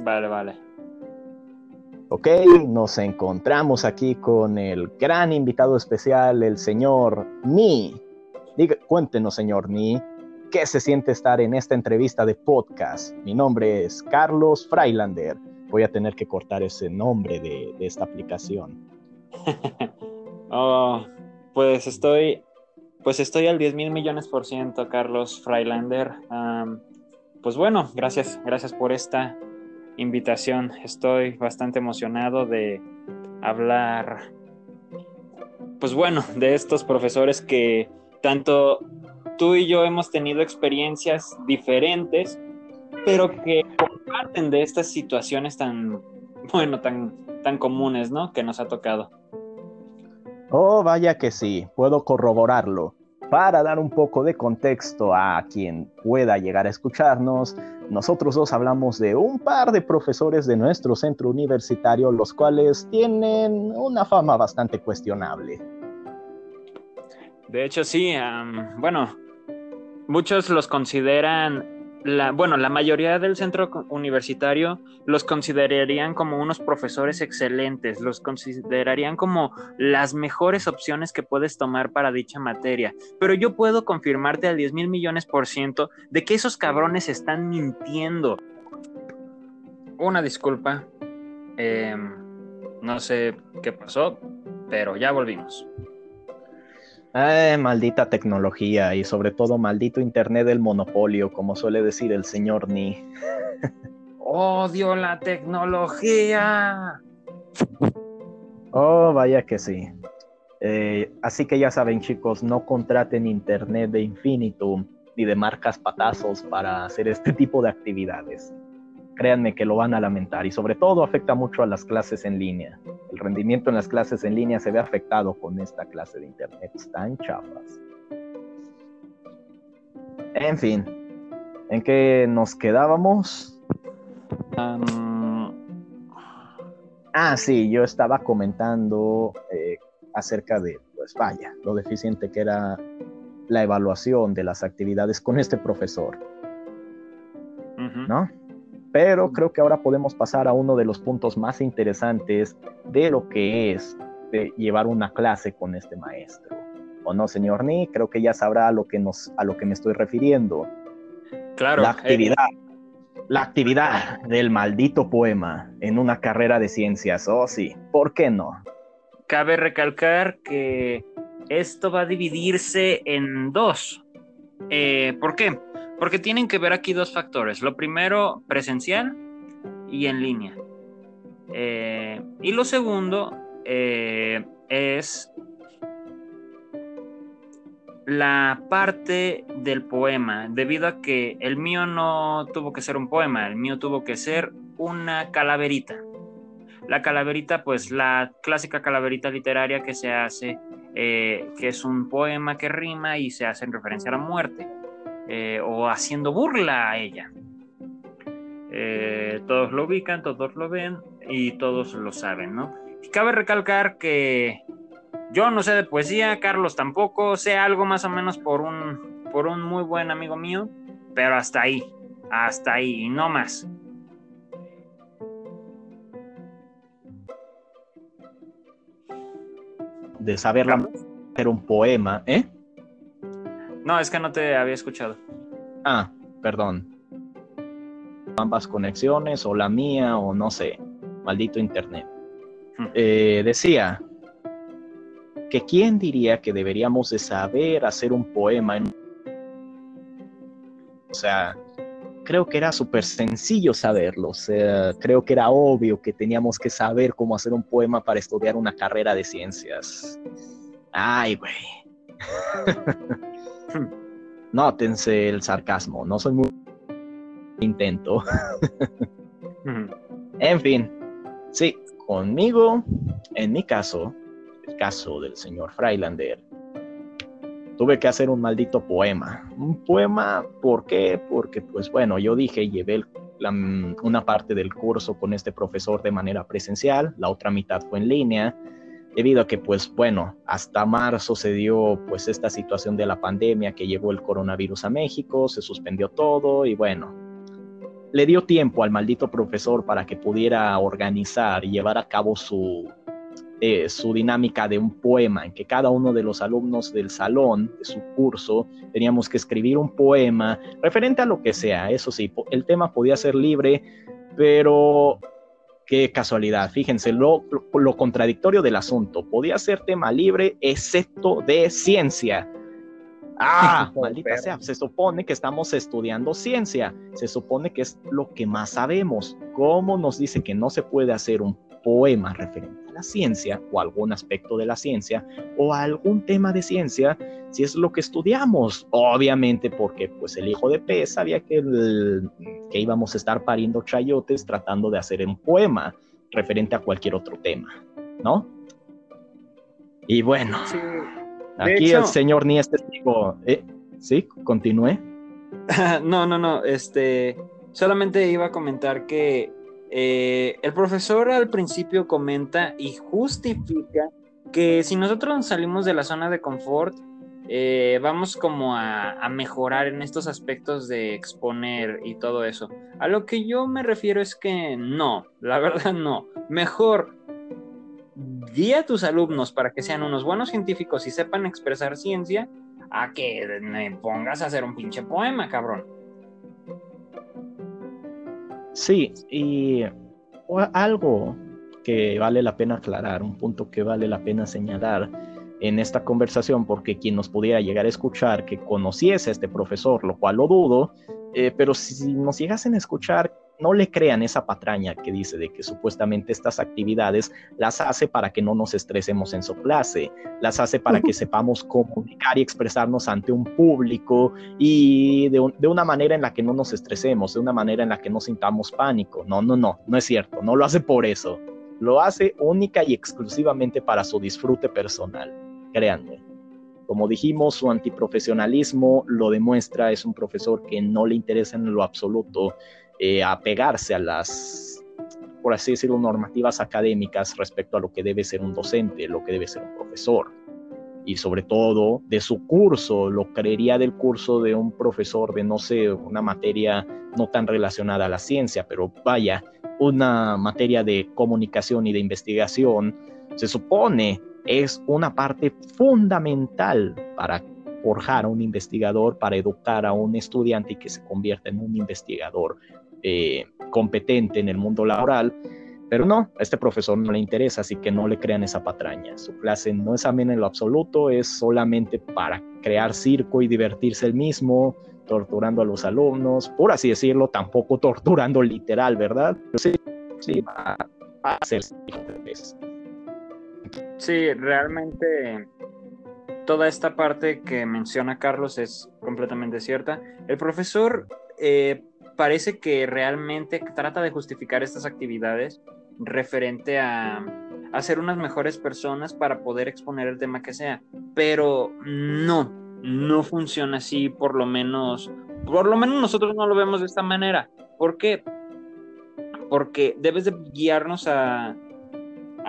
Vale, vale. Ok, nos encontramos aquí con el gran invitado especial, el señor Ni. Diga, cuéntenos, señor Ni, ¿qué se siente estar en esta entrevista de podcast? Mi nombre es Carlos Freilander. Voy a tener que cortar ese nombre de, esta aplicación. oh, pues estoy, pues estoy al 10 mil millones por ciento, Carlos Freilander. Pues bueno, gracias, gracias por esta invitación. Estoy bastante emocionado de hablar, pues bueno, de estos profesores que tanto tú y yo hemos tenido experiencias diferentes, pero que comparten de estas situaciones tan, bueno, tan, tan comunes, ¿no? Que nos ha tocado. Oh, vaya que sí, puedo corroborarlo. Para dar un poco de contexto a quien pueda llegar a escucharnos, nosotros dos hablamos de un par de profesores de nuestro centro universitario, los cuales tienen una fama bastante cuestionable. De hecho, sí, bueno, muchos los consideran la, bueno, la mayoría del centro universitario los considerarían como unos profesores excelentes, los considerarían como las mejores opciones que puedes tomar para dicha materia. Pero yo puedo confirmarte al 10 mil millones por ciento de que esos cabrones están mintiendo. Una disculpa, em, no sé qué pasó, pero ya volvimos. Eh, maldita tecnología y sobre todo maldito Internet del monopolio, como suele decir el señor Ni. Odio la tecnología. Oh, vaya que sí. Eh, así que ya saben chicos, no contraten Internet de Infinitum ni de marcas patazos para hacer este tipo de actividades créanme que lo van a lamentar y sobre todo afecta mucho a las clases en línea. El rendimiento en las clases en línea se ve afectado con esta clase de internet tan chafas. En fin, ¿en qué nos quedábamos? Ah, sí, yo estaba comentando eh, acerca de, pues vaya, lo deficiente que era la evaluación de las actividades con este profesor. ¿No? Pero creo que ahora podemos pasar a uno de los puntos más interesantes de lo que es llevar una clase con este maestro. ¿O no, señor Ni? Creo que ya sabrá a lo que, nos, a lo que me estoy refiriendo. Claro. La actividad. La actividad del maldito poema en una carrera de ciencias. Oh, sí. ¿Por qué no? Cabe recalcar que esto va a dividirse en dos. Eh, ¿Por qué? Porque tienen que ver aquí dos factores. Lo primero, presencial y en línea. Eh, y lo segundo eh, es la parte del poema, debido a que el mío no tuvo que ser un poema, el mío tuvo que ser una calaverita. La calaverita, pues la clásica calaverita literaria que se hace, eh, que es un poema que rima y se hace en referencia a la muerte. Eh, o haciendo burla a ella. Eh, todos lo ubican, todos lo ven y todos lo saben, ¿no? Y cabe recalcar que yo no sé de poesía, Carlos tampoco, sé algo más o menos por un, por un muy buen amigo mío, pero hasta ahí, hasta ahí y no más. De saberla hacer un poema, ¿eh? No, es que no te había escuchado. Ah, perdón. Ambas conexiones, o la mía, o no sé. Maldito internet. Hmm. Eh, decía que quién diría que deberíamos de saber hacer un poema. O sea, creo que era súper sencillo saberlo. O sea, creo que era obvio que teníamos que saber cómo hacer un poema para estudiar una carrera de ciencias. Ay, güey. Nótense el sarcasmo, no soy muy intento. en fin, sí, conmigo, en mi caso, el caso del señor Freilander, tuve que hacer un maldito poema. Un poema, ¿por qué? Porque, pues bueno, yo dije, llevé una parte del curso con este profesor de manera presencial, la otra mitad fue en línea debido a que pues bueno, hasta marzo se dio pues esta situación de la pandemia que llegó el coronavirus a México, se suspendió todo y bueno, le dio tiempo al maldito profesor para que pudiera organizar y llevar a cabo su, eh, su dinámica de un poema, en que cada uno de los alumnos del salón, de su curso, teníamos que escribir un poema referente a lo que sea. Eso sí, el tema podía ser libre, pero qué casualidad. Fíjense lo, lo contradictorio del asunto. Podía ser tema libre, excepto de ciencia. Ah, maldita sea, se supone que estamos estudiando ciencia, se supone que es lo que más sabemos. ¿Cómo nos dice que no se puede hacer un poema referente la ciencia o algún aspecto de la ciencia o algún tema de ciencia si es lo que estudiamos? Obviamente porque pues el hijo de P sabía que, que íbamos a estar pariendo chayotes tratando de hacer un poema referente a cualquier otro tema, ¿no? Y bueno. Aquí el señor ni es testigo. ¿Eh? ¿Sí? ¿Continúe? no, no, no. Este, solamente iba a comentar que eh, el profesor al principio comenta y justifica que si nosotros salimos de la zona de confort, eh, vamos como a, a, mejorar en estos aspectos de exponer y todo eso. A lo que yo me refiero es que no, la verdad no. Mejor guía a tus alumnos para que sean unos buenos científicos y sepan expresar ciencia, a que me pongas a hacer un pinche poema, cabrón. Sí, y algo que vale la pena aclarar, un punto que vale la pena señalar en esta conversación, porque quien nos pudiera llegar a escuchar que conociese a este profesor, lo cual lo dudo, eh, pero si nos llegasen a escuchar no le crean esa patraña que dice de que supuestamente estas actividades las hace para que no nos estresemos en su clase, las hace para que sepamos comunicar y expresarnos ante un público y de, de, una manera en la que no nos estresemos, de una manera en la que no sintamos pánico. No, no, no, no es cierto, no lo hace por eso. Lo hace única y exclusivamente para su disfrute personal, créanme. Como dijimos, su antiprofesionalismo lo demuestra, es un profesor que no le interesa en lo absoluto eh, apegarse a las, por así decirlo, normativas académicas respecto a lo que debe ser un docente, lo que debe ser un profesor. Y sobre todo de su curso, lo creería del curso de un profesor de, no sé, una materia no tan relacionada a la ciencia, pero vaya, una materia de comunicación y de investigación, se supone es una parte fundamental para forjar a un investigador, para educar a un estudiante y que se convierta en un investigador eh, competente en el mundo laboral, pero no, a este profesor no le interesa, así que no le crean esa patraña. Su clase no es amena en lo absoluto, es solamente para crear circo y divertirse el mismo, torturando a los alumnos, por así decirlo, tampoco torturando literal, ¿verdad? Pero sí, sí, va a ser Sí, realmente toda esta parte que menciona Carlos es completamente cierta. El profesor eh, parece que realmente trata de justificar estas actividades referente a, a ser unas mejores personas para poder exponer el tema que sea. Pero no, no funciona así, por lo menos, por lo menos nosotros no lo vemos de esta manera. ¿Por qué? Porque debes de guiarnos a,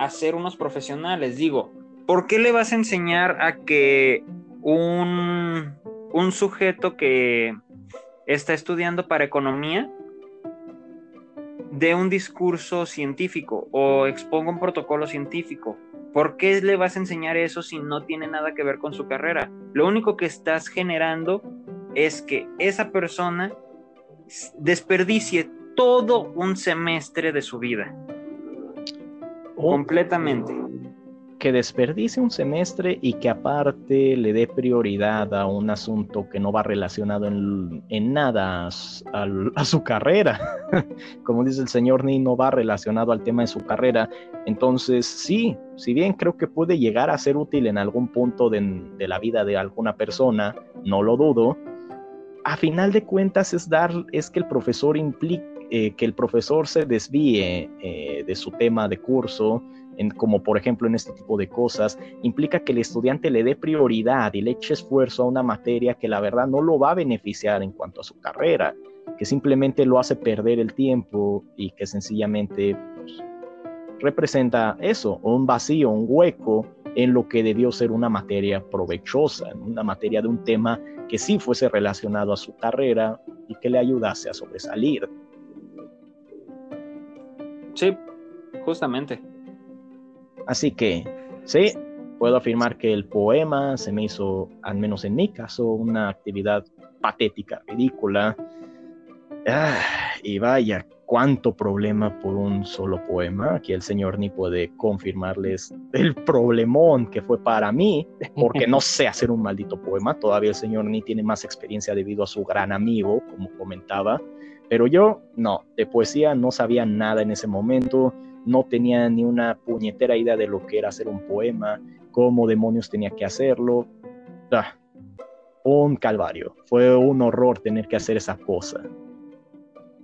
ser unos profesionales. Digo, ¿por qué le vas a enseñar a que un, un sujeto que está estudiando para economía de un discurso científico o exponga un protocolo científico. ¿Por qué le vas a enseñar eso si no tiene nada que ver con su carrera? Lo único que estás generando es que esa persona desperdicie todo un semestre de su vida. Completamente que desperdice un semestre y que aparte le dé prioridad a un asunto que no va relacionado en, nada a, su carrera. Como dice el señor Ni, no va relacionado al tema de su carrera. Entonces, sí, si bien creo que puede llegar a ser útil en algún punto de, la vida de alguna persona, no lo dudo, a final de cuentas es dar, es que el profesor implique, eh, que el profesor se desvíe eh, de su tema de curso, como por ejemplo en este tipo de cosas, implica que el estudiante le dé prioridad y le eche esfuerzo a una materia que la verdad no lo va a beneficiar en cuanto a su carrera, que simplemente lo hace perder el tiempo y que sencillamente pues, representa eso, un vacío, un hueco en lo que debió ser una materia provechosa, una materia de un tema que sí fuese relacionado a su carrera y que le ayudase a sobresalir. Sí, justamente. Así que, sí, puedo afirmar que el poema se me hizo, al menos en mi caso, una actividad patética, ridícula. Ah, y vaya, cuánto problema por un solo poema. Aquí el señor ni puede confirmarles el problemón que fue para mí, porque no sé hacer un maldito poema. Todavía el señor ni tiene más experiencia debido a su gran amigo, como comentaba. Pero yo, no, de poesía no sabía nada en ese momento, no tenía ni una puñetera idea de lo que era hacer un poema, cómo demonios tenía que hacerlo. Ah, un calvario, fue un horror tener que hacer esa cosa.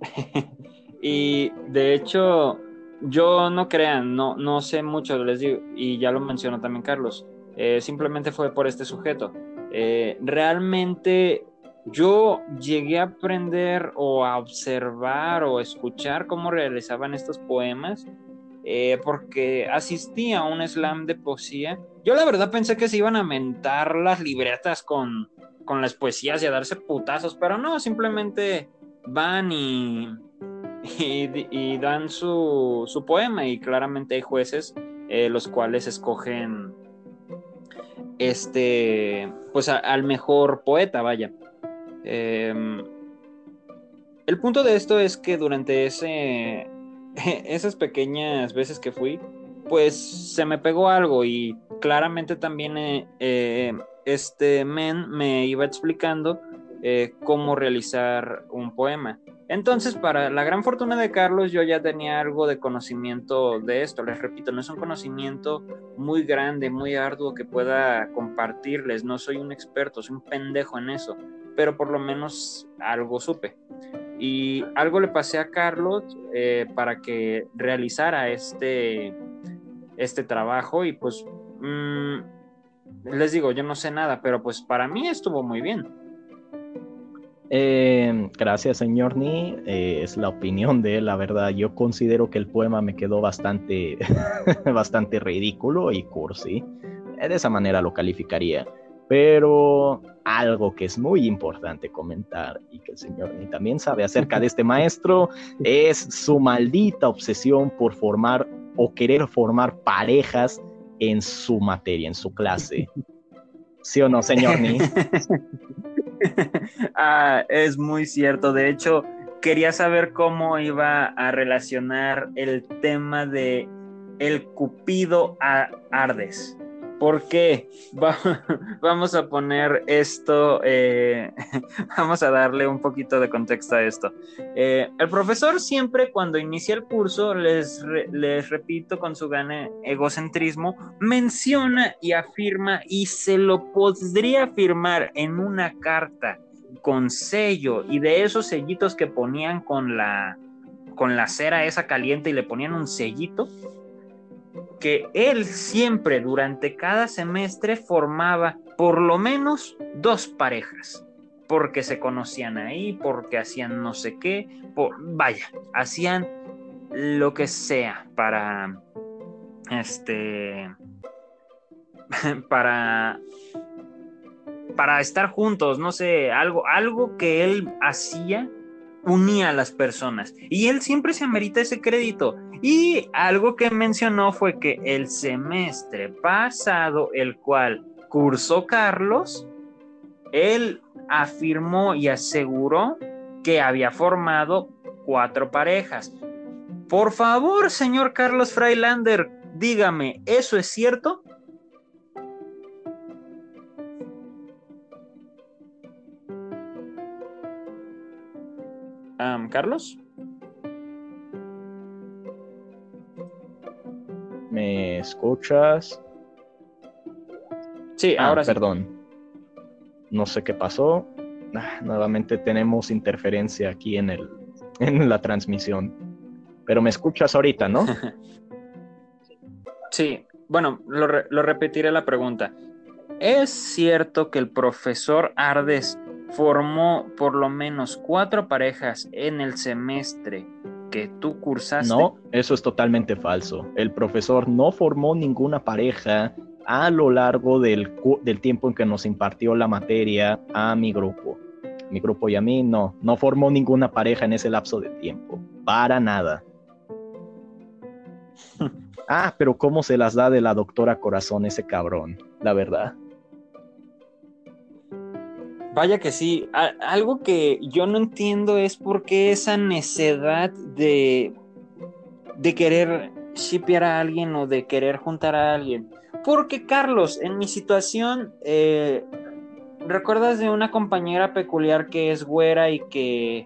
y de hecho, yo no crean, no, no sé mucho, les digo, y ya lo mencionó también Carlos, eh, simplemente fue por este sujeto. Eh, realmente yo llegué a aprender o a observar o escuchar cómo realizaban estos poemas eh, porque asistí a un slam de poesía. Yo la verdad pensé que se iban a mentar las libretas con, con las poesías y a darse putazos, pero no, simplemente van y, y, dan su, su, poema y claramente hay jueces eh, los cuales escogen este, pues al mejor poeta, vaya. Em, el punto de esto es que durante ese, esas pequeñas veces que fui, pues se me pegó algo y claramente también eh, eh, este men me iba explicando eh, cómo realizar un poema. Entonces, para la gran fortuna de Carlos, yo ya tenía algo de conocimiento de esto. Les repito, no es un conocimiento muy grande, muy arduo que pueda compartirles. No soy un experto, soy un pendejo en eso pero por lo menos algo supe. Y algo le pasé a Carlos eh, para que realizara este, este trabajo y pues mm, les digo, yo no sé nada, pero pues para mí estuvo muy bien. Eh, gracias, señor Ni. Eh, es la opinión de él, la verdad. Yo considero que el poema me quedó bastante, bastante ridículo y cursi. De esa manera lo calificaría. Pero algo que es muy importante comentar y que el señor ni también sabe acerca de este maestro es su maldita obsesión por formar o querer formar parejas en su materia, en su clase. ¿Sí o no, señor Ni? ah, es muy cierto. De hecho, quería saber cómo iba a relacionar el tema de el Cupido a Ardes. ¿Por qué? vamos a poner esto, eh, vamos a darle un poquito de contexto a esto. Eh, el profesor siempre cuando inicia el curso, les, les repito con su egocentrismo, menciona y afirma y se lo podría afirmar en una carta con sello y de esos sellitos que ponían con la, con la cera esa caliente y le ponían un sellito que él siempre durante cada semestre formaba por lo menos dos parejas, porque se conocían ahí, porque hacían no sé qué, por, vaya, hacían lo que sea para este para para estar juntos, no sé, algo algo que él hacía unía a las personas. Y él siempre se amerita ese crédito. Y algo que mencionó fue que el semestre pasado, el cual cursó Carlos, él afirmó y aseguró que había formado cuatro parejas. Por favor, señor Carlos Freilander, dígame, ¿eso es cierto? Carlos. ¿Me escuchas? Sí, ah, ahora perdón. No sé qué pasó. Ah, nuevamente tenemos interferencia aquí en, el, en la transmisión. Pero me escuchas ahorita, ¿no? sí, bueno, lo, lo repetiré la pregunta. ¿Es cierto que el profesor Ardes formó por lo menos cuatro parejas en el semestre que tú cursaste. No, eso es totalmente falso. El profesor no formó ninguna pareja a lo largo del, del tiempo en que nos impartió la materia a mi grupo. Mi grupo y a mí no, no formó ninguna pareja en ese lapso de tiempo, para nada. ah, pero cómo se las da de la doctora Corazón ese cabrón, la verdad. Vaya que sí. algo que yo no entiendo es por qué esa necedad de, de querer shipear a alguien o de querer juntar a alguien. Porque, Carlos, en mi situación, eh, ¿recuerdas de una compañera peculiar que es güera y que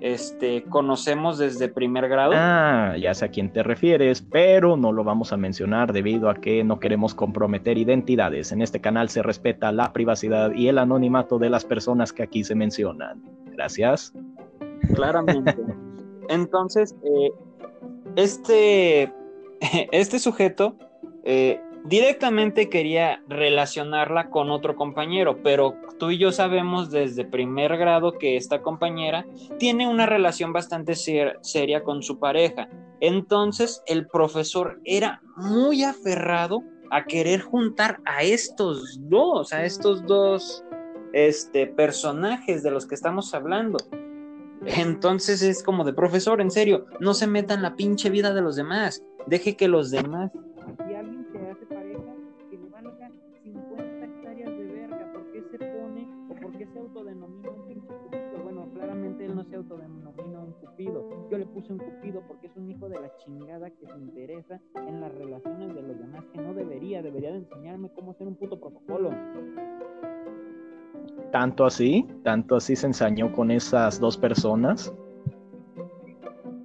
este, conocemos desde primer grado. Ah, ya sé a quién te refieres, pero no lo vamos a mencionar debido a que no queremos comprometer identidades. En este canal se respeta la privacidad y el anonimato de las personas que aquí se mencionan. Gracias. Claramente. Entonces, eh, este, este sujeto eh, directamente quería relacionarla con otro compañero, pero tú y yo sabemos desde primer grado que esta compañera tiene una relación bastante seria con su pareja. Entonces el profesor era muy aferrado a querer juntar a estos dos, a estos dos este, personajes de los que estamos hablando. Entonces es como de profesor, en serio, no se meta en la pinche vida de los demás, deje que los demás Yo le puse un cupido porque es un hijo de la chingada que se interesa en las relaciones de los demás, que no debería, debería de enseñarme cómo hacer un puto protocolo. Tanto así, tanto así se ensañó con esas dos personas.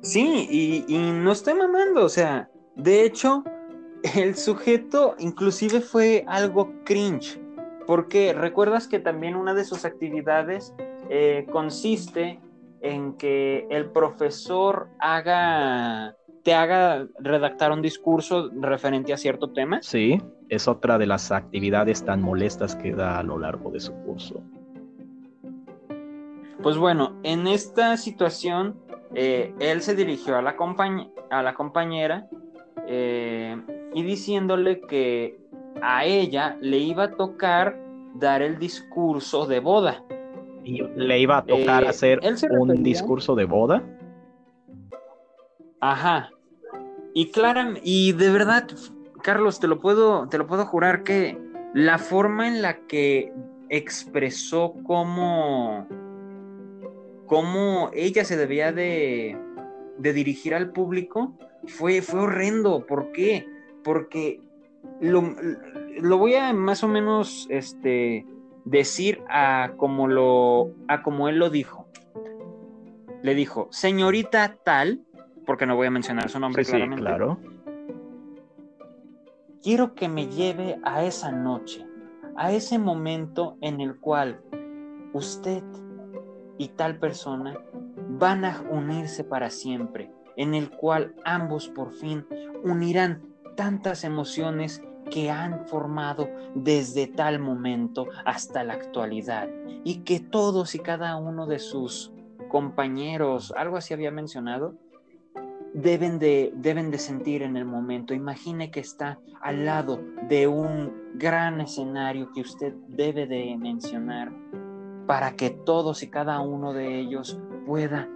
Sí, y, y no estoy mamando, o sea, de hecho, el sujeto inclusive fue algo cringe, porque recuerdas que también una de sus actividades eh, consiste en que el profesor haga te haga redactar un discurso referente a cierto tema. Sí, es otra de las actividades tan molestas que da a lo largo de su curso. Pues bueno, en esta situación, eh, él se dirigió a la, a la compañera eh, y diciéndole que a ella le iba a tocar dar el discurso de boda le iba a tocar eh, hacer un discurso de boda. Ajá. Y Clara, y de verdad, Carlos, te lo puedo, te lo puedo jurar que la forma en la que expresó cómo, cómo ella se debía de, de dirigir al público fue, fue horrendo. ¿Por qué? Porque lo, lo voy a más o menos este, decir a como lo a como él lo dijo. Le dijo, "Señorita tal", porque no voy a mencionar su nombre claramente. claro. Quiero que me lleve a esa noche, a ese momento en el cual usted y tal persona van a unirse para siempre, en el cual ambos por fin unirán tantas emociones que han formado desde tal momento hasta la actualidad y que todos y cada uno de sus compañeros, algo así había mencionado, deben de, deben de sentir en el momento. Imagine que está al lado de un gran escenario que usted debe de mencionar para que todos y cada uno de ellos pueda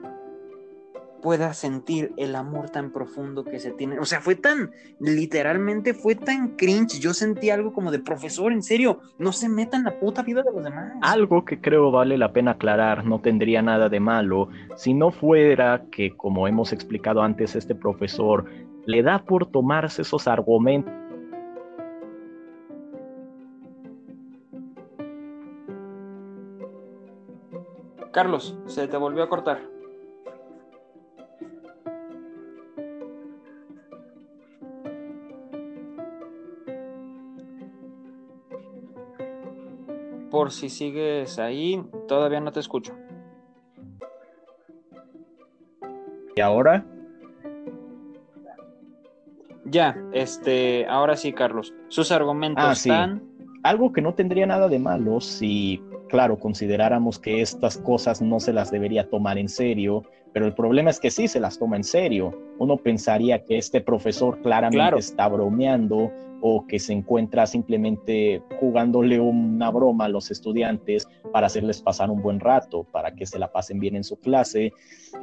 pueda sentir el amor tan profundo que se tiene. O sea, fue tan, literalmente fue tan cringe. Yo sentí algo como de profesor, en serio, no se metan en la puta vida de los demás. Algo que creo vale la pena aclarar, no tendría nada de malo, si no fuera que, como hemos explicado antes, este profesor le da por tomarse esos argumentos. Carlos, se te volvió a cortar. Por si sigues ahí, todavía no te escucho. ¿Y ahora? Ya, este, ahora sí, Carlos. Sus argumentos ah, están. Algo que no tendría nada de malo si, claro, consideráramos que estas cosas no se las debería tomar en serio, pero el problema es que sí se las toma en serio. Uno pensaría que este profesor claramente está bromeando o que se encuentra simplemente jugándole una broma a los estudiantes para hacerles pasar un buen rato, para que se la pasen bien en su clase.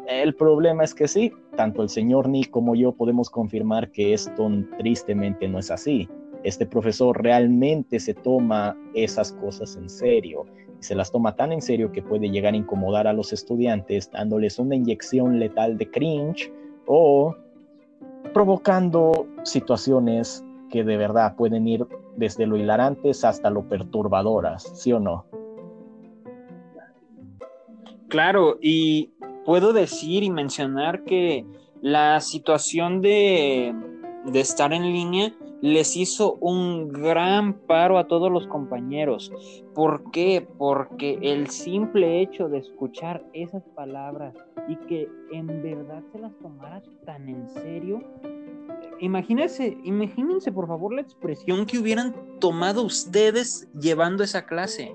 El problema es que sí, tanto el señor Nick como yo podemos confirmar que esto tristemente no es así. Este profesor realmente se toma esas cosas en serio se las toma tan en serio que puede llegar a incomodar a los estudiantes dándoles una inyección letal de cringe o provocando situaciones que de verdad pueden ir desde lo hilarantes hasta lo perturbadoras, ¿sí o no? Claro, y puedo decir y mencionar que la situación de, de estar en línea les hizo un gran paro a todos los compañeros. ¿Por qué? Porque el simple hecho de escuchar esas palabras y que en verdad se las tomaras tan en serio, imagínense, imagínense por favor la expresión que hubieran tomado ustedes llevando esa clase.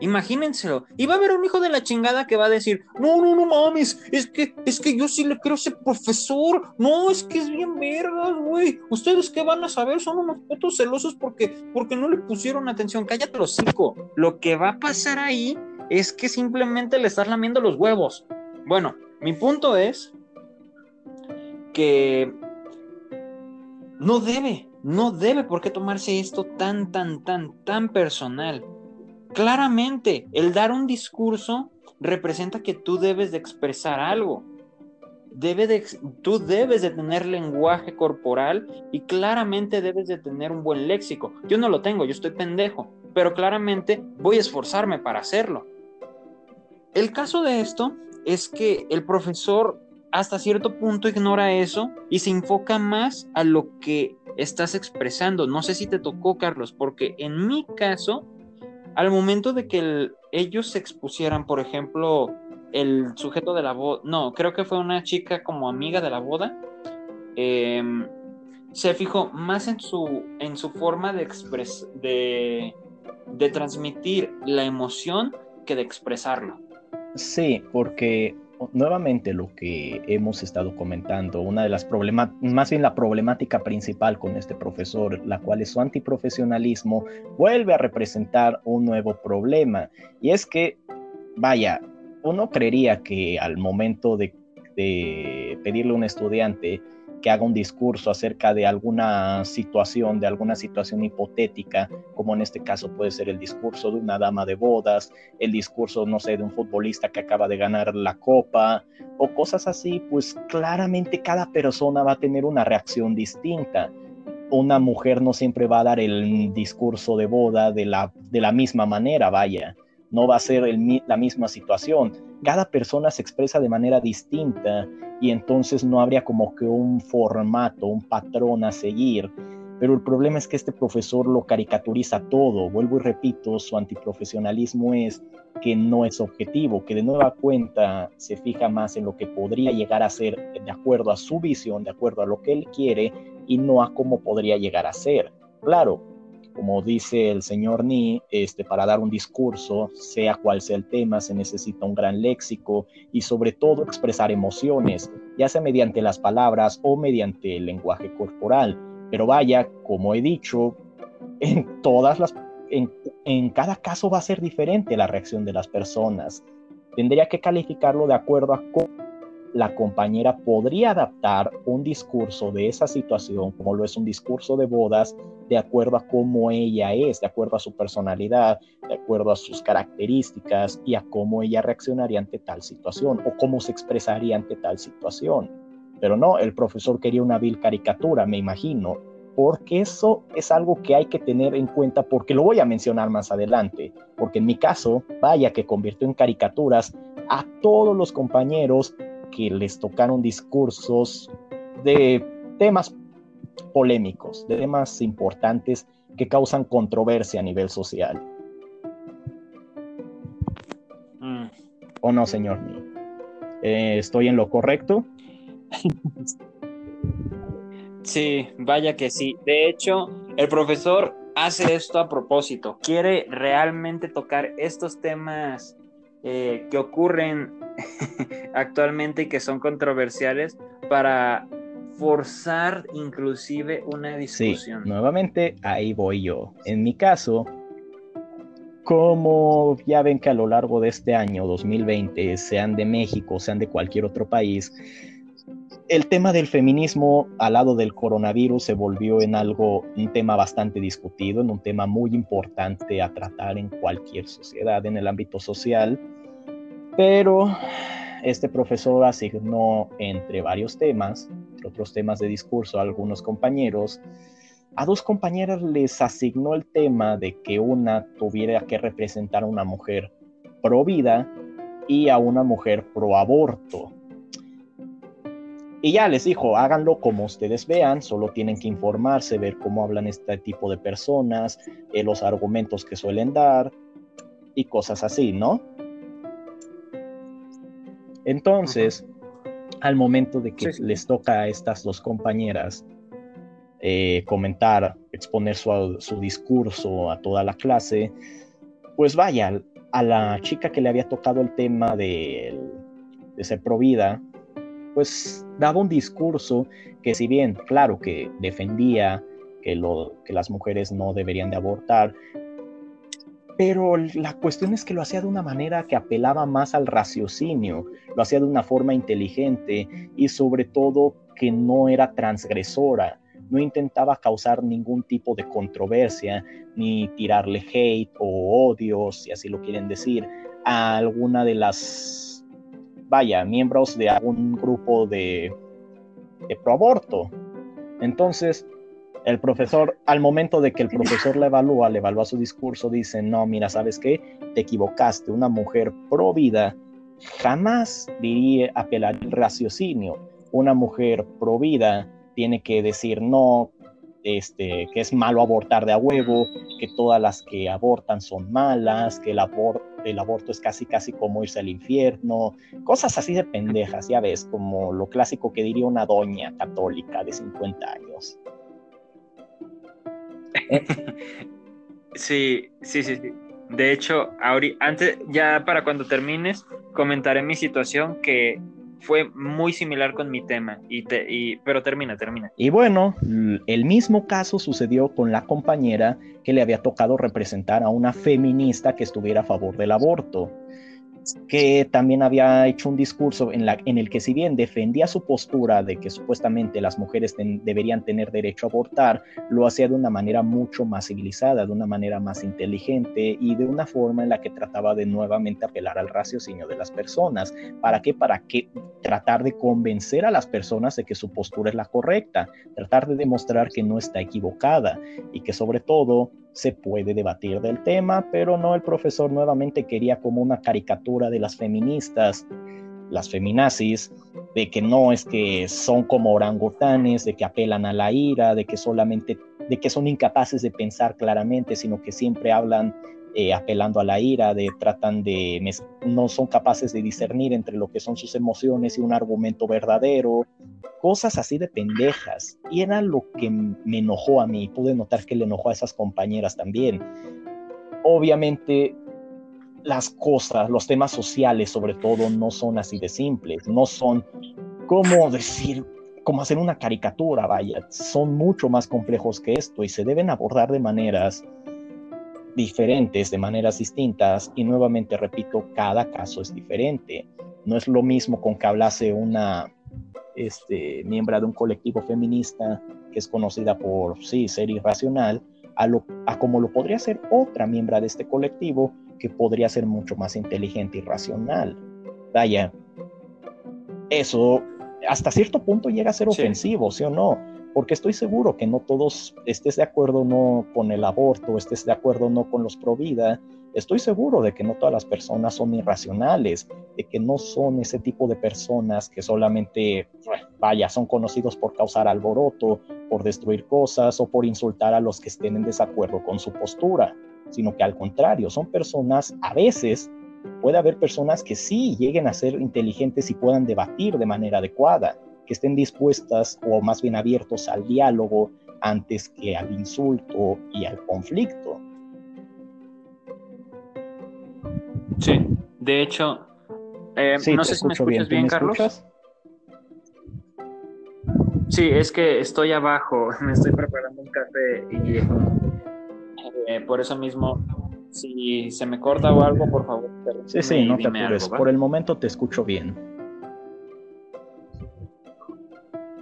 Imagínenselo. Y va a haber un hijo de la chingada que va a decir, no, no, no mames, es que, es que yo sí le a ese profesor. No, es que es bien vergas, güey. Ustedes qué van a saber, son unos putos celosos porque, porque no le pusieron atención. Cállate los cinco. Lo que va a pasar ahí es que simplemente le estás lamiendo los huevos. Bueno, mi punto es que no debe, no debe por qué tomarse esto tan, tan, tan, tan personal. Claramente, el dar un discurso representa que tú debes de expresar algo. Debe de, tú debes de tener lenguaje corporal y claramente debes de tener un buen léxico. Yo no lo tengo, yo estoy pendejo, pero claramente voy a esforzarme para hacerlo. El caso de esto es que el profesor hasta cierto punto ignora eso y se enfoca más a lo que estás expresando. No sé si te tocó, Carlos, porque en mi caso, al momento de que ellos se expusieran, por ejemplo, el sujeto de la boda, no, creo que fue una chica como amiga de la boda, em, se fijó más en su, forma de, de, de transmitir la emoción que de expresarlo. Sí, porque nuevamente lo que hemos estado comentando, una de las problemas, más bien la problemática principal con este profesor, la cual es su antiprofesionalismo, vuelve a representar un nuevo problema. Y es que, vaya, uno creería que al momento de, de pedirle a un estudiante que haga un discurso acerca de alguna situación, de alguna situación hipotética, como en este caso puede ser el discurso de una dama de bodas, el discurso, no sé, de un futbolista que acaba de ganar la copa o cosas así, pues claramente cada persona va a tener una reacción distinta. Una mujer no siempre va a dar el discurso de boda de la, de la misma manera, vaya, no va a ser la misma situación cada persona se expresa de manera distinta y entonces no habría como que un formato, un patrón a seguir. Pero el problema es que este profesor lo caricaturiza todo. Vuelvo y repito, su antiprofesionalismo es que no es objetivo, que de nueva cuenta se fija más en lo que podría llegar a ser de acuerdo a su visión, de acuerdo a lo que él quiere y no a cómo podría llegar a ser. Claro, como dice el señor Ni, este, para dar un discurso, sea cual sea el tema, se necesita un gran léxico y sobre todo expresar emociones, ya sea mediante las palabras o mediante el lenguaje corporal. Pero vaya, como he dicho, en todas las, en, en cada caso va a ser diferente la reacción de las personas. Tendría que calificarlo de acuerdo a cómo la compañera podría adaptar un discurso de esa situación, como lo es un discurso de bodas, de acuerdo a cómo ella es, de acuerdo a su personalidad, de acuerdo a sus características y a cómo ella reaccionaría ante tal situación o cómo se expresaría ante tal situación. Pero no, el profesor quería una vil caricatura, me imagino, porque eso es algo que hay que tener en cuenta porque lo voy a mencionar más adelante, porque en mi caso, vaya que convirtió en caricaturas a todos los compañeros que les tocaron discursos de temas polémicos, de temas importantes que causan controversia a nivel social. Mm. ¿O no, señor? Eh, ¿Estoy en lo correcto? Sí, vaya que sí. De hecho, el profesor hace esto a propósito. Quiere realmente tocar estos temas eh, que ocurren actualmente que son controversiales para forzar inclusive una discusión. Sí, nuevamente ahí voy yo. En mi caso, como ya ven que a lo largo de este año 2020, sean de México, sean de cualquier otro país, el tema del feminismo al lado del coronavirus se volvió en algo, un tema bastante discutido, en un tema muy importante a tratar en cualquier sociedad, en el ámbito social, pero este profesor asignó entre varios temas, entre otros temas de discurso a algunos compañeros, a dos compañeras les asignó el tema de que una tuviera que representar a una mujer pro vida y a una mujer pro aborto. Y ya les dijo, háganlo como ustedes vean, solo tienen que informarse, ver cómo hablan este tipo de personas, eh, los argumentos que suelen dar y cosas así, ¿no? Entonces, al momento de que les toca a estas dos compañeras eh, comentar, exponer su, discurso a toda la clase, pues vaya, a la chica que le había tocado el tema de, de ser provida, pues daba un discurso que si bien, claro, que defendía que, lo, que las mujeres no deberían de abortar, pero la cuestión es que lo hacía de una manera que apelaba más al raciocinio, lo hacía de una forma inteligente y sobre todo que no era transgresora, no intentaba causar ningún tipo de controversia ni tirarle hate o odio, si así lo quieren decir, a alguna de las, vaya, miembros de algún grupo de, de proaborto. Entonces, el profesor, al momento de que el profesor le evalúa, le evalúa su discurso, dice, no, mira, ¿sabes qué? Te equivocaste, una mujer pro vida jamás diría apelar el raciocinio. Una mujer pro vida tiene que decir no, este, que es malo abortar de a huevo, que todas las que abortan son malas, que el, el aborto es casi casi como irse al infierno, cosas así de pendejas, ya ves, como lo clásico que diría una doña católica de 50 años. Sí, sí, sí, sí. De hecho, antes, ya para cuando termines, comentaré mi situación que fue muy similar con mi tema, y te, pero termina, termina. Y bueno, el mismo caso sucedió con la compañera que le había tocado representar a una feminista que estuviera a favor del aborto que también había hecho un discurso en, el que si bien defendía su postura de que supuestamente las mujeres deberían tener derecho a abortar, lo hacía de una manera mucho más civilizada, de una manera más inteligente y de una forma en la que trataba de nuevamente apelar al raciocinio de las personas. ¿Para qué? Para que tratar de convencer a las personas de que su postura es la correcta, tratar de demostrar que no está equivocada y que sobre todo se puede debatir del tema, pero no el profesor nuevamente quería como una caricatura de las feministas, las feminazis, de que no es que son como orangutanes, de que apelan a la ira, de que solamente, de que son incapaces de pensar claramente, sino que siempre hablan eh, apelando a la ira, de tratan de, no son capaces de discernir entre lo que son sus emociones y un argumento verdadero, cosas así de pendejas. Y era lo que me enojó a mí, pude notar que le enojó a esas compañeras también. Obviamente las cosas, los temas sociales sobre todo, no son así de simples, no son, como decir? como hacer una caricatura, vaya, son mucho más complejos que esto y se deben abordar de maneras diferentes, de maneras distintas, y nuevamente repito, cada caso es diferente. No es lo mismo con que hablase una este, miembro de un colectivo feminista que es conocida por, sí, ser irracional, a, lo, a como lo podría ser otra miembro de este colectivo que podría ser mucho más inteligente y racional. Vaya, eso hasta cierto punto llega a ser ofensivo, ¿sí o no? Porque estoy seguro que no todos estés de acuerdo no con el aborto, estés de acuerdo no con los pro vida, estoy seguro de que no todas las personas son irracionales, de que no son ese tipo de personas que solamente, vaya, son conocidos por causar alboroto, por destruir cosas o por insultar a los que estén en desacuerdo con su postura, sino que al contrario, son personas a veces puede haber personas que sí lleguen a ser inteligentes y puedan debatir de manera adecuada, que estén dispuestas o más bien abiertos al diálogo antes que al insulto y al conflicto. Sí, De hecho, eh, no sé si me escuchas bien, Carlos. Sí, es que estoy abajo, me estoy preparando un café y eh, por eso mismo, si se me corta o algo, por favor. Sí, sí, no te apures. por el momento te escucho bien.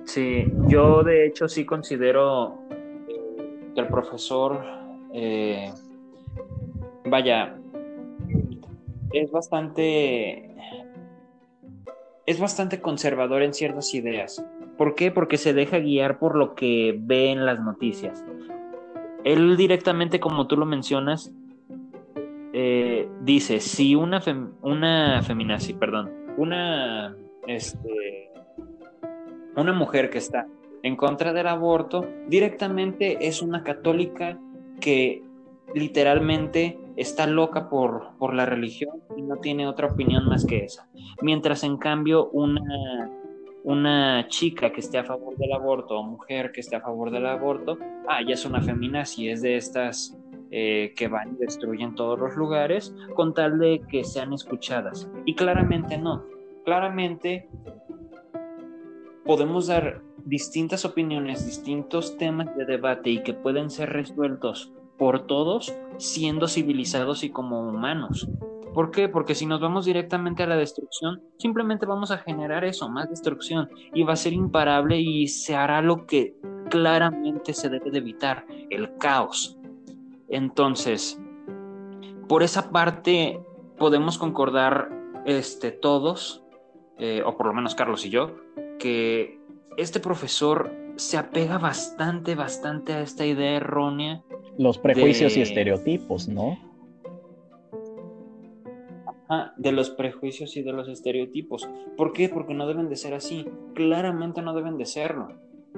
Sí, yo de hecho sí considero que el profesor, eh, vaya, es bastante es bastante conservador en ciertas ideas. ¿Por qué? Porque se deja guiar por lo que ve en las noticias. Él directamente, como tú lo mencionas, eh, dice, si una, una feminazi, perdón, una, este, una mujer que está en contra del aborto, directamente es una católica que literalmente está loca por, por la religión y no tiene otra opinión más que esa. Mientras en cambio una, una chica que esté a favor del aborto o mujer que esté a favor del aborto, ah, ya es una feminazi, es de estas eh, que van y destruyen todos los lugares con tal de que sean escuchadas. Y claramente no. Claramente podemos dar distintas opiniones, distintos temas de debate y que pueden ser resueltos por todos siendo civilizados y como humanos. ¿Por qué? Porque si nos vamos directamente a la destrucción, simplemente vamos a generar eso, más destrucción, y va a ser imparable y se hará lo que claramente se debe de evitar, el caos. Entonces, por esa parte podemos concordar este, todos, eh, o por lo menos Carlos y yo, que este profesor se apega bastante, bastante a esta idea errónea los prejuicios y estereotipos, ¿no? de los prejuicios y de los estereotipos. ¿Por qué? Porque no deben de ser así. Claramente no deben de serlo.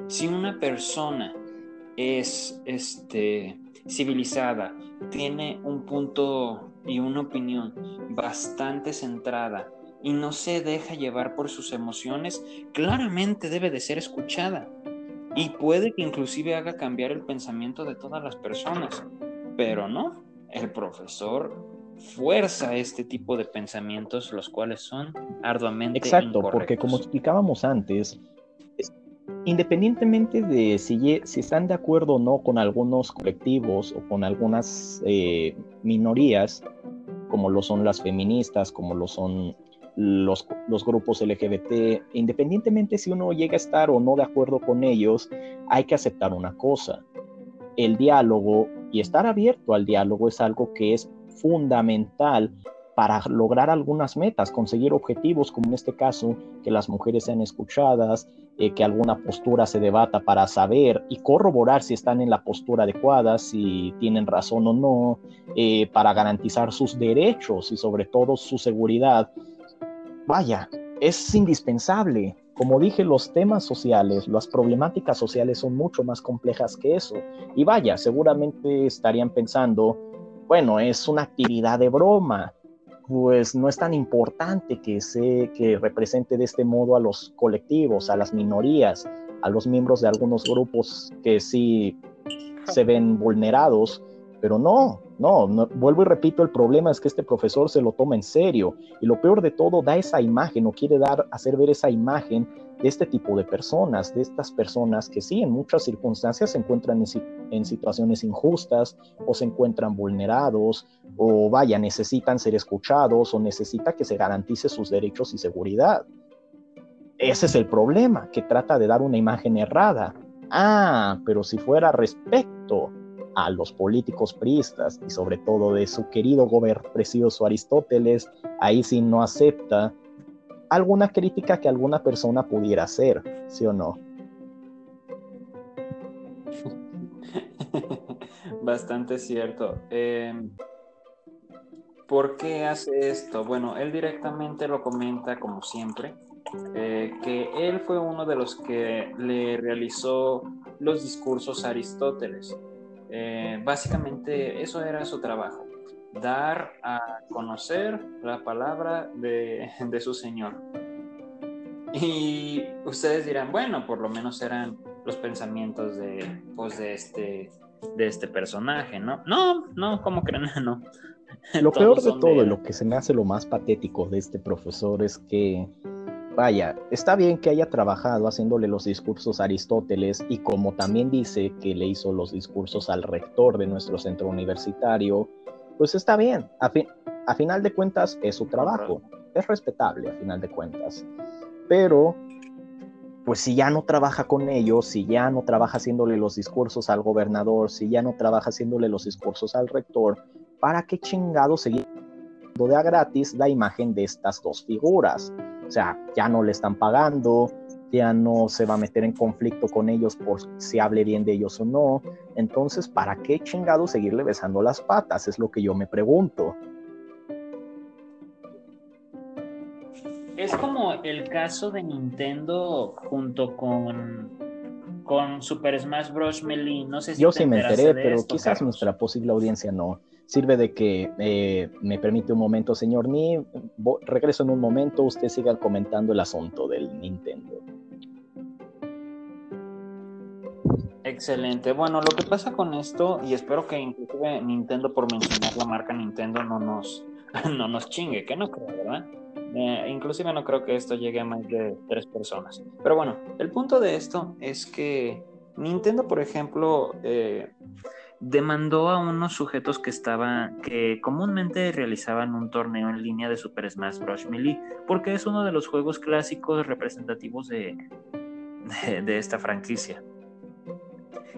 Si una persona es este, civilizada, tiene un punto y una opinión bastante centrada y no se deja llevar por sus emociones, claramente debe de ser escuchada. Y puede que inclusive haga cambiar el pensamiento de todas las personas, pero no, el profesor fuerza este tipo de pensamientos, los cuales son arduamente Exacto, porque como explicábamos antes, independientemente de si, si, están de acuerdo o no con algunos colectivos o con algunas eh, minorías, como lo son las feministas, como lo son los, grupos LGBT, independientemente si uno llega a estar o no de acuerdo con ellos, hay que aceptar una cosa. El diálogo y estar abierto al diálogo es algo que es fundamental para lograr algunas metas, conseguir objetivos, como en este caso, que las mujeres sean escuchadas, eh, que alguna postura se debata para saber y corroborar si están en la postura adecuada, si tienen razón o no, eh, para garantizar sus derechos y sobre todo su seguridad vaya, es indispensable. Como dije, los temas sociales, las problemáticas sociales son mucho más complejas que eso. Y vaya, seguramente estarían pensando, bueno, es una actividad de broma, pues no es tan importante que se que represente de este modo a los colectivos, a las minorías, a los miembros de algunos grupos que sí se ven vulnerados, pero no, no, vuelvo y repito, el problema es que este profesor se lo toma en serio y lo peor de todo, da esa imagen o quiere dar, hacer ver esa imagen de este tipo de personas, de estas personas que sí, en muchas circunstancias se encuentran en, situaciones injustas o se encuentran vulnerados o vaya, necesitan ser escuchados o necesita que se garantice sus derechos y seguridad. Ese es el problema, que trata de dar una imagen errada. Ah, pero si fuera respecto a los políticos priistas y sobre todo de su querido gobernador precioso Aristóteles, ahí sí no acepta alguna crítica que alguna persona pudiera hacer, ¿sí o no? Bastante cierto. Em, ¿Por qué hace esto? Bueno, él directamente lo comenta como siempre, eh, que él fue uno de los que le realizó los discursos a Aristóteles. Eh, básicamente eso era su trabajo, dar a conocer la palabra de, su Señor. Y ustedes dirán, bueno, por lo menos eran los pensamientos de, pues, de, este, de este personaje, ¿no? No, no, ¿cómo creen? No. Lo peor de todo y lo que se me hace lo más patético de este profesor es que, vaya, está bien que haya trabajado haciéndole los discursos a Aristóteles y como también dice que le hizo los discursos al rector de nuestro centro universitario, pues está bien. A, a final de cuentas es su trabajo. Es respetable a final de cuentas. Pero pues si ya no trabaja con ellos, si ya no trabaja haciéndole los discursos al gobernador, si ya no trabaja haciéndole los discursos al rector, ¿para qué chingado seguir de a gratis la imagen de estas dos figuras? O sea, ya no le están pagando, ya no se va a meter en conflicto con ellos por si hable bien de ellos o no. Entonces, ¿para qué chingado seguirle besando las patas? Es lo que yo me pregunto. Es como el caso de Nintendo junto con, con Super Smash Bros. Melee. No sé si Yo sí me enteré, pero quizás nuestra posible audiencia no. Sirve de que eh, me permite un momento, señor Ni. Regreso en un momento, usted siga comentando el asunto del Nintendo. Excelente. Bueno, lo que pasa con esto, y espero que inclusive Nintendo, por mencionar la marca Nintendo, no nos, no nos chingue, que no creo, ¿verdad? Eh, inclusive no creo que esto llegue a más de tres personas. Pero bueno, el punto de esto es que Nintendo, por ejemplo, eh, demandó a unos sujetos que estaban, que comúnmente realizaban un torneo en línea de Super Smash Bros. Melee, porque es uno de los juegos clásicos representativos de, de esta franquicia.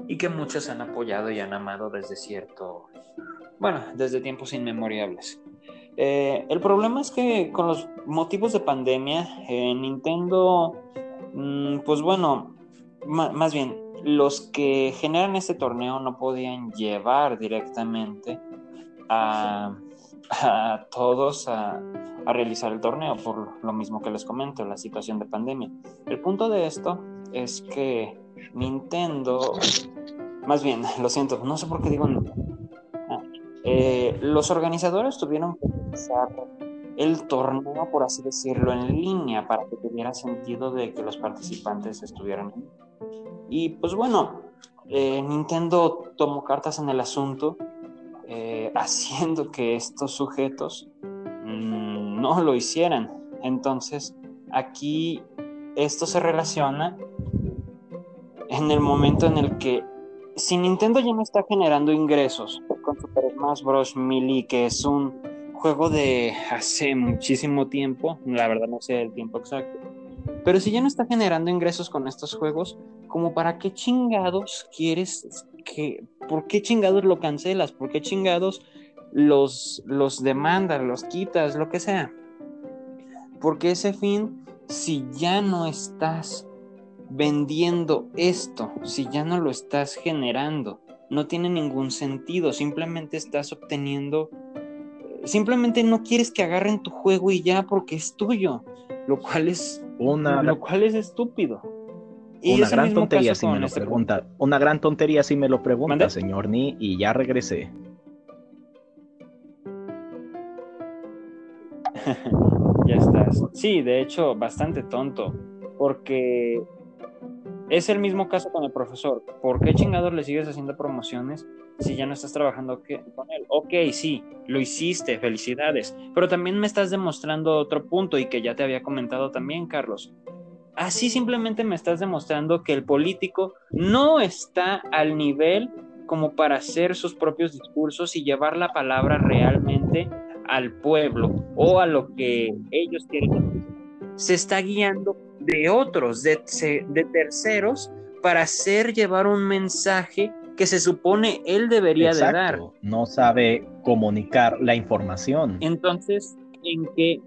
Y que muchos han apoyado y han amado desde cierto, bueno, desde tiempos inmemoriales. Eh, el problema es que con los motivos de pandemia, eh, Nintendo, mm, pues bueno, más bien, los que generan este torneo no podían llevar directamente a, todos a, realizar el torneo, por lo mismo que les comento, la situación de pandemia. El punto de esto es que Nintendo, más bien, lo siento, no sé por qué digo eh, los organizadores tuvieron que empezar el torneo, por así decirlo, en línea para que tuviera sentido de que los participantes estuvieran ahí. Y pues bueno, eh, Nintendo tomó cartas en el asunto, eh, haciendo que estos sujetos mm, no lo hicieran. Entonces, aquí esto se relaciona en el momento en el que si Nintendo ya no está generando ingresos con Super Smash Bros. Melee, que es un juego de hace muchísimo tiempo, la verdad no sé el tiempo exacto, pero si ya no está generando ingresos con estos juegos, como para qué chingados quieres que, por qué chingados lo cancelas, por qué chingados los, los demandas, los quitas, lo que sea. Porque ese fin, si ya no estás vendiendo esto si ya no lo estás generando? No tiene ningún sentido, simplemente estás obteniendo, simplemente no quieres que agarren tu juego y ya porque es tuyo, lo cual es, una, lo cual es estúpido. una gran tontería si me lo este pregunta. Una gran tontería si me lo pregunta, señor Ni, y ya regresé. ya estás. Sí, de hecho, bastante tonto. Porque es el mismo caso con el profesor. ¿Por qué chingados le sigues haciendo promociones si ya no estás trabajando con él? Ok, sí, lo hiciste, felicidades. Pero también me estás demostrando otro punto y que ya te había comentado también, Carlos. Así simplemente me estás demostrando que el político no está al nivel como para hacer sus propios discursos y llevar la palabra realmente al pueblo o a lo que ellos quieren. Se está guiando de otros, de, de terceros, para hacer llevar un mensaje que se supone él debería de dar. No sabe comunicar la información. Entonces, ¿en qué?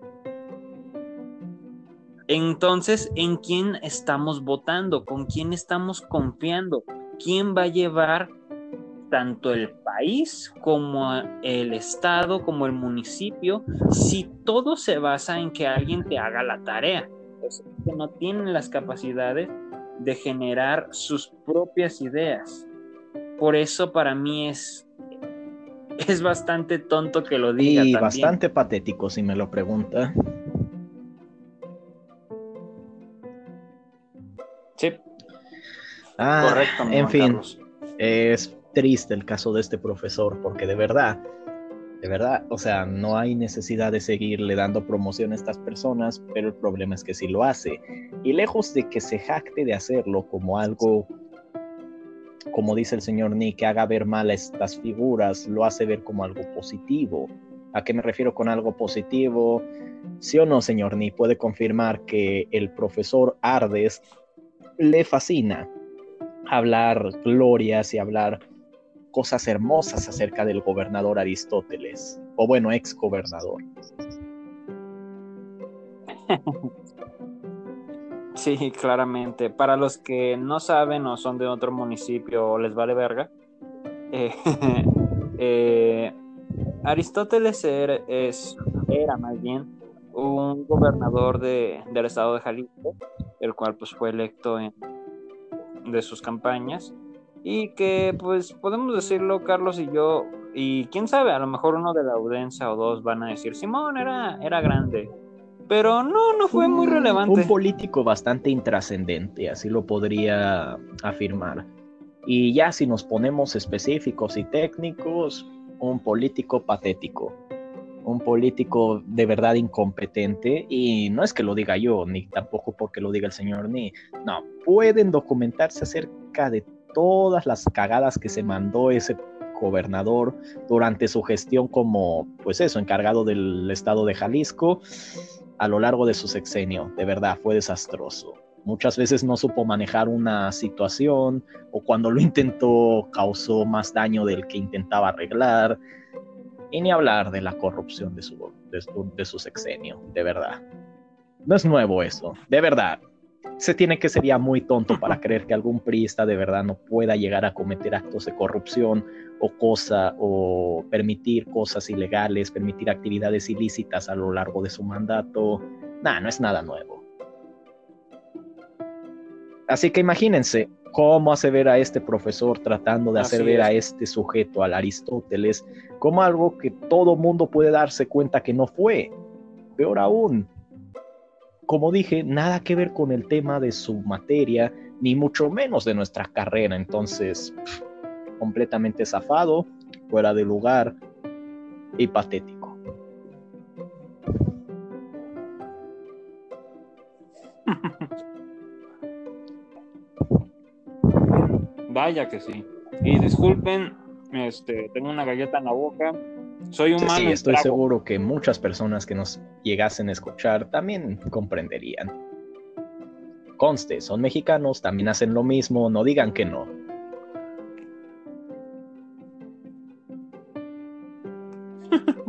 Entonces, ¿en quién estamos votando? ¿Con quién estamos confiando? ¿Quién va a llevar tanto el país como el estado, como el municipio, si todo se basa en que alguien te haga la tarea? que no tienen las capacidades de generar sus propias ideas. Por eso para mí es, es bastante tonto que lo diga. Y bastante patético si me lo pregunta. Sí. Ah, Correcto. En fin, es triste el caso de este profesor porque de verdad De verdad, o sea, no hay necesidad de seguirle dando promoción a estas personas, pero el problema es que sí lo hace. Y lejos de que se jacte de hacerlo como algo, como dice el señor Nick, que haga ver mal a estas figuras, lo hace ver como algo positivo. ¿A qué me refiero con algo positivo? Sí o no, señor Nick, puede confirmar que el profesor Ardes le fascina hablar glorias y hablar cosas hermosas acerca del gobernador Aristóteles, o bueno, ex gobernador. Sí, claramente. Para los que no saben o son de otro municipio o les vale verga, eh, eh, Aristóteles era, es, era más bien un gobernador de, del estado de Jalisco, el cual pues fue electo en, de sus campañas y que pues podemos decirlo Carlos y yo y quién sabe, a lo mejor uno de la audiencia o dos van a decir Simón era, era grande, pero no, no fue muy relevante. Un político bastante intrascendente, así lo podría afirmar. Y ya si nos ponemos específicos y técnicos, un político patético un político de verdad incompetente y no es que lo diga yo, ni tampoco porque lo diga el señor Ni, no, pueden documentarse acerca de todas las cagadas que se mandó ese gobernador durante su gestión como, pues eso, encargado del estado de Jalisco a lo largo de su sexenio. De verdad, fue desastroso. Muchas veces no supo manejar una situación o cuando lo intentó causó más daño del que intentaba arreglar. Y ni hablar de la corrupción de su, de su, sexenio, de verdad. No es nuevo eso, de verdad se tiene que ser ya muy tonto para creer que algún priista de verdad no pueda llegar a cometer actos de corrupción o cosa o permitir cosas ilegales, permitir actividades ilícitas a lo largo de su mandato. Nada, no es nada nuevo. Así que imagínense cómo hace ver a este profesor tratando de hacer ver a este sujeto, al Aristóteles, como algo que todo mundo puede darse cuenta que no fue. Peor aún, como dije, nada que ver con el tema de su materia, ni mucho menos de nuestra carrera. Entonces, completamente zafado, fuera de lugar y patético. Vaya que sí. Y disculpen, este, tengo una galleta en la boca. Soy humano. Sí, estoy seguro que muchas personas que nos llegasen a escuchar también comprenderían. Conste, son mexicanos, también hacen lo mismo, no digan que no.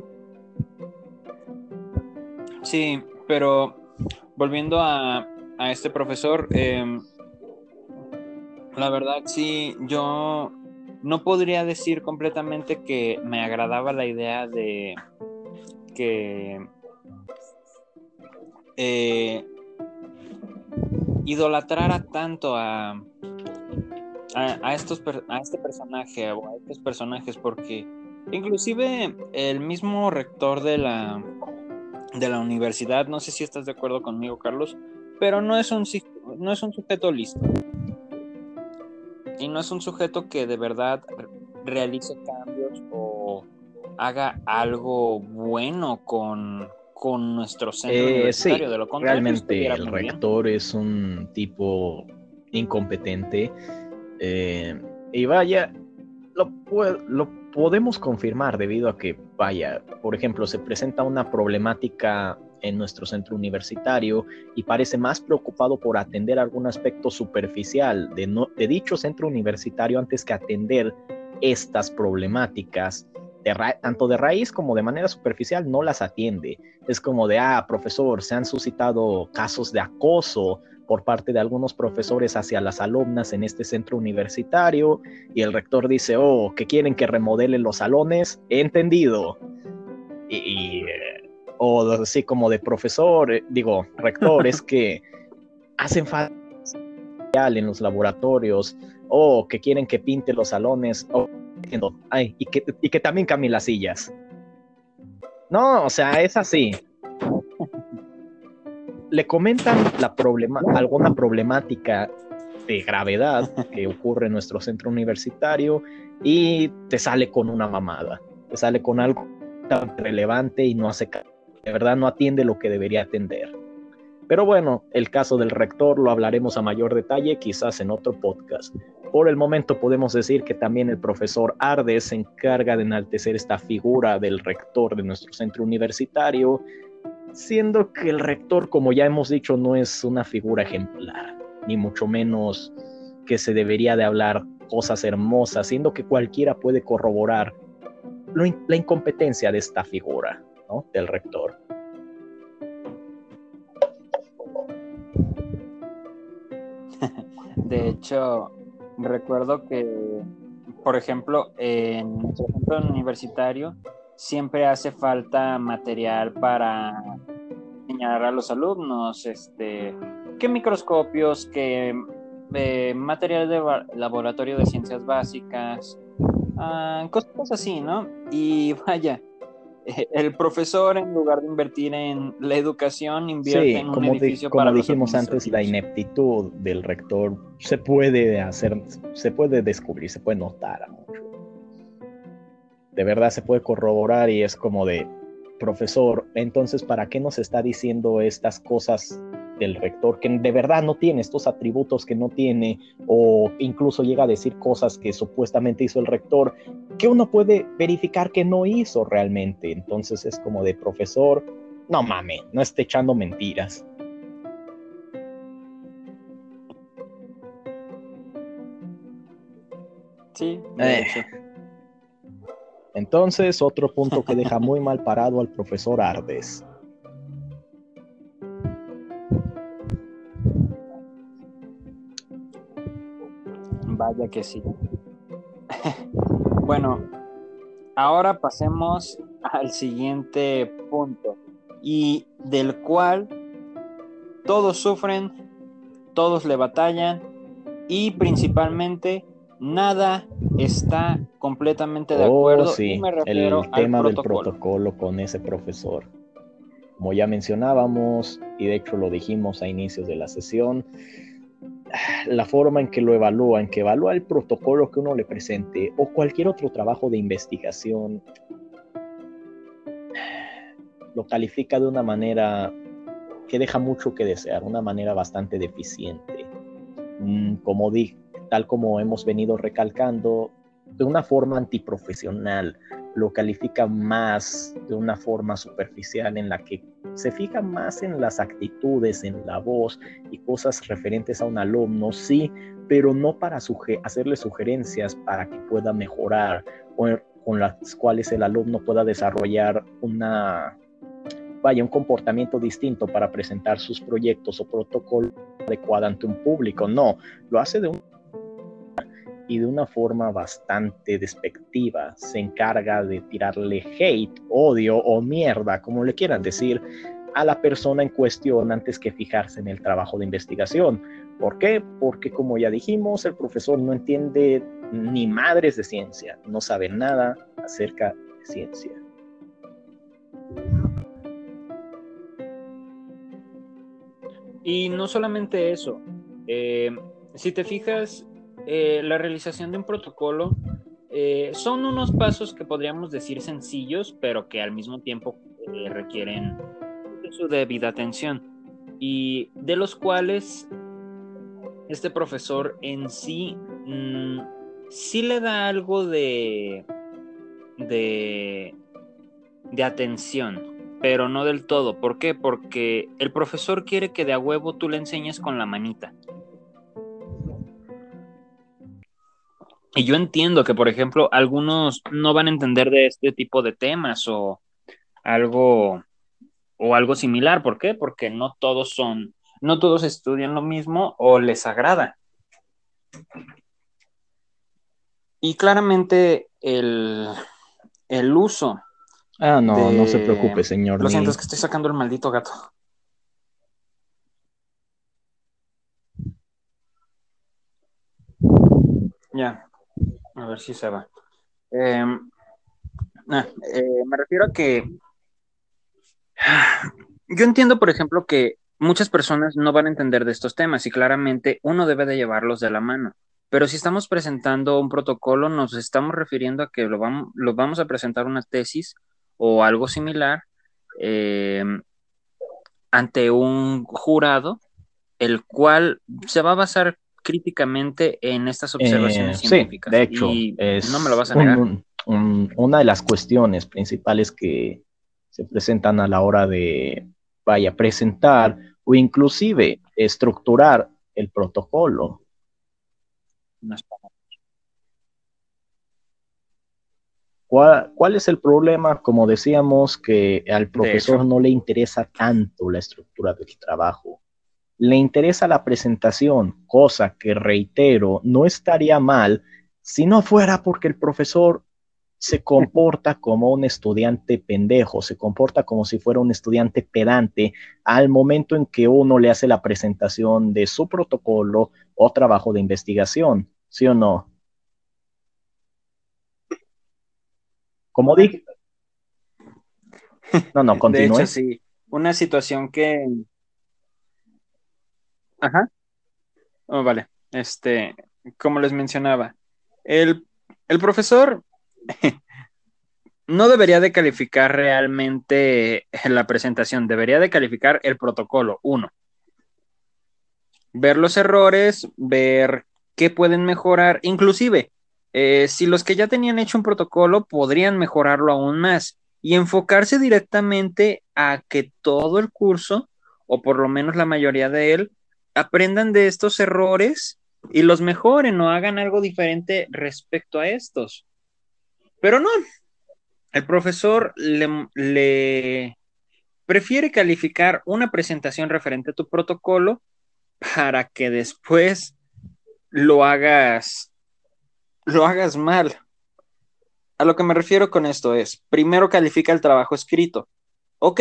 Sí, pero volviendo a, a este profesor, eh, la verdad, sí, yo no podría decir completamente que me agradaba la idea de que eh, idolatrara tanto a, a, estos, a este personaje o a estos personajes porque inclusive el mismo rector de la, de la universidad, no sé si estás de acuerdo conmigo Carlos, pero no es un, no es un sujeto listo y no es un sujeto que de verdad realice cambios o haga algo bueno con, con nuestro centro eh, universitario. de lo contrario, realmente el rector es un tipo incompetente eh, y vaya, lo, lo podemos confirmar debido a que, vaya, por ejemplo, se presenta una problemática en nuestro centro universitario y parece más preocupado por atender algún aspecto superficial de, dicho centro universitario antes que atender estas problemáticas. Tanto de raíz como de manera superficial no las atiende. Es como de, ah, profesor, se han suscitado casos de acoso por parte de algunos profesores hacia las alumnas en este centro universitario y el rector dice, oh, que quieren que remodelen los salones, he entendido. Y, eh, o así como de profesor, eh, digo, rector, es que hacen falta en los laboratorios o que quieren que pinte los salones o ay, y, que, y que también cambien las sillas. No, o sea, es así. Le comentan la problema, alguna problemática de gravedad que ocurre en nuestro centro universitario y te sale con una mamada, te sale con algo tan relevante y no hace de verdad no atiende lo que debería atender. Pero bueno, el caso del rector lo hablaremos a mayor detalle quizás en otro podcast. Por el momento podemos decir que también el profesor Ardes se encarga de enaltecer esta figura del rector de nuestro centro universitario, siendo que el rector, como ya hemos dicho, no es una figura ejemplar, ni mucho menos que se debería de hablar cosas hermosas, siendo que cualquiera puede corroborar la incompetencia de esta figura, ¿no? Del rector. De hecho, recuerdo que, por ejemplo, en nuestro centro universitario siempre hace falta material para enseñar a los alumnos, este, qué microscopios, qué eh, material de laboratorio de ciencias básicas, ah, cosas así, ¿no? Y vaya, el profesor en lugar de invertir en la educación invierte en un como edificio como dijimos antes la ineptitud del rector se puede hacer se puede descubrir se puede notar mucho de verdad se puede corroborar y es como de profesor entonces para qué nos está diciendo estas cosas del rector, que de verdad no tiene estos atributos que no tiene, o incluso llega a decir cosas que supuestamente hizo el rector, que uno puede verificar que no hizo realmente. Entonces es como de profesor, no mames, no esté echando mentiras. Sí, eh. Entonces, otro punto que deja muy mal parado al profesor Ardes Vaya que sí. bueno, ahora pasemos al siguiente punto y del cual todos sufren, todos le batallan y principalmente nada está completamente de oh, acuerdo. sí, el tema del protocolo con ese profesor. Como ya mencionábamos, y de hecho lo dijimos a inicios de la sesión, la forma en que lo evalúa, en que evalúa el protocolo que uno le presente o cualquier otro trabajo de investigación, lo califica de una manera que deja mucho que desear, una manera bastante deficiente. Mm, como di, tal como hemos venido recalcando, de una forma antiprofesional, lo califica más de una forma superficial en la que se fija más en las actitudes, en la voz y cosas referentes a un alumno, sí, pero no para hacerle sugerencias para que pueda mejorar o con las cuales el alumno pueda desarrollar una, vaya, un comportamiento distinto para presentar sus proyectos o protocolos adecuado ante un público. No, lo hace de un y de una forma bastante despectiva se encarga de tirarle hate, odio o mierda, como le quieran decir, a la persona en cuestión antes que fijarse en el trabajo de investigación. ¿Por qué? Porque como ya dijimos, el profesor no entiende ni madres de ciencia, no sabe nada acerca de ciencia. Y no solamente eso, eh, si te fijas, eh, la realización de un protocolo eh, son unos pasos que podríamos decir sencillos, pero que al mismo tiempo eh, requieren su debida atención y de los cuales este profesor en sí mm, sí le da algo de, de, de atención, pero no del todo. ¿Por qué? Porque el profesor quiere que de a huevo tú le enseñes con la manita. Y yo entiendo que, por ejemplo, algunos no van a entender de este tipo de temas o algo o algo similar. ¿Por qué? Porque no todos son, no todos estudian lo mismo o les agrada. Y claramente el, el uso. Ah, no, no se preocupe, señor. Lo siento, es que estoy sacando el maldito gato. Ya. A ver si se va. Em, ah, eh, me refiero a que yo entiendo, por ejemplo, que muchas personas no van a entender de estos temas y claramente uno debe de llevarlos de la mano. Pero si estamos presentando un protocolo, nos estamos refiriendo a que lo vamos, lo vamos a presentar una tesis o algo similar eh, ante un jurado, el cual se va a basar críticamente en estas observaciones Eh, científicas. Sí, de hecho, Y es no me lo vas a negar. un- un- una de las cuestiones principales que se presentan a la hora de, vaya, presentar o inclusive estructurar el protocolo. ¿Cuál, cuál es el problema? Como decíamos, que al profesor no le interesa tanto la estructura del trabajo. Le interesa la presentación, cosa que, reitero, no estaría mal si no fuera porque el profesor se comporta como un estudiante pendejo, se comporta como si fuera un estudiante pedante al momento en que uno le hace la presentación de su protocolo o trabajo de investigación, ¿sí o no? Como dije. No, no, De continúe. hecho, sí. Una situación que. Ajá. Oh, vale. Este, como les mencionaba, el, el profesor no debería de calificar realmente la presentación, debería de calificar el protocolo, uno. Ver los errores, ver qué pueden mejorar, inclusive, eh, si los que ya tenían hecho un protocolo podrían mejorarlo aún más y enfocarse directamente a que todo el curso, o por lo menos la mayoría de él, aprendan de estos errores y los mejoren o hagan algo diferente respecto a estos. Pero no, el profesor le, prefiere calificar una presentación referente a tu protocolo para que después lo hagas lo hagas mal. A lo que me refiero con esto es, primero califica el trabajo escrito. Ok,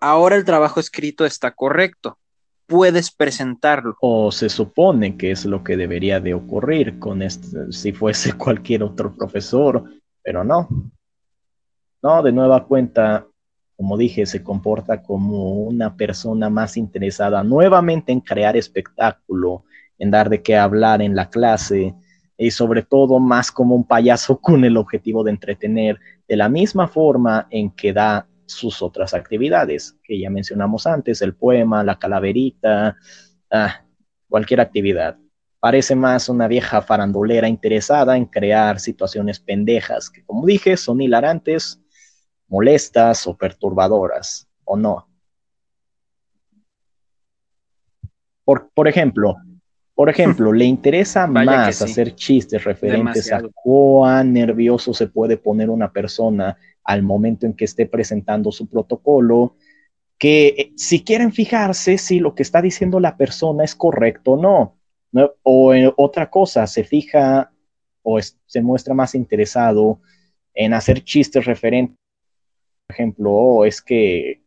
ahora el trabajo escrito está correcto. Puedes presentarlo. O se supone que es lo que debería de ocurrir con este, si fuese cualquier otro profesor, pero no. No, de nueva cuenta, como dije, se comporta como una persona más interesada nuevamente en crear espectáculo, en dar de qué hablar en la clase y sobre todo más como un payaso con el objetivo de entretener, de la misma forma en que da sus otras actividades, que ya mencionamos antes, el poema, la calaverita, ah, cualquier actividad. Parece más una vieja farandulera interesada en crear situaciones pendejas, que como dije, son hilarantes, molestas o perturbadoras, ¿o no? Por, por ejemplo, por ejemplo, le interesa más sí. hacer chistes referentes Demasiado. a cuán nervioso se puede poner una persona al momento en que esté presentando su protocolo, que eh, si quieren fijarse si lo que está diciendo la persona es correcto o no. O eh, otra cosa, se fija o se muestra más interesado en hacer chistes referentes, por ejemplo, "Oh, es que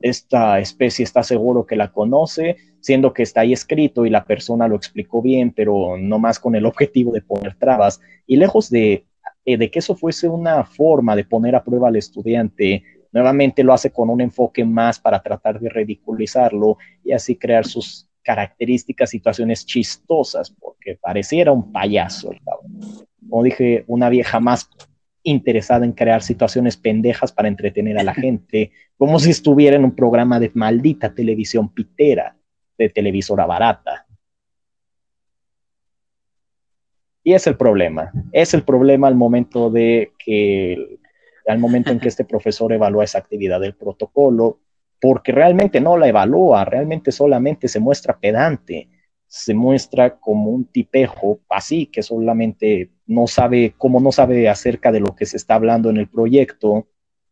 esta especie está seguro que la conoce, siendo que está ahí escrito y la persona lo explicó bien, pero no más con el objetivo de poner trabas. Y lejos de, eh, de que eso fuese una forma de poner a prueba al estudiante, nuevamente lo hace con un enfoque más para tratar de ridiculizarlo y así crear sus características, situaciones chistosas, porque pareciera un payaso el cabrón. Como dije, una vieja más interesada en crear situaciones pendejas para entretener a la gente, como si estuviera en un programa de maldita televisión pitera, de televisora barata. Y es el problema, es el problema al momento de que, al momento en que este profesor evalúa esa actividad del protocolo, porque realmente no la evalúa, realmente solamente se muestra pedante, se muestra como un tipejo así, que solamente no sabe, como no sabe acerca de lo que se está hablando en el proyecto,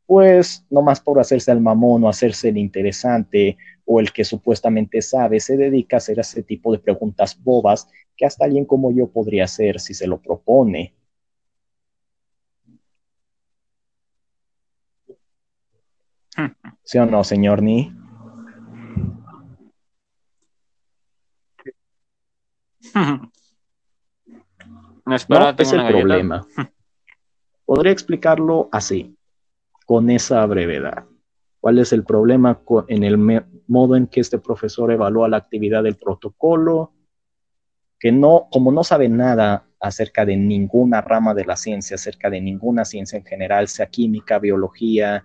pues no más por hacerse el mamón o hacerse el interesante o el que supuestamente sabe, se dedica a hacer ese tipo de preguntas bobas que hasta alguien como yo podría hacer si se lo propone. ¿Sí o no, señor Ni? No, espera, No, es el problema. Podría explicarlo así, con esa brevedad. ¿Cuál es el problema en el modo en que este profesor evalúa la actividad del protocolo? Que no, como no sabe nada acerca de ninguna rama de la ciencia, acerca de ninguna ciencia en general, sea química, biología,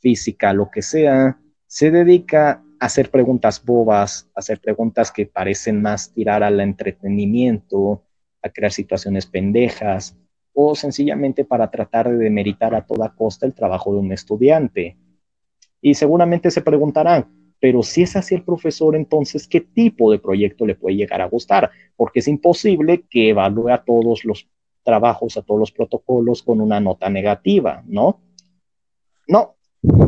física, lo que sea, se dedica a hacer preguntas bobas, a hacer preguntas que parecen más tirar al entretenimiento, a crear situaciones pendejas, o sencillamente para tratar de demeritar a toda costa el trabajo de un estudiante. Y seguramente se preguntarán, pero si es así el profesor, entonces, ¿qué tipo de proyecto le puede llegar a gustar? Porque es imposible que evalúe a todos los trabajos, a todos los protocolos con una nota negativa, ¿no? No,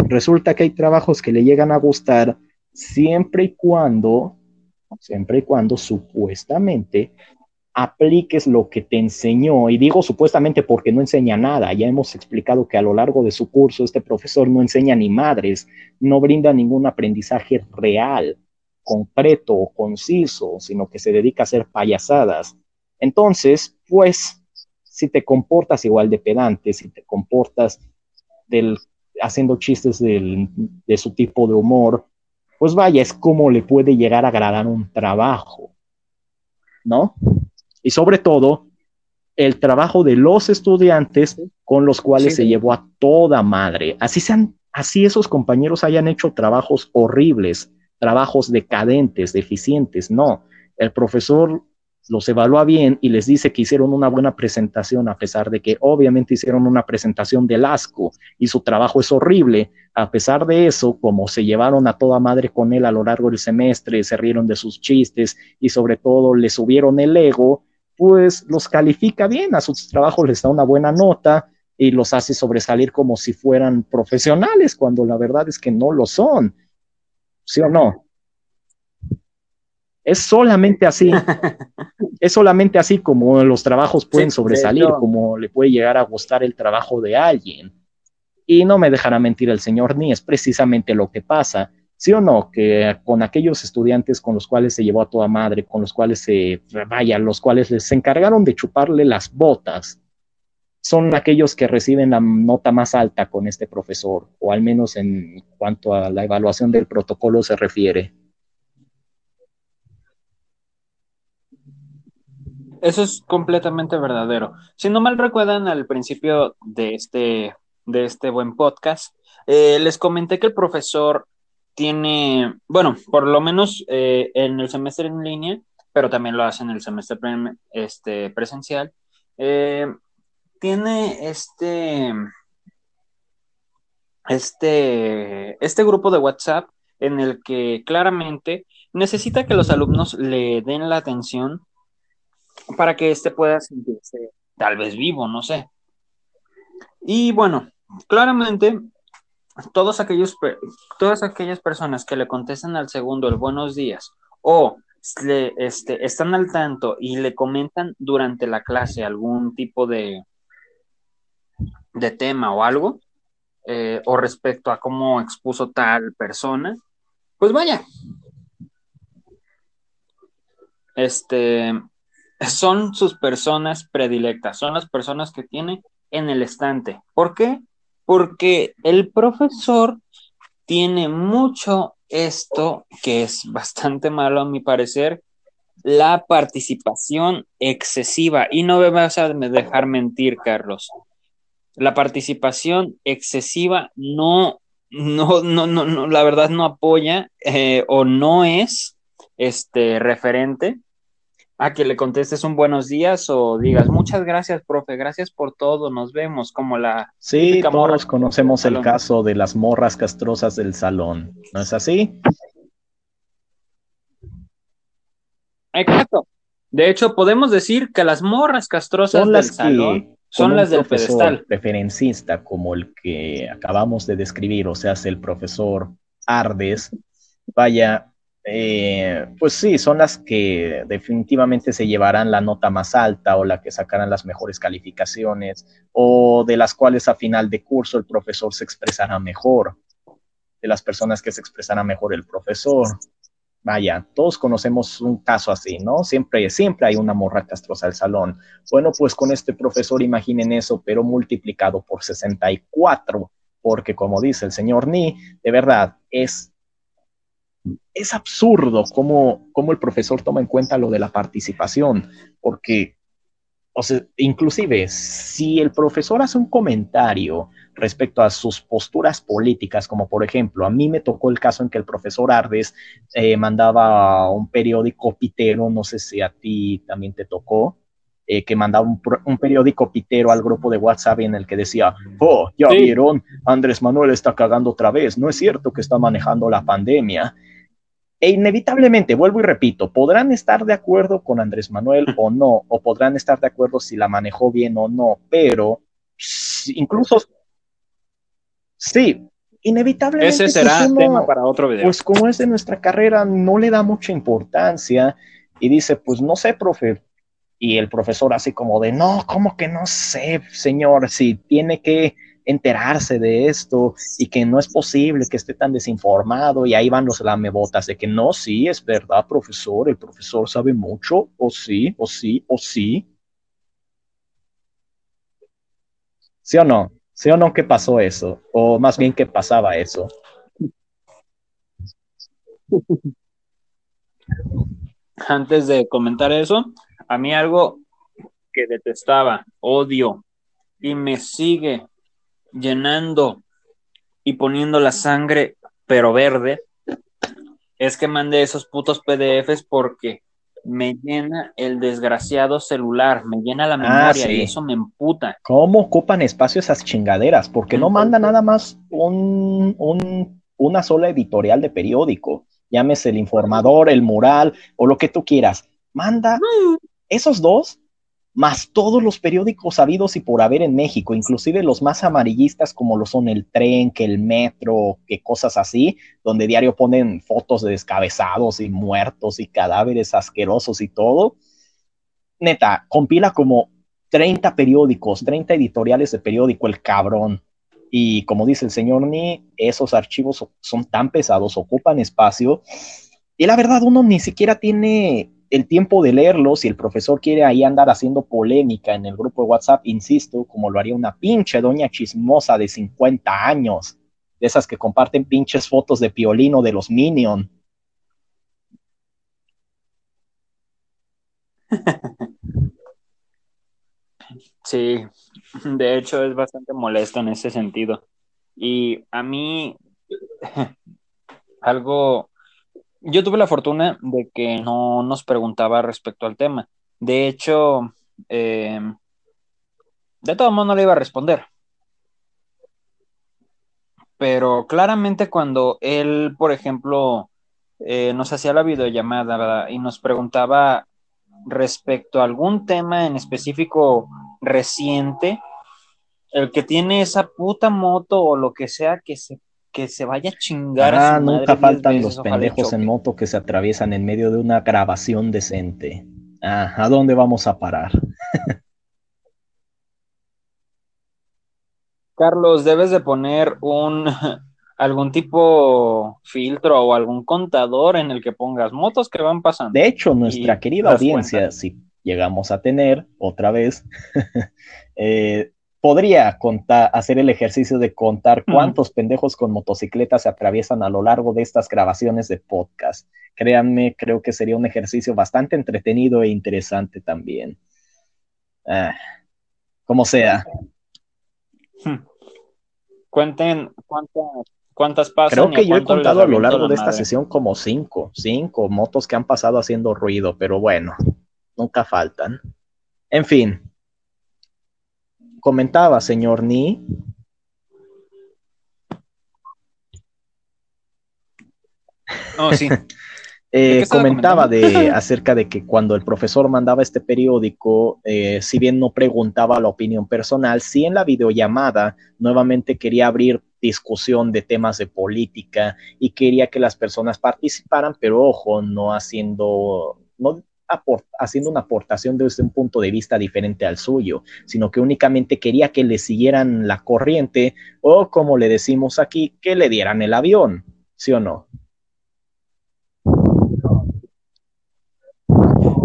resulta que hay trabajos que le llegan a gustar siempre y cuando, siempre y cuando supuestamente apliques lo que te enseñó. Y digo supuestamente porque no enseña nada. Ya hemos explicado que a lo largo de su curso este profesor no enseña ni madres, no brinda ningún aprendizaje real, concreto o conciso, sino que se dedica a hacer payasadas. Entonces, pues, si te comportas igual de pedante, si te comportas del, haciendo chistes del, de su tipo de humor, pues vaya, es como le puede llegar a agradar un trabajo, ¿no? Y sobre todo el trabajo de los estudiantes con los cuales se llevó a toda madre. Así sean, así esos compañeros hayan hecho trabajos horribles, trabajos decadentes, deficientes. No, el profesor los evalúa bien y les dice que hicieron una buena presentación, a pesar de que obviamente hicieron una presentación del asco y su trabajo es horrible. A pesar de eso, como se llevaron a toda madre con él a lo largo del semestre, se rieron de sus chistes y sobre todo le subieron el ego, pues los califica bien, a sus trabajos les da una buena nota y los hace sobresalir como si fueran profesionales, cuando la verdad es que no lo son. ¿Sí o no? Es solamente así. es solamente así como los trabajos pueden sobresalir, como le puede llegar a gustar el trabajo de alguien. Y no me dejará mentir el señor ni es precisamente lo que pasa. ¿Sí o no? Que con aquellos estudiantes con los cuales se llevó a toda madre, con los cuales se, vaya, los cuales les encargaron de chuparle las botas, son aquellos que reciben la nota más alta con este profesor, o al menos en cuanto a la evaluación del protocolo se refiere. Eso es completamente verdadero. Si no mal recuerdan, al principio de este, de este buen podcast, eh, les comenté que el profesor tiene, bueno, por lo menos eh, en el semestre en línea, pero también lo hace en el semestre este, presencial, eh, tiene este, este, este grupo de WhatsApp en el que claramente necesita que los alumnos le den la atención para que éste pueda sentirse tal vez vivo, no sé. Y bueno, claramente todos aquellos, todas aquellas personas que le contestan al segundo el buenos días o le, este, están al tanto y le comentan durante la clase algún tipo de, de tema o algo, eh, o respecto a cómo expuso tal persona, pues vaya. Este son sus personas predilectas, son las personas que tiene en el estante. ¿Por qué? Porque el profesor tiene mucho esto que es bastante malo a mi parecer, la participación excesiva. Y no me vas a dejar mentir, Carlos. La participación excesiva no, no, no, no, no la verdad no apoya eh, o no es este referente a que le contestes un buenos días o digas muchas gracias, profe, gracias por todo, nos vemos, como la... Sí, todos conocemos el caso de las morras castrosas del salón, ¿no es así? Exacto. De hecho, podemos decir que las morras castrosas del salón son las del pedestal. Referencista como el que acabamos de describir, o sea, el profesor Ardes, vaya, eh, pues sí, son las que definitivamente se llevarán la nota más alta o la que sacarán las mejores calificaciones o de las cuales a final de curso el profesor se expresará mejor, de las personas que se expresará mejor el profesor. Vaya, todos conocemos un caso así, ¿no? Siempre, siempre hay una morra castrosa al salón. Bueno, pues con este profesor imaginen eso, pero multiplicado por 64, porque como dice el señor Ni, de verdad es es absurdo cómo, cómo, el profesor toma en cuenta lo de la participación, porque o sea, inclusive, si el profesor hace un comentario respecto a sus posturas políticas, como por ejemplo, a mí me tocó el caso en que el profesor Ardes eh, mandaba un periódico pitero, no sé si a ti también te tocó, eh, que mandaba un, periódico pitero al grupo de WhatsApp en el que decía, oh, ya vieron, Andrés Manuel está cagando otra vez, no es cierto que está manejando la pandemia. E inevitablemente, vuelvo y repito, podrán estar de acuerdo con Andrés Manuel o no, o podrán estar de acuerdo si la manejó bien o no, pero incluso, sí, inevitablemente. Ese será pues tema para otro video. Pues como es de nuestra carrera, no le da mucha importancia y dice, pues no sé, profe. Y el profesor así como de, no, ¿cómo que no sé, señor? Si tiene que enterarse de esto y que no es posible que esté tan desinformado y ahí van los lamebotas de que no, sí, es verdad, profesor, el profesor sabe mucho, o sí, o sí, o sí. ¿Sí o no? ¿Sí o no que pasó eso? O más bien que pasaba eso. Antes de comentar eso, a mí algo que detestaba, odio y me sigue llenando y poniendo la sangre, pero verde, es que mandé esos putos PDFs porque me llena el desgraciado celular, me llena la ah, memoria y eso me emputa. ¿Cómo ocupan espacio esas chingaderas? Porque no manda nada más un, una sola editorial de periódico. Llámese el informador, el mural o lo que tú quieras. Manda esos dos más todos los periódicos habidos y por haber en México, inclusive los más amarillistas como lo son el tren, que el metro, que cosas así, donde diario ponen fotos de descabezados y muertos y cadáveres asquerosos y todo. Neta, compila como 30 periódicos, 30 editoriales de periódico, el cabrón. Y como dice el señor Ni, esos archivos son tan pesados, ocupan espacio. Y la verdad, uno ni siquiera tiene el tiempo de leerlo, si el profesor quiere ahí andar haciendo polémica en el grupo de WhatsApp, insisto, como lo haría una pinche doña chismosa de 50 años, de esas que comparten pinches fotos de piolino de los Minion. Sí, de hecho es bastante molesto en ese sentido. Y a mí algo yo tuve la fortuna de que no nos preguntaba respecto al tema. De hecho, em, de todo modo no le iba a responder. Pero claramente cuando él, por ejemplo, eh, nos hacía la videollamada y nos preguntaba respecto a algún tema en específico reciente, el que tiene esa puta moto o lo que sea que se que se vaya a chingar a ah, su nunca faltan los pendejos en moto que se atraviesan en medio de una grabación decente. Ah, ¿a dónde vamos a parar? Carlos, debes de poner un algún tipo filtro o algún contador en el que pongas motos que van pasando. De hecho, nuestra querida audiencia, si llegamos a tener otra vez, eh, podría contar, hacer el ejercicio de contar cuántos pendejos con motocicletas se atraviesan a lo largo de estas grabaciones de podcast. Créanme, creo que sería un ejercicio bastante entretenido e interesante también. Ah, como sea. Cuenten cuántas, cuántas pasan. Creo que yo he contado a lo largo de esta sesión como cinco, cinco motos que han pasado haciendo ruido, pero bueno, nunca faltan. En fin, comentaba, señor Ni. Oh, sí. Eh, comentaba de, acerca de que cuando el profesor mandaba este periódico, eh, si bien no preguntaba la opinión personal, sí en la videollamada nuevamente quería abrir discusión de temas de política y quería que las personas participaran, pero ojo, no haciendo, no haciendo una aportación desde un punto de vista diferente al suyo, sino que únicamente quería que le siguieran la corriente o, como le decimos aquí, que le dieran el avión, ¿sí o no?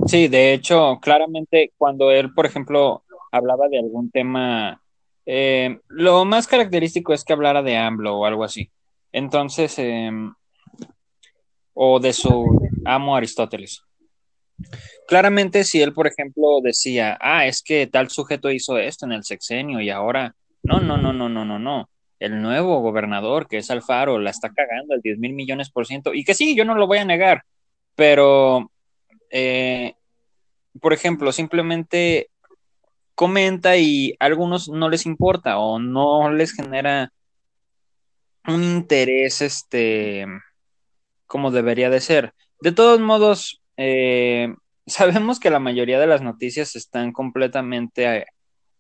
Sí, de hecho, claramente cuando él, por ejemplo, hablaba de algún tema, eh, lo más característico es que hablara de AMLO o algo así. Entonces, em, o de su amo Aristóteles. Claramente si él, por ejemplo, decía, ah, es que tal sujeto hizo esto en el sexenio y ahora, no, no, no, no, no, no, no. El nuevo gobernador, que es Alfaro, la está cagando al 10 mil millones por ciento. Y que sí, yo no lo voy a negar, pero, eh, por ejemplo, simplemente comenta y a algunos no les importa o no les genera un interés, este, como debería de ser. De todos modos, eh, sabemos que la mayoría de las noticias están completamente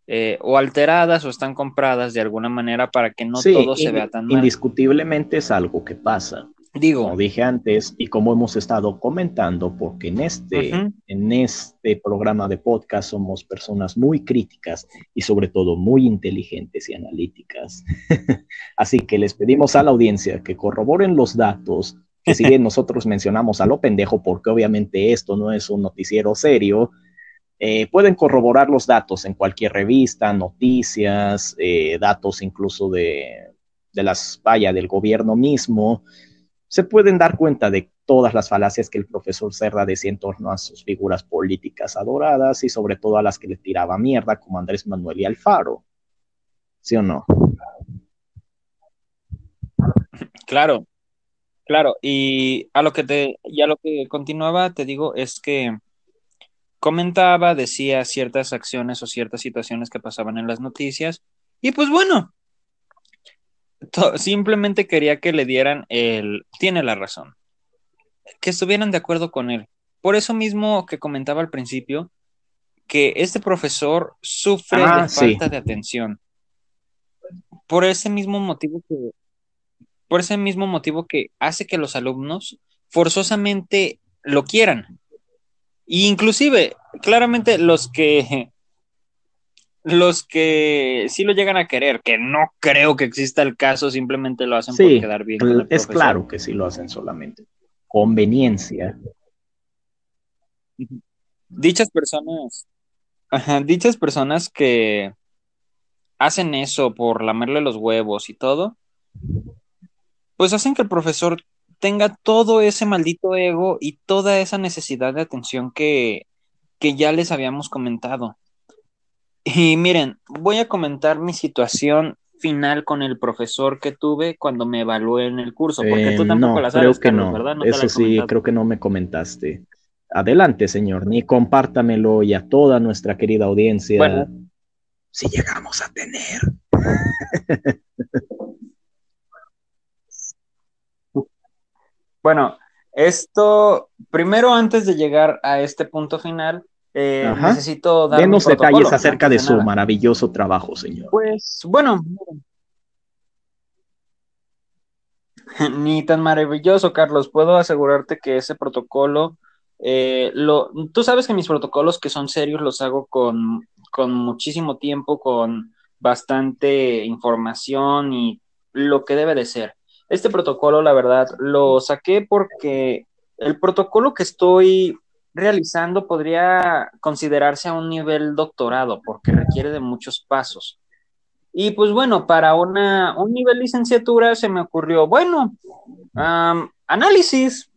eh, o alteradas o están compradas de alguna manera para que no todo se vea tan mal. Indiscutiblemente es algo que pasa. Digo, como dije antes y como hemos estado comentando, porque en este, en este programa de podcast somos personas muy críticas y sobre todo muy inteligentes y analíticas. Así que les pedimos a la audiencia que corroboren los datos, que si bien nosotros mencionamos a lo pendejo, porque obviamente esto no es un noticiero serio, eh, pueden corroborar los datos en cualquier revista, noticias, eh, datos incluso de, de las, vaya, del gobierno mismo se pueden dar cuenta de todas las falacias que el profesor Cerda decía en torno a sus figuras políticas adoradas y sobre todo a las que le tiraba mierda como Andrés Manuel y Alfaro. ¿Sí o no? Claro, claro. Y a lo que te, y a lo que continuaba, te digo, es que comentaba, decía ciertas acciones o ciertas situaciones que pasaban en las noticias. Y pues bueno, simplemente quería que le dieran el, tiene la razón, que estuvieran de acuerdo con él. Por eso mismo que comentaba al principio, que este profesor sufre de ah, falta de atención. Por ese mismo motivo que, por ese mismo motivo que hace que los alumnos forzosamente lo quieran. E inclusive, claramente los que los que sí lo llegan a querer, que no creo que exista el caso, simplemente lo hacen por quedar bien. es claro que sí lo hacen solamente. Conveniencia. Dichas personas, dichas personas que hacen eso por lamerle los huevos y todo, pues hacen que el profesor tenga todo ese maldito ego y toda esa necesidad de atención que, que ya les habíamos comentado. Y miren, voy a comentar mi situación final con el profesor que tuve cuando me evalué en el curso, porque tú eh, tampoco la sabes, creo que no. ¿verdad? Eso sí, creo que no me comentaste. Adelante, señor, ni compártamelo y a toda nuestra querida audiencia. Bueno, si llegamos a tener. bueno, esto, primero antes de llegar a este punto final, eh, necesito dar Denos detalles acerca de, su maravilloso trabajo, señor. Pues bueno, ni tan maravilloso, Carlos. Puedo asegurarte que ese protocolo, eh, lo, tú sabes que mis protocolos que son serios los hago con, con muchísimo tiempo, con bastante información y lo que debe de ser. Este protocolo, la verdad, lo saqué porque el protocolo que estoy realizando podría considerarse a un nivel doctorado porque requiere de muchos pasos. Y pues bueno, para una, un nivel licenciatura se me ocurrió, bueno, análisis,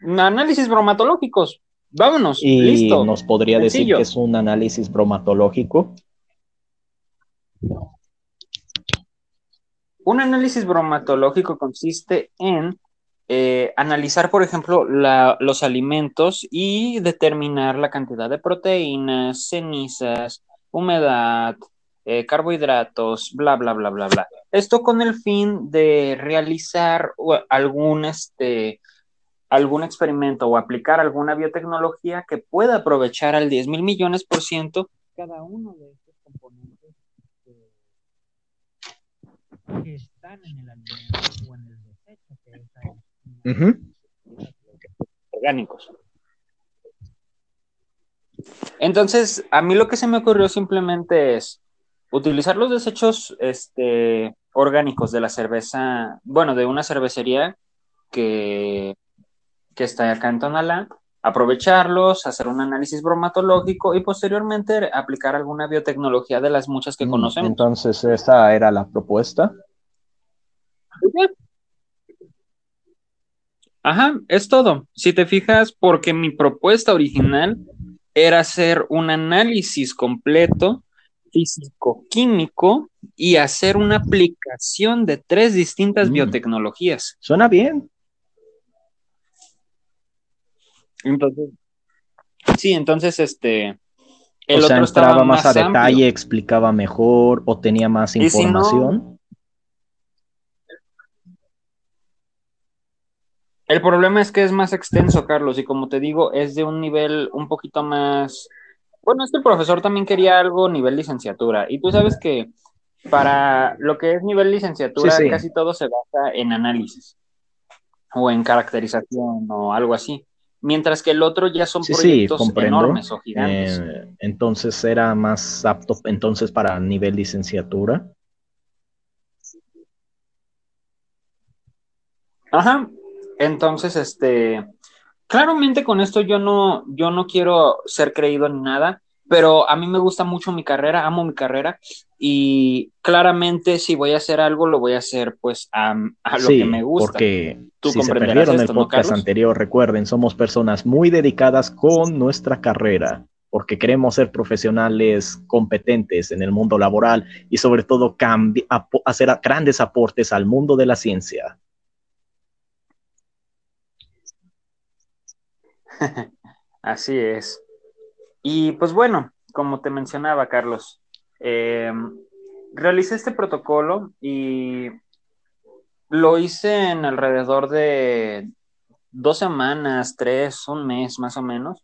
análisis bromatológicos, vámonos, ¿Y listo. ¿Nos podría decir que es un análisis bromatológico? Un análisis bromatológico consiste en eh, analizar, por ejemplo, los alimentos y determinar la cantidad de proteínas, cenizas, humedad, eh, carbohidratos, bla, bla, bla, bla, bla. Esto con el fin de realizar algún, este, algún experimento o aplicar alguna biotecnología que pueda aprovechar al 10 mil millones por ciento cada uno de estos componentes que, están en el alimento o en el desecho que es orgánicos. Entonces, a mí lo que se me ocurrió simplemente es utilizar los desechos este, orgánicos de la cerveza, bueno, de una cervecería que, que está acá en Tonalá, aprovecharlos, hacer un análisis bromatológico y posteriormente aplicar alguna biotecnología de las muchas que mm, conocemos. Entonces, esa era la propuesta. Ajá, es todo. Si te fijas, porque mi propuesta original era hacer un análisis completo físico-químico y hacer una aplicación de tres distintas Mm. biotecnologías. Suena bien. Entonces, sí, entonces este, el o sea, otro entraba más, a amplio. detalle, explicaba mejor o tenía más Y si no- información. El problema es que es más extenso, Carlos, y como te digo, es de un nivel un poquito más. Bueno, es que el profesor también quería algo nivel licenciatura, y tú sabes que para lo que es nivel licenciatura, Sí, sí. casi todo se basa en análisis o en caracterización o algo así. Mientras que el otro ya son Sí, proyectos enormes o gigantes. Eh, entonces era más apto entonces para nivel licenciatura. Ajá. Entonces, este, claramente con esto yo no, yo no quiero ser creído ni nada, pero a mí me gusta mucho mi carrera, amo mi carrera y claramente si voy a hacer algo lo voy a hacer pues a, a lo sí, que me gusta. porque Tú si se perdieron esto, el ¿no, podcast anterior, recuerden, somos personas muy dedicadas con nuestra carrera, porque queremos ser profesionales competentes en el mundo laboral y sobre todo hacer grandes aportes al mundo de la ciencia. Así es. Y pues bueno, como te mencionaba, Carlos, eh, realicé este protocolo y lo hice en alrededor de dos semanas, tres, un mes más o menos,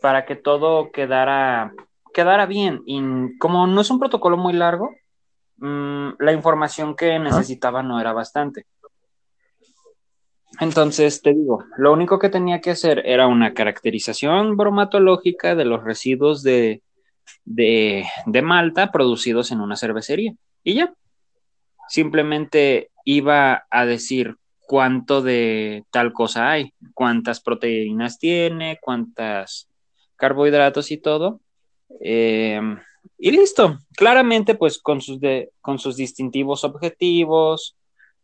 para que todo quedara, quedara bien. Y como no es un protocolo muy largo, mm, la información que necesitaba no era bastante. Entonces, te digo, lo único que tenía que hacer era una caracterización bromatológica de los residuos de, de, de malta producidos en una cervecería. Y ya, simplemente iba a decir cuánto de tal cosa hay, cuántas proteínas tiene, cuántas carbohidratos y todo. Eh, y listo, claramente pues con sus, de, con sus distintivos objetivos,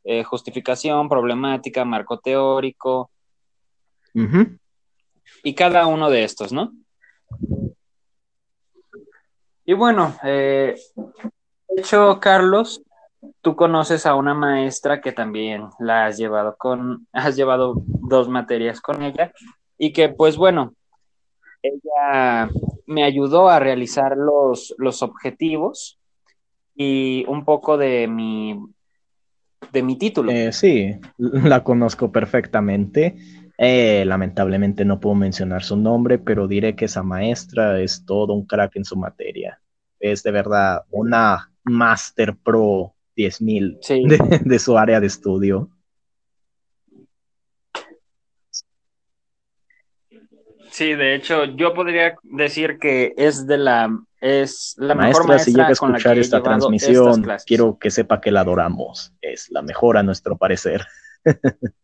eh, justificación, problemática, marco teórico y cada uno de estos, ¿no? Y bueno, eh, de hecho, Carlos, tú conoces a una maestra que también la has llevado con, has llevado dos materias con ella y que pues bueno, ella me ayudó a realizar los, los objetivos y un poco de mi, de mi título. Eh, sí, la conozco perfectamente. Eh, lamentablemente no puedo mencionar su nombre, pero diré que esa maestra es todo un crack en su materia. Es de verdad una Master Pro 10.000 Sí. de, de su área de estudio. Sí, de hecho, yo podría decir que es de la es la mejor Maestra, si llega a maestra escuchar esta transmisión, quiero que sepa que la adoramos. Es la mejor a nuestro parecer.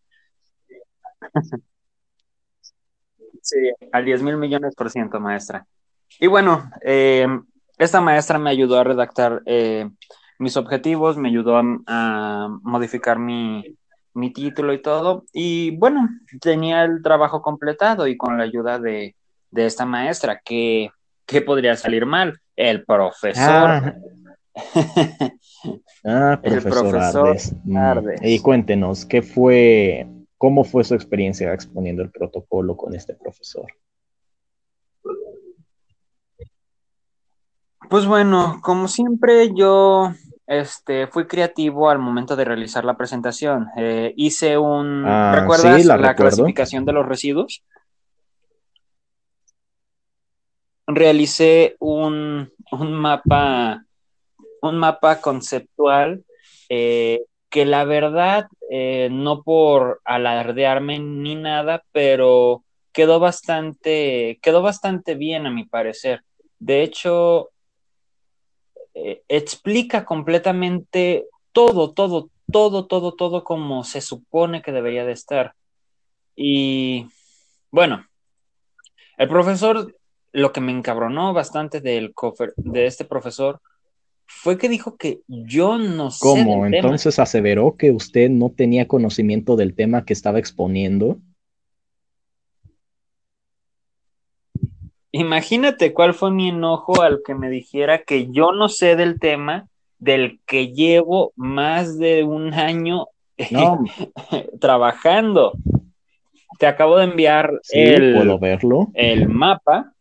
Sí, al 10 mil millones por ciento, maestra. Y bueno, eh, esta maestra me ayudó a redactar eh, mis objetivos, me ayudó a, a modificar mi, mi título y todo. Y bueno, tenía el trabajo completado y con la ayuda de, de esta maestra, que, que podría salir mal? El profesor. Ah, ah, El profesor, profesor Ardes. Mm, Ardes. Y cuéntenos, ¿qué fue, cómo fue su experiencia exponiendo el protocolo con este profesor? Pues bueno, como siempre, yo este, fui creativo al momento de realizar la presentación. Eh, hice un, Ah, ¿recuerdas sí, la clasificación de los residuos? Realicé un, un mapa, un mapa conceptual eh, que la verdad, eh, no por alardearme ni nada, pero quedó bastante, quedó bastante bien a mi parecer. De hecho, eh, explica completamente todo, todo, todo, todo, todo como se supone que debería de estar. Y bueno, el profesor, lo que me encabronó bastante del de este profesor fue que dijo que yo no sé. ¿Cómo? Entonces aseveró que usted no tenía conocimiento del tema que estaba exponiendo. Imagínate cuál fue mi enojo al que me dijera que yo no sé del tema del que llevo más de un año trabajando. Te acabo de enviar el, ¿puedo verlo? el mapa.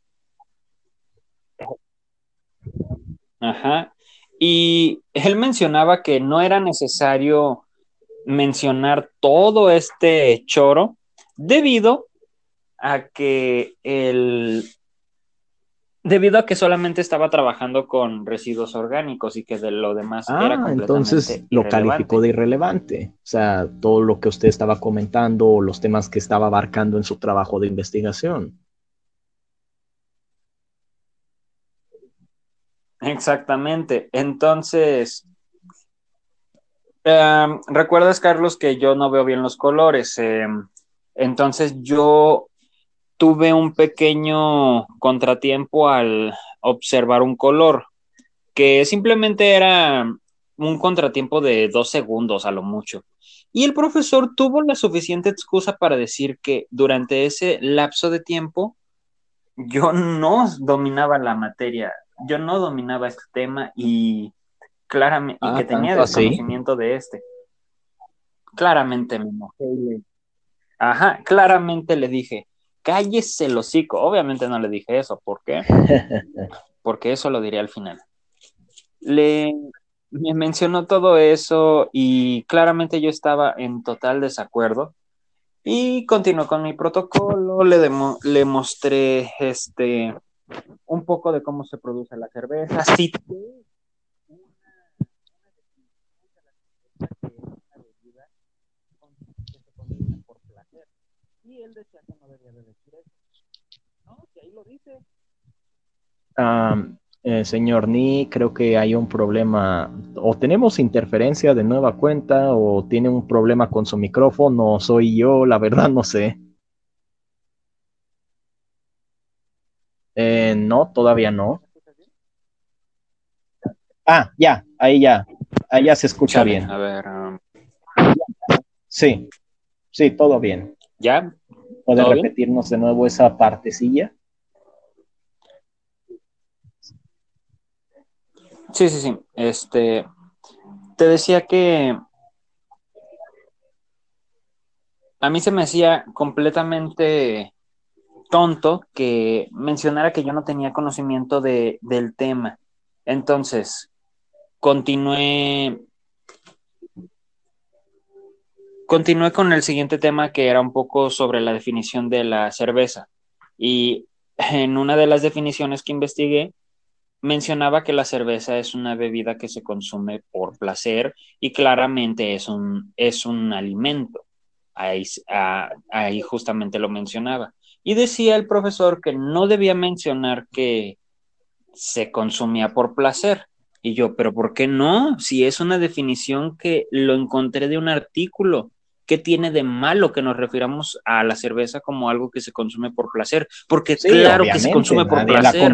Ajá. Y él mencionaba que no era necesario mencionar todo este choro debido a que el debido a que solamente estaba trabajando con residuos orgánicos y que de lo demás era ah, completamente entonces lo calificó de irrelevante. O sea, todo lo que usted estaba comentando, los temas que estaba abarcando en su trabajo de investigación. Exactamente. Entonces, em, recuerdas, Carlos, que yo no veo bien los colores. Em, entonces, yo tuve un pequeño contratiempo al observar un color, que simplemente era un contratiempo de dos segundos a lo mucho. Y el profesor tuvo la suficiente excusa para decir que durante ese lapso de tiempo yo no dominaba la materia yo no dominaba este tema y claramente, y ah, que tenía desconocimiento de este. Claramente me enojé Ajá, claramente le dije, cállese el hocico. Obviamente no le dije eso, ¿por qué? Porque eso lo diré al final. Le me mencionó todo eso y claramente yo estaba en total desacuerdo y continuó con mi protocolo, le, le mostré este un poco de cómo se produce la cerveza. Si Y él decía que no debía de decir eso. No, si ahí lo dice. Eh, señor Ni, creo que hay un problema, o tenemos interferencia de nueva cuenta, o tiene un problema con su micrófono, soy yo, la verdad no sé. Eh, no, todavía no. Ah, ya, ahí ya. Ahí ya se escucha bien. A ver. Um, sí, sí, todo bien. ¿Ya? ¿Puede repetirnos de nuevo esa partecilla? Sí, sí, sí. Este, te decía que a mí se me hacía completamente tonto que mencionara que yo no tenía conocimiento de, del tema. Entonces, continué, continué con el siguiente tema que era un poco sobre la definición de la cerveza. Y en una de las definiciones que investigué, mencionaba que la cerveza es una bebida que se consume por placer y claramente es un, es un alimento. Ahí, ah, ahí justamente lo mencionaba. Y decía el profesor que no debía mencionar que se consumía por placer. Y yo, pero ¿por qué no? Si es una definición que lo encontré de un artículo. ¿Qué tiene de malo que nos refiramos a la cerveza como algo que se consume por placer? Porque claro que se consume por placer.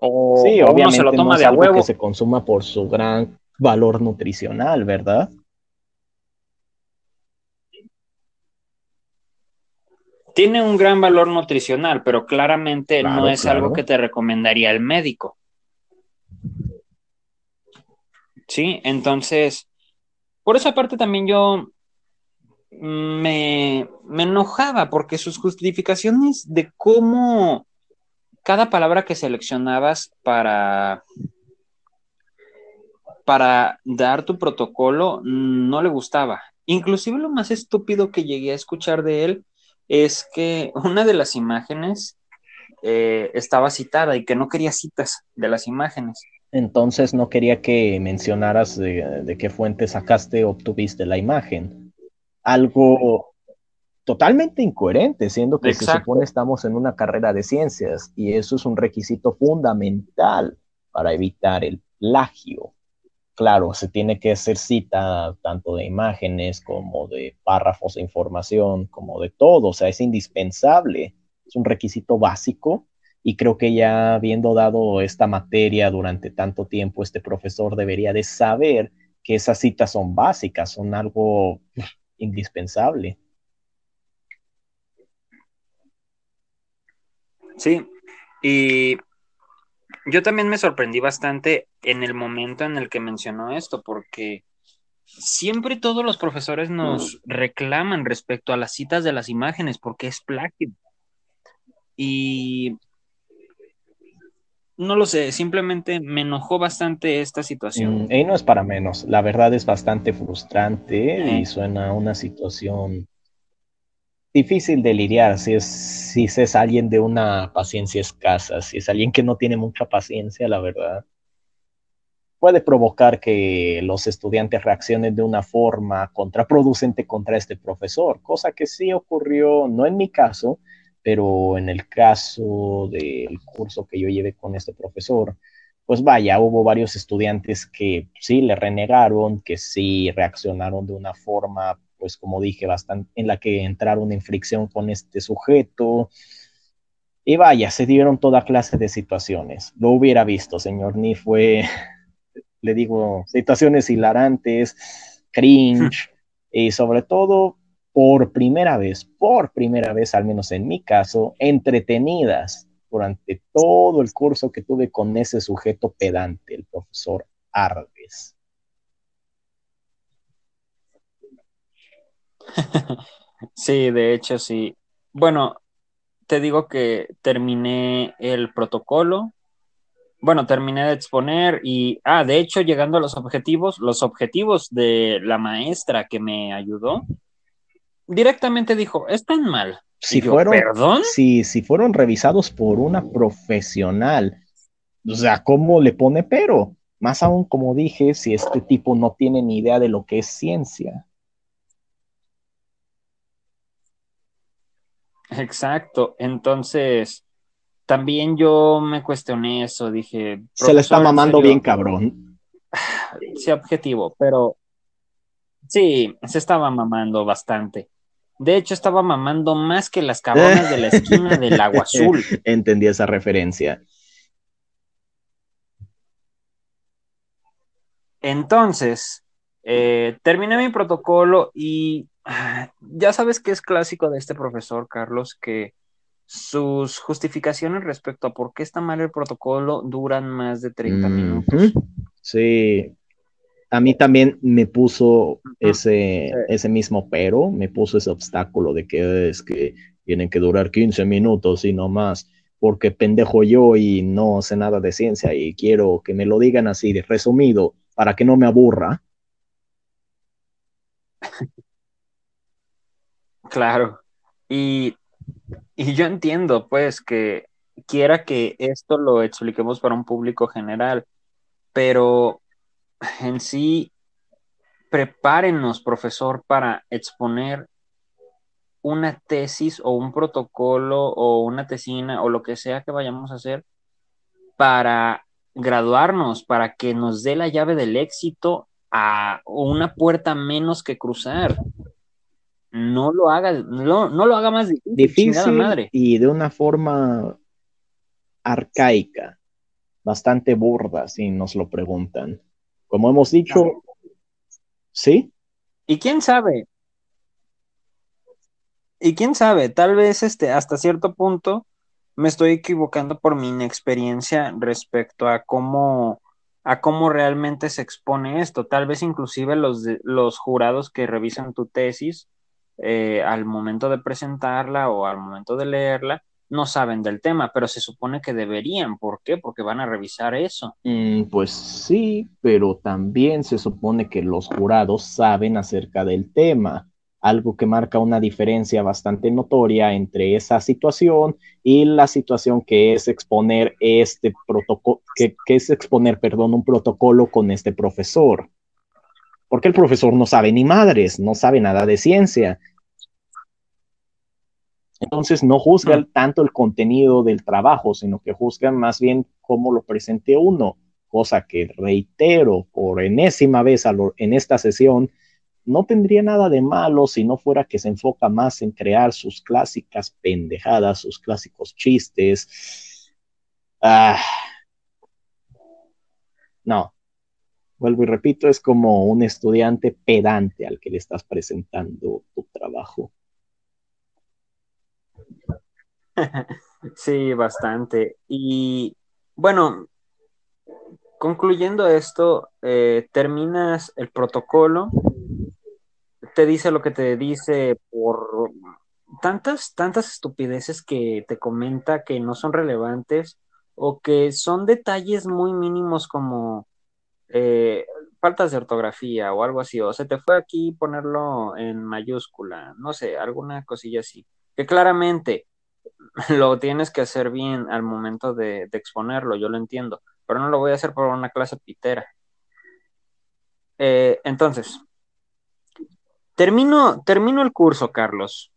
O, sí, obviamente se lo toma de que se consuma por su gran valor nutricional, ¿verdad? Tiene un gran valor nutricional, pero claramente no es algo que te recomendaría el médico. Sí, entonces, por esa parte también yo me, me enojaba porque sus justificaciones de cómo cada palabra que seleccionabas para para dar tu protocolo no le gustaba. Inclusive lo más estúpido que llegué a escuchar de él es que una de las imágenes eh, estaba citada y que no quería citas de las imágenes. Entonces no quería que mencionaras de, qué fuente sacaste o obtuviste la imagen. Algo totalmente incoherente, siendo que se supone estamos en una carrera de ciencias y eso es un requisito fundamental para evitar el plagio claro, se tiene que hacer cita tanto de imágenes como de párrafos de información, como de todo, o sea, es indispensable, es un requisito básico y creo que ya habiendo dado esta materia durante tanto tiempo, este profesor debería de saber que esas citas son básicas, son algo indispensable. Sí, y yo también me sorprendí bastante en el momento en el que mencionó esto, porque siempre todos los profesores nos reclaman respecto a las citas de las imágenes, porque es plagio. Y no lo sé, simplemente me enojó bastante esta situación. Mm, y no es para menos, la verdad es bastante frustrante y suena a una situación difícil de lidiar si es, si es alguien de una paciencia escasa, si es alguien que no tiene mucha paciencia, la verdad. Puede provocar que los estudiantes reaccionen de una forma contraproducente contra este profesor, cosa que sí ocurrió, no en mi caso, pero en el caso del curso que yo llevé con este profesor, pues vaya, hubo varios estudiantes que sí le renegaron, que sí reaccionaron de una forma pues como dije, bastante, en la que entraron en fricción con este sujeto. Y vaya, se dieron toda clase de situaciones. Lo hubiera visto, señor Ni, fue, le digo, situaciones hilarantes, cringe, y sobre todo, por primera vez, por primera vez, al menos en mi caso, entretenidas durante todo el curso que tuve con ese sujeto pedante, el profesor Ardes. sí, de hecho, sí. Bueno, te digo que terminé el protocolo. Bueno, terminé de exponer y, ah, de hecho, llegando a los objetivos, los objetivos de la maestra que me ayudó, directamente dijo, están mal. Si fueron, ¿perdón? Si, si fueron revisados por una profesional, o sea, ¿cómo le pone pero? Más aún, como dije, si este tipo no tiene ni idea de lo que es ciencia. Exacto. Entonces, también yo me cuestioné eso, dije. Se le está mamando bien cabrón. Sí, objetivo, pero sí, se estaba mamando bastante. De hecho, estaba mamando más que las cabronas de la esquina del agua azul. Entendí esa referencia. Entonces, eh, terminé mi protocolo y ya sabes que es clásico de este profesor, Carlos, que sus justificaciones respecto a por qué está mal el protocolo duran más de 30 minutos. Sí, a mí también me puso ese, ese mismo pero, me puso ese obstáculo de que es que tienen que durar 15 minutos y no más, porque pendejo yo y no sé nada de ciencia y quiero que me lo digan así, de resumido, para que no me aburra. Claro. Y, yo entiendo, pues, que quiera que esto lo expliquemos para un público general, pero en sí, prepárenos, profesor, para exponer una tesis o un protocolo o una tesina o lo que sea que vayamos a hacer para graduarnos, para que nos dé la llave del éxito a una puerta menos que cruzar no lo haga, no, lo haga más difícil, madre. y de una forma arcaica, bastante burda, si nos lo preguntan. Como hemos dicho, ¿sí? Y quién sabe, y quién sabe, tal vez este, hasta cierto punto me estoy equivocando por mi inexperiencia respecto a cómo a cómo realmente se expone esto. Tal vez inclusive los, los jurados que revisan tu tesis eh, al momento de presentarla o al momento de leerla, no saben del tema, pero se supone que deberían. ¿Por qué? Porque van a revisar eso. Mm, pues sí, pero también se supone que los jurados saben acerca del tema, algo que marca una diferencia bastante notoria entre esa situación y la situación que es exponer este protocolo, que, que es exponer, perdón, un protocolo con este profesor porque el profesor no sabe ni madres, no sabe nada de ciencia. Entonces no juzga mm. tanto el contenido del trabajo, sino que juzga más bien cómo lo presente uno, cosa que reitero por enésima vez en esta sesión, no tendría nada de malo si no fuera que se enfoca más en crear sus clásicas pendejadas, sus clásicos chistes, Ah. No. Vuelvo y repito, es como un estudiante pedante al que le estás presentando tu trabajo. Sí, bastante. Y bueno, concluyendo esto, eh, terminas el protocolo, te dice lo que te dice por tantas, tantas estupideces que te comenta que no son relevantes o que son detalles muy mínimos como eh, faltas de ortografía o algo así, o se te fue aquí ponerlo en mayúscula, no sé, alguna cosilla así, que claramente lo tienes que hacer bien al momento de, exponerlo, yo lo entiendo, pero no lo voy a hacer por una clase pitera. Eh, entonces, termino, termino el curso, Carlos.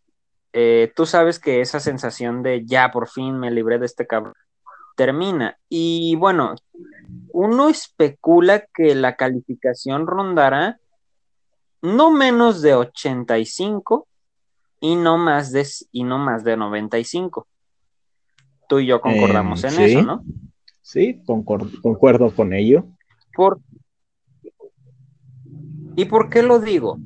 Eh, tú sabes que esa sensación de ya por fin me libré de este cabrón termina. Y bueno, uno especula que la calificación rondará no menos de 85 y no más de, y no más de 95. Tú y yo concordamos en eso, ¿no? Sí, concuerdo, con ello. Por... ¿Y por qué lo digo?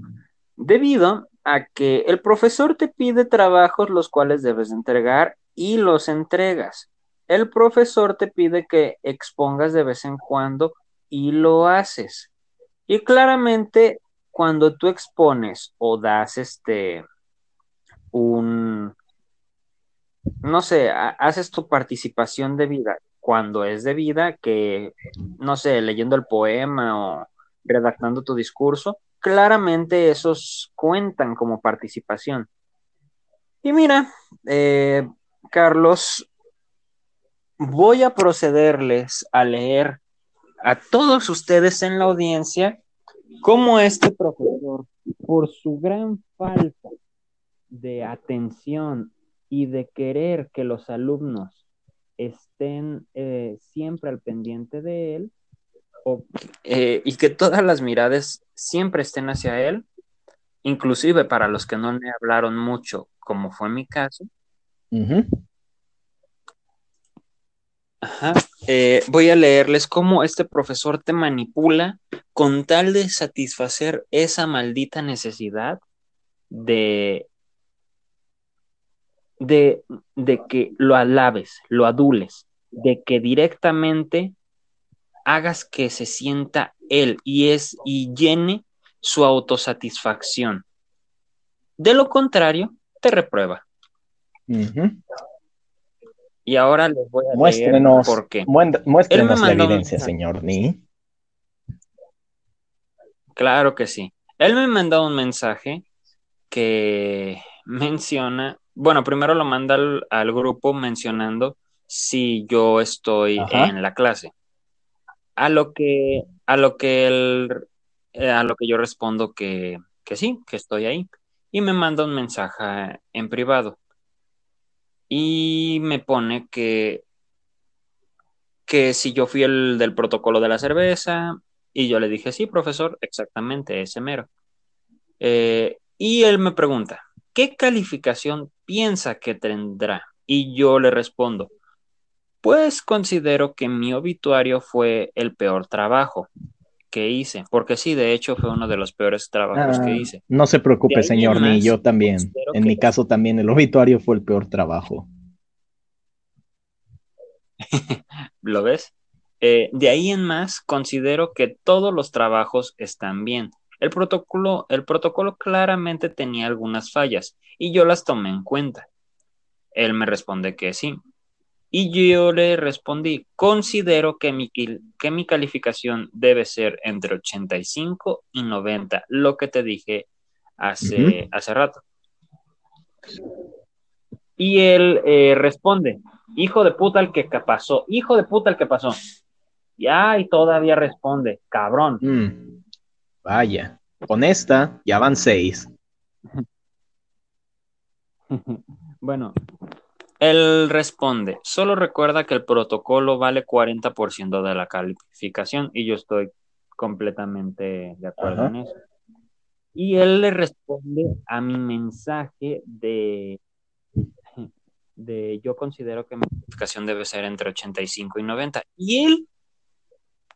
Debido a que el profesor te pide trabajos los cuales debes entregar y los entregas. El profesor te pide que expongas de vez en cuando y lo haces. Y claramente cuando tú expones o das este un no sé, haces tu participación de vida cuando es de vida, que no sé, leyendo el poema o redactando tu discurso, claramente esos cuentan como participación. Y mira, eh, Carlos, voy a procederles a leer a todos ustedes en la audiencia cómo este profesor, por su gran falta de atención y de querer que los alumnos estén eh, siempre al pendiente de él eh, y que todas las miradas siempre estén hacia él, inclusive para los que no le hablaron mucho, como fue mi caso, Eh, voy a leerles cómo este profesor te manipula con tal de satisfacer esa maldita necesidad de, de, de que lo alabes, lo adules, de que directamente hagas que se sienta él y es y llene su autosatisfacción. De lo contrario, te reprueba. Y ahora les voy a muéstrenos, por qué. Muéstrenos la evidencia, señor Ni. Claro que sí. Él me mandó un mensaje que menciona, bueno, primero lo manda al, grupo mencionando si yo estoy en la clase. A lo que, a lo que él, eh, a lo que yo respondo que, que sí, que estoy ahí. Y me manda un mensaje en privado y me pone que, que si yo fui el del protocolo de la cerveza, y yo le dije, sí, profesor, exactamente, ese mero. Eh, y él me pregunta, ¿qué calificación piensa que tendrá? Y yo le respondo, pues considero que mi obituario fue el peor trabajo que hice, porque sí, de hecho fue uno de los peores trabajos que ah, hice. No se preocupe, señor, ni yo también. En mi caso también el obituario fue el peor trabajo. ¿Lo ves? Eh, de ahí en más, considero que todos los trabajos están bien. El protocolo, el protocolo claramente tenía algunas fallas y yo las tomé en cuenta. Él me responde que sí. Y yo le respondí, considero que mi, que mi calificación debe ser entre 85 y 90, lo que te dije hace, hace rato. Y él eh, responde, hijo de puta el que pasó, hijo de puta el que pasó. Ya, y todavía responde, cabrón. Mm, vaya, con esta ya van seis. bueno, él responde, solo recuerda que el protocolo vale 40% de la calificación y yo estoy completamente de acuerdo en eso. Y él le responde a mi mensaje de, de yo considero que mi calificación debe ser entre 85 y 90. Y él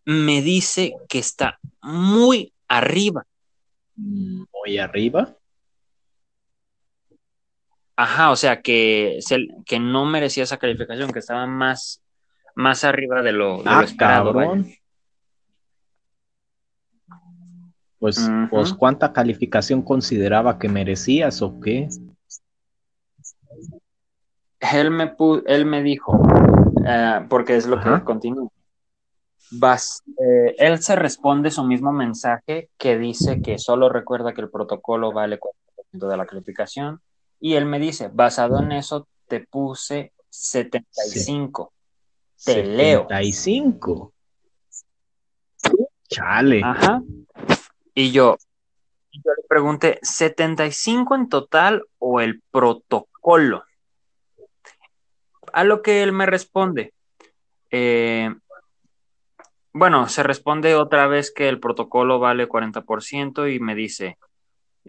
me dice que está muy arriba. Muy arriba. Ajá, o sea, que, que no merecía esa calificación, que estaba más, más arriba de lo, de ah, esperado. Pues, pues, ¿cuánta calificación consideraba que merecías o qué? Él me, él me dijo, eh, porque es lo que continúa. Vas, eh, él se responde su mismo mensaje que dice que solo recuerda que el protocolo vale 4% de la calificación y él me dice, basado en eso, te puse 75. Te leo. 75. Chale. Ajá. Y yo, yo le pregunté, ¿75 en total o el protocolo? A lo que él me responde, eh, bueno, se responde otra vez que el protocolo vale 40% y me dice,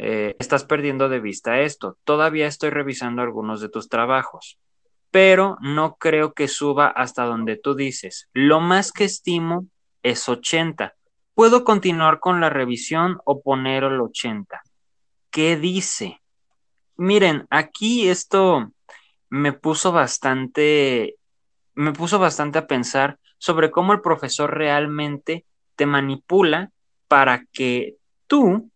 eh, estás perdiendo de vista esto. Todavía estoy revisando algunos de tus trabajos, pero no creo que suba hasta donde tú dices. Lo más que estimo es 80. Puedo continuar con la revisión o poner el 80. ¿Qué dice? Miren, aquí esto me puso bastante, me puso bastante a pensar sobre cómo el profesor realmente te manipula para que tú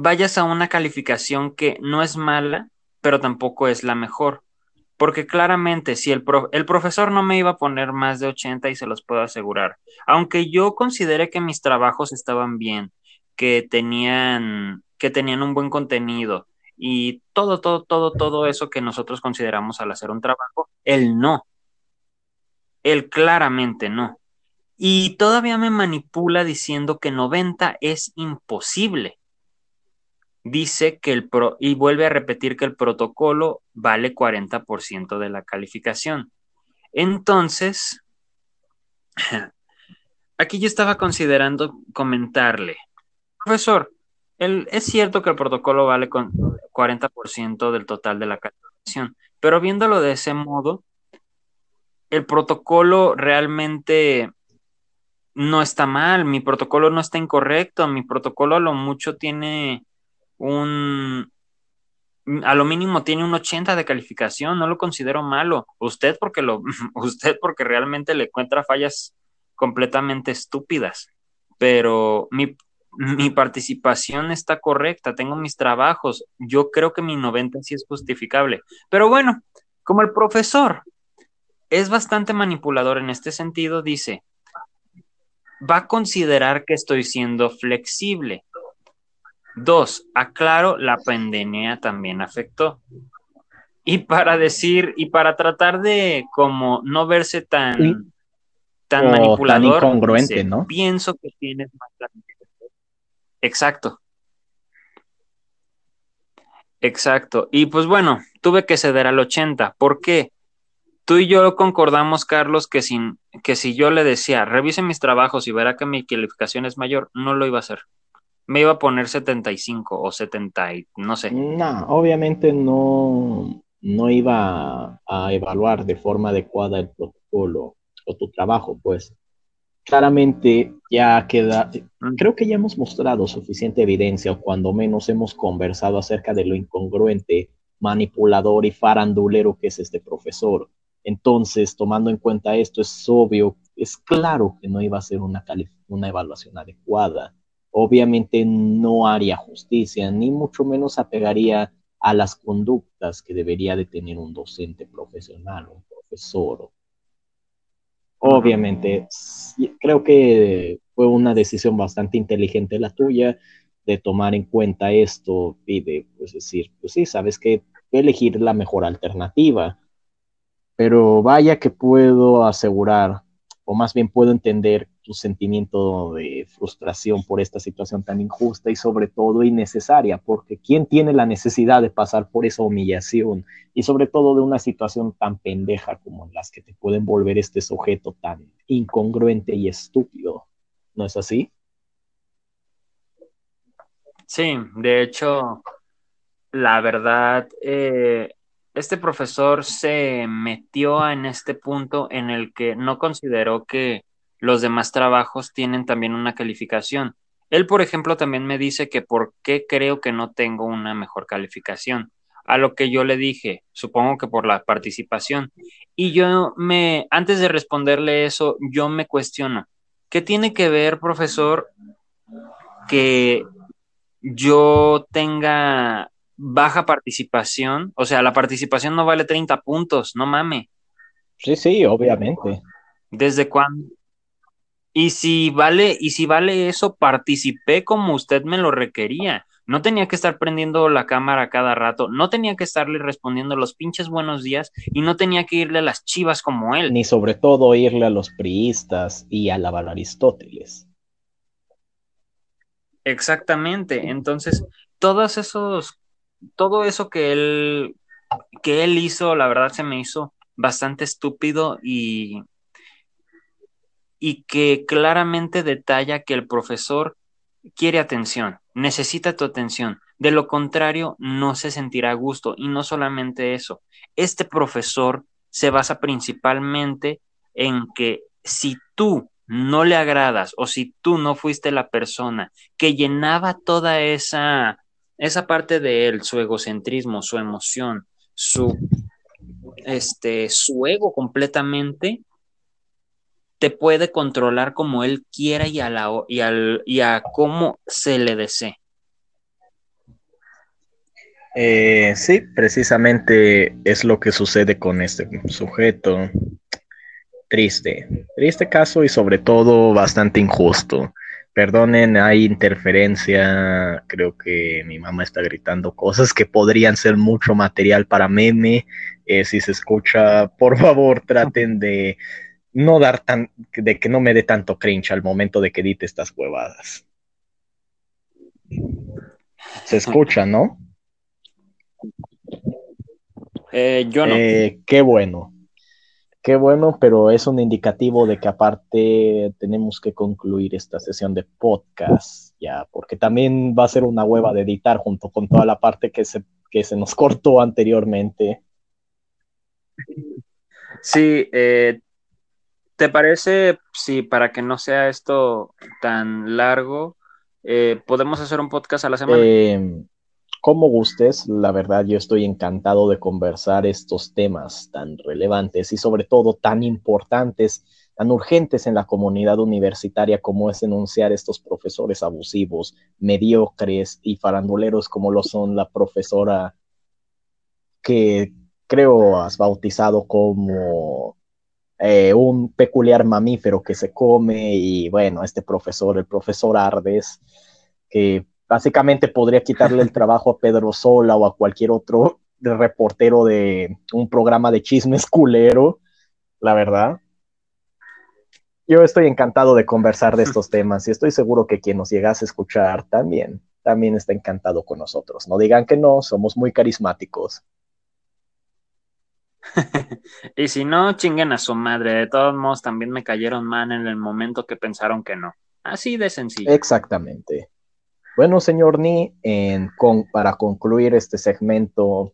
vayas a una calificación que no es mala, pero tampoco es la mejor. Porque claramente, si el, el profesor no me iba a poner más de 80 y se los puedo asegurar, aunque yo considere que mis trabajos estaban bien, que tenían, que tenían un buen contenido y todo, todo, todo, todo eso que nosotros consideramos al hacer un trabajo, él no. Él claramente no. Y todavía me manipula diciendo que 90 es imposible dice que el pro, y vuelve a repetir que el protocolo vale 40% de la calificación. Entonces, aquí yo estaba considerando comentarle, profesor, es cierto que el protocolo vale con 40% del total de la calificación, pero viéndolo de ese modo, el protocolo realmente no está mal, mi protocolo no está incorrecto, mi protocolo a lo mucho tiene un, a lo mínimo tiene un 80 de calificación, no lo considero malo. Usted porque lo, usted porque realmente le encuentra fallas completamente estúpidas, pero mi, mi participación está correcta, tengo mis trabajos, yo creo que mi 90 sí es justificable. Pero bueno, como el profesor es bastante manipulador en este sentido, dice, va a considerar que estoy siendo flexible. Dos, aclaro, la pandemia también afectó. Y para decir, y para tratar de como no verse tan, tan manipulador, tan incongruente, ¿no? Pienso que tienes más Exacto. Exacto. Y pues bueno, tuve que ceder al 80. ¿Por qué? Tú y yo concordamos, Carlos, que, sin, que si yo le decía, revise mis trabajos y verá que mi calificación es mayor, no lo iba a hacer me iba a poner 75 o 70, no sé. No, obviamente no, no iba a evaluar de forma adecuada el protocolo o tu trabajo, pues claramente ya queda, creo que ya hemos mostrado suficiente evidencia o cuando menos hemos conversado acerca de lo incongruente, manipulador y farandulero que es este profesor. Entonces, tomando en cuenta esto, es obvio, es claro que no iba a ser una, una evaluación adecuada obviamente no haría justicia, ni mucho menos apegaría a las conductas que debería de tener un docente profesional, un profesor. Obviamente, creo que fue una decisión bastante inteligente la tuya de tomar en cuenta esto y de pues, decir, pues sí, sabes que elegir la mejor alternativa. Pero vaya que puedo asegurar, o más bien puedo entender tu sentimiento de frustración por esta situación tan injusta y sobre todo innecesaria, porque ¿quién tiene la necesidad de pasar por esa humillación y sobre todo de una situación tan pendeja como en las que te pueden volver este sujeto tan incongruente y estúpido? ¿No es así? Sí, de hecho, la verdad, eh, este profesor se metió en este punto en el que no consideró que los demás trabajos tienen también una calificación. Él, por ejemplo, también me dice que por qué creo que no tengo una mejor calificación. A lo que yo le dije, supongo que por la participación. Y yo me, antes de responderle eso, yo me cuestiono, ¿qué tiene que ver, profesor, que yo tenga baja participación? O sea, la participación no vale 30 puntos, no mame. Sí, sí, obviamente. ¿Desde cuándo? Y si vale, y si vale eso, participé como usted me lo requería. No tenía que estar prendiendo la cámara cada rato, no tenía que estarle respondiendo los pinches buenos días y no tenía que irle a las chivas como él. Ni sobre todo irle a los priistas y alabar a Aristóteles. Exactamente. Entonces, todos esos, todo eso que él, que él hizo, la verdad se me hizo bastante estúpido y, y que claramente detalla que el profesor quiere atención, necesita tu atención. De lo contrario, no se sentirá a gusto. Y no solamente eso, este profesor se basa principalmente en que si tú no le agradas o si tú no fuiste la persona que llenaba toda esa, esa parte de él, su egocentrismo, su emoción, su, este, su ego completamente, te puede controlar como él quiera y a, la, y, al, y a cómo se le desee. Eh, sí, precisamente es lo que sucede con este sujeto. Triste, triste caso y sobre todo bastante injusto. Perdonen, hay interferencia. Creo que mi mamá está gritando cosas que podrían ser mucho material para meme. Eh, si se escucha, por favor, traten de no dar tan, de que no me dé tanto cringe al momento de que edite estas huevadas. Se escucha, ¿no? Eh, yo no. Eh, qué bueno. Qué bueno, pero es un indicativo de que aparte tenemos que concluir esta sesión de podcast, ya, porque también va a ser una hueva de editar junto con toda la parte que se, que se nos cortó anteriormente. Sí, eh, ¿Te parece, si para que no sea esto tan largo, eh, podemos hacer un podcast a la semana? Eh, como gustes, la verdad yo estoy encantado de conversar estos temas tan relevantes y sobre todo tan importantes, tan urgentes en la comunidad universitaria como es denunciar estos profesores abusivos, mediocres y faranduleros como lo son la profesora que creo has bautizado como eh, un peculiar mamífero que se come y bueno, este profesor, el profesor Ardes, que básicamente podría quitarle el trabajo a Pedro Sola o a cualquier otro reportero de un programa de chismes culero, la verdad. Yo estoy encantado de conversar de estos temas y estoy seguro que quien nos llegase a escuchar también, también está encantado con nosotros. No digan que no, somos muy carismáticos. y si no, chinguen a su madre. De todos modos, también me cayeron mal en el momento que pensaron que no. Así de sencillo. Exactamente. Bueno, señor Ni, para concluir este segmento,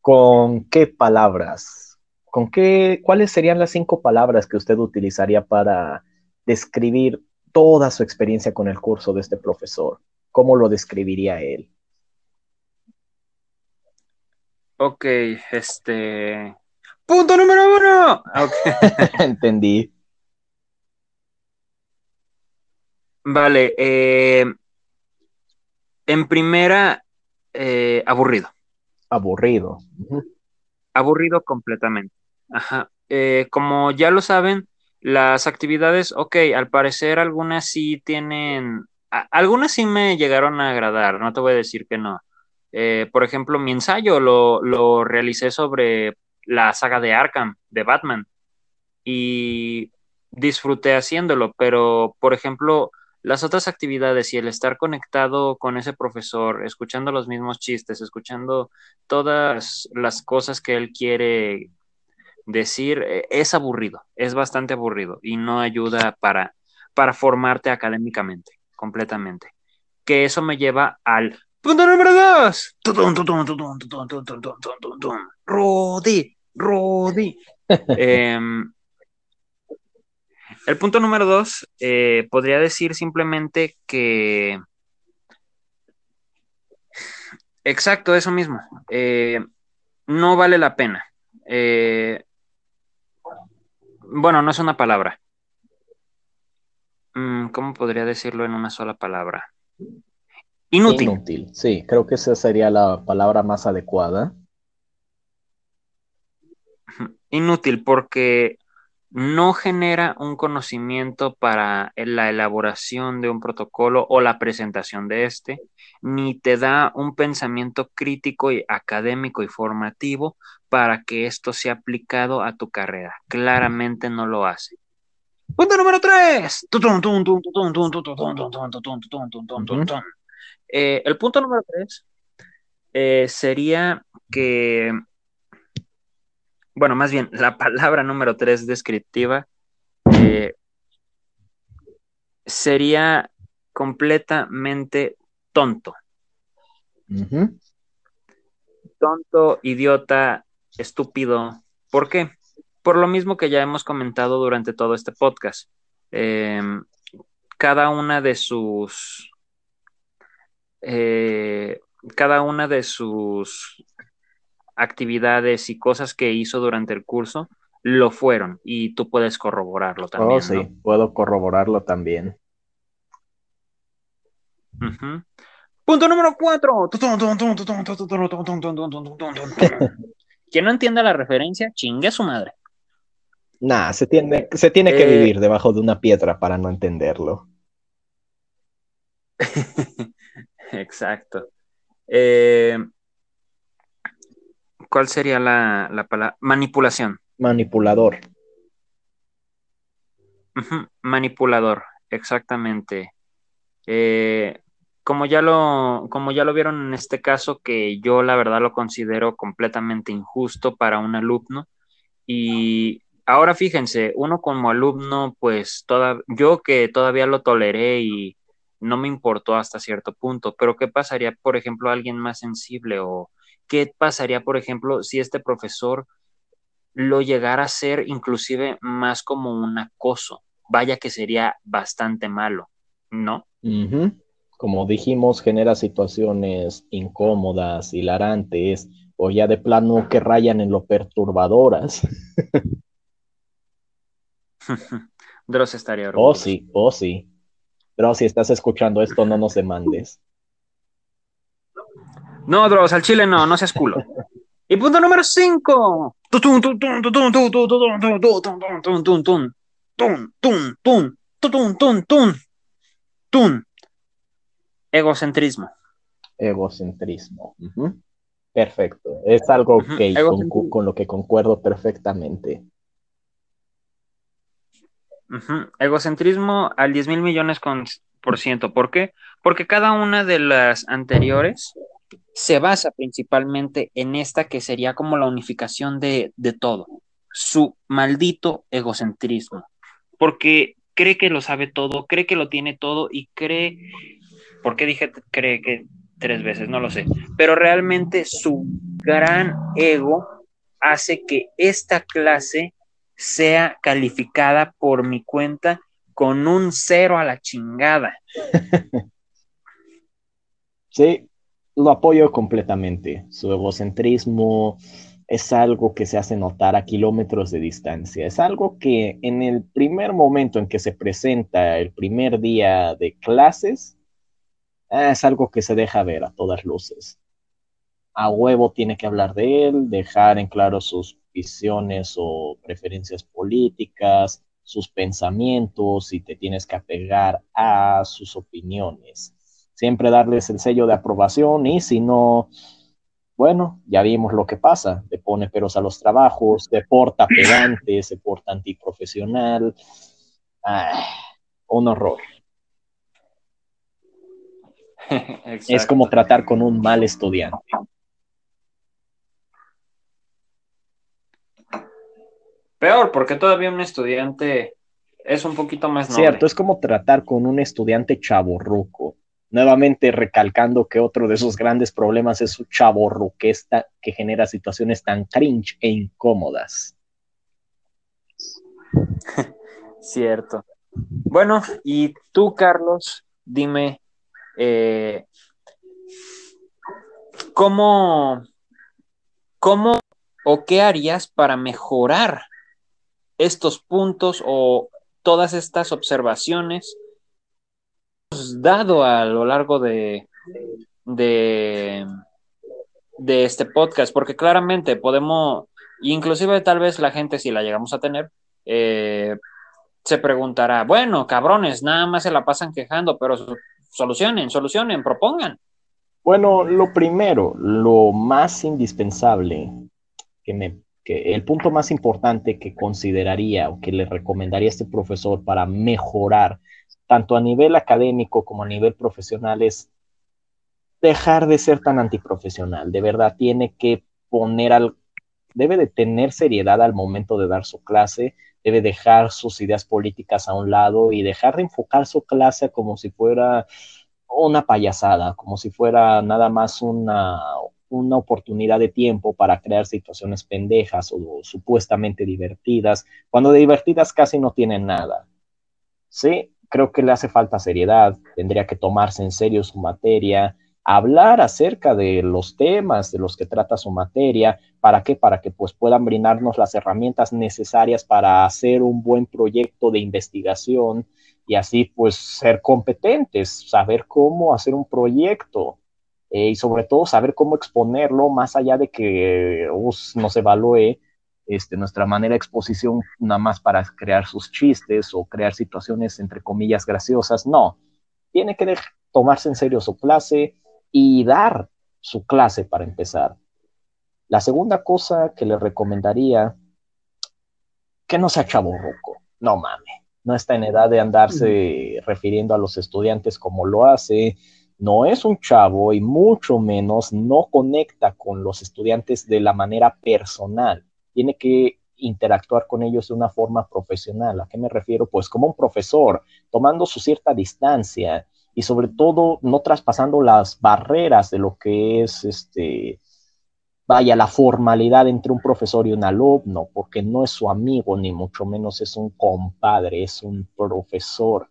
¿con qué palabras? ¿Con qué, cuáles serían las cinco palabras que usted utilizaría para describir toda su experiencia con el curso de este profesor? ¿Cómo lo describiría él? Ok, este. Punto número uno. Entendí. Vale, eh, en primera, eh, aburrido. Aburrido. Aburrido completamente. Ajá. Eh, como ya lo saben, las actividades, ok, al parecer algunas sí tienen, algunas sí me llegaron a agradar, no te voy a decir que no. Eh, por ejemplo, mi ensayo lo, lo, realicé sobre la saga de Arkham, de Batman, y disfruté haciéndolo, pero, por ejemplo, las otras actividades y el estar conectado con ese profesor, escuchando los mismos chistes, escuchando todas las cosas que él quiere decir, eh, es aburrido, es bastante aburrido y no ayuda para, para formarte académicamente, completamente. Que eso me lleva al Punto número dos. Rodi, Rodi. Em, el punto número dos, eh, podría decir simplemente que... Exacto, eso mismo. Eh, no vale la pena. Eh, bueno, no es una palabra. Mm, ¿Cómo podría decirlo en una sola palabra? Inútil. Inútil, sí, creo que esa sería la palabra más adecuada. Inútil porque no genera un conocimiento para la elaboración de un protocolo o la presentación de este, ni te da un pensamiento crítico y académico y formativo para que esto sea aplicado a tu carrera. Claramente no lo hace. Punto número tres. el punto número tres sería que, bueno, más bien, la palabra número tres descriptiva sería completamente tonto. Tonto, idiota, estúpido. ¿Por qué? Por lo mismo que ya hemos comentado durante todo este podcast. Em, cada una de sus. Eh, cada una de sus actividades y cosas que hizo durante el curso lo fueron y tú puedes corroborarlo también. Oh, sí, puedo corroborarlo también. Punto número cuatro. Quien no entienda la referencia, chingue a su madre. Nah, se tiene, se tiene que eh, vivir debajo de una piedra para no entenderlo. Exacto. Eh, ¿Cuál sería la, la palabra? Manipulación. Manipulador. Manipulador, exactamente. Eh, como ya lo, como ya lo vieron en este caso, que yo la verdad lo considero completamente injusto para un alumno. Y ahora fíjense, uno como alumno, pues toda, yo que todavía lo toleré y no me importó hasta cierto punto, pero ¿qué pasaría, por ejemplo, a alguien más sensible? ¿O qué pasaría, por ejemplo, si este profesor lo llegara a ser inclusive más como un acoso? Vaya que sería bastante malo, ¿no? como dijimos, genera situaciones incómodas, hilarantes, o ya de plano que rayan en lo perturbadoras. Dross estaría orgulloso. Oh, sí, oh, sí. Dross, si estás escuchando esto, no nos demandes. No, Dross, al chile no, no seas culo. y punto número 5. Egocentrismo. Egocentrismo. Perfecto. Es algo que con, lo que concuerdo perfectamente. Egocentrismo al 10 mil millones por ciento. ¿Por qué? Porque cada una de las anteriores se basa principalmente en esta que sería como la unificación de, de todo. Su maldito egocentrismo. Porque cree que lo sabe todo, cree que lo tiene todo y cree ¿Por qué dije cree que tres veces? No lo sé. Pero realmente su gran ego hace que esta clase sea calificada por mi cuenta con un cero a la chingada. Sí, lo apoyo completamente. Su egocentrismo es algo que se hace notar a kilómetros de distancia. Es algo que en el primer momento en que se presenta el primer día de clases, es algo que se deja ver a todas luces. A huevo tiene que hablar de él, dejar en claro sus visiones o preferencias políticas, sus pensamientos y te tienes que apegar a sus opiniones. Siempre darles el sello de aprobación y si no, bueno, ya vimos lo que pasa. Te pone peros a los trabajos, te porta pedante, se porta antiprofesional. Ah, un horror. es como tratar con un mal estudiante. Peor, porque todavía un estudiante es un poquito más noble. Cierto, es como tratar con un estudiante chaborruco. Nuevamente recalcando que otro de sus grandes problemas es su chaborruquesta que genera situaciones tan cringe e incómodas. Cierto. Bueno, y tú, Carlos, dime, eh, ¿cómo, ¿cómo o qué harías para mejorar estos puntos o todas estas observaciones dado a lo largo de, de, de este podcast? Porque claramente podemos, inclusive tal vez la gente, si la llegamos a tener, eh, se preguntará, bueno, cabrones, nada más se la pasan quejando, pero solucionen, solucionen, propongan. Bueno, lo primero, lo más indispensable, que me, el punto más importante que consideraría o que le recomendaría a este profesor para mejorar, tanto a nivel académico como a nivel profesional, es dejar de ser tan antiprofesional. De verdad, tiene que poner al, debe de tener seriedad al momento de dar su clase, debe dejar sus ideas políticas a un lado y dejar de enfocar su clase como si fuera una payasada, como si fuera nada más una, una oportunidad de tiempo para crear situaciones pendejas o supuestamente divertidas, cuando de divertidas casi no tienen nada. Sí, creo que le hace falta seriedad, tendría que tomarse en serio su materia, hablar acerca de los temas de los que trata su materia. ¿Para qué? Para que pues puedan brindarnos las herramientas necesarias para hacer un buen proyecto de investigación y así pues ser competentes, saber cómo hacer un proyecto eh, y sobre todo saber cómo exponerlo más allá de que nos evalúe este, nuestra manera de exposición nada más para crear sus chistes o crear situaciones entre comillas graciosas. No, tiene que tomarse en serio su clase, y dar su clase para empezar. La segunda cosa que le recomendaría, que no sea chaborruco, no mames, no está en edad de andarse refiriendo a los estudiantes como lo hace, no es un chavo y mucho menos no conecta con los estudiantes de la manera personal, tiene que interactuar con ellos de una forma profesional. ¿A qué me refiero? Pues como un profesor, tomando su cierta distancia, y sobre todo no traspasando las barreras de lo que es este vaya la formalidad entre un profesor y un alumno, porque no es su amigo ni mucho menos es un compadre, es un profesor,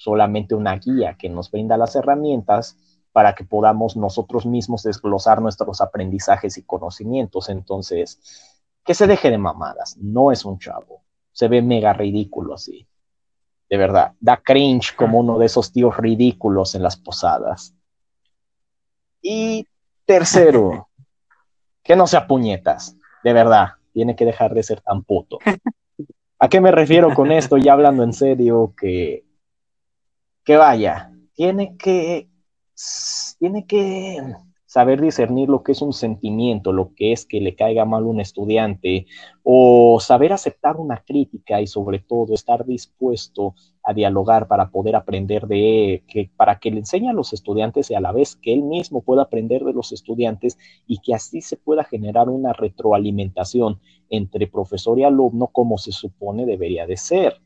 solamente una guía que nos brinda las herramientas para que podamos nosotros mismos desglosar nuestros aprendizajes y conocimientos. Entonces, que se deje de mamadas, no es un chavo, se ve mega ridículo así de verdad. Da cringe como uno de esos tíos ridículos en las posadas. Y tercero, que no sea puñetas, de verdad, tiene que dejar de ser tan puto. ¿A qué me refiero con esto? Ya hablando en serio, que, que vaya, tiene que, tiene que saber discernir lo que es un sentimiento, lo que es que le caiga mal un estudiante, o saber aceptar una crítica y sobre todo estar dispuesto a dialogar para poder aprender de que para que le enseñe a los estudiantes y a la vez que él mismo pueda aprender de los estudiantes y que así se pueda generar una retroalimentación entre profesor y alumno como se supone debería de ser,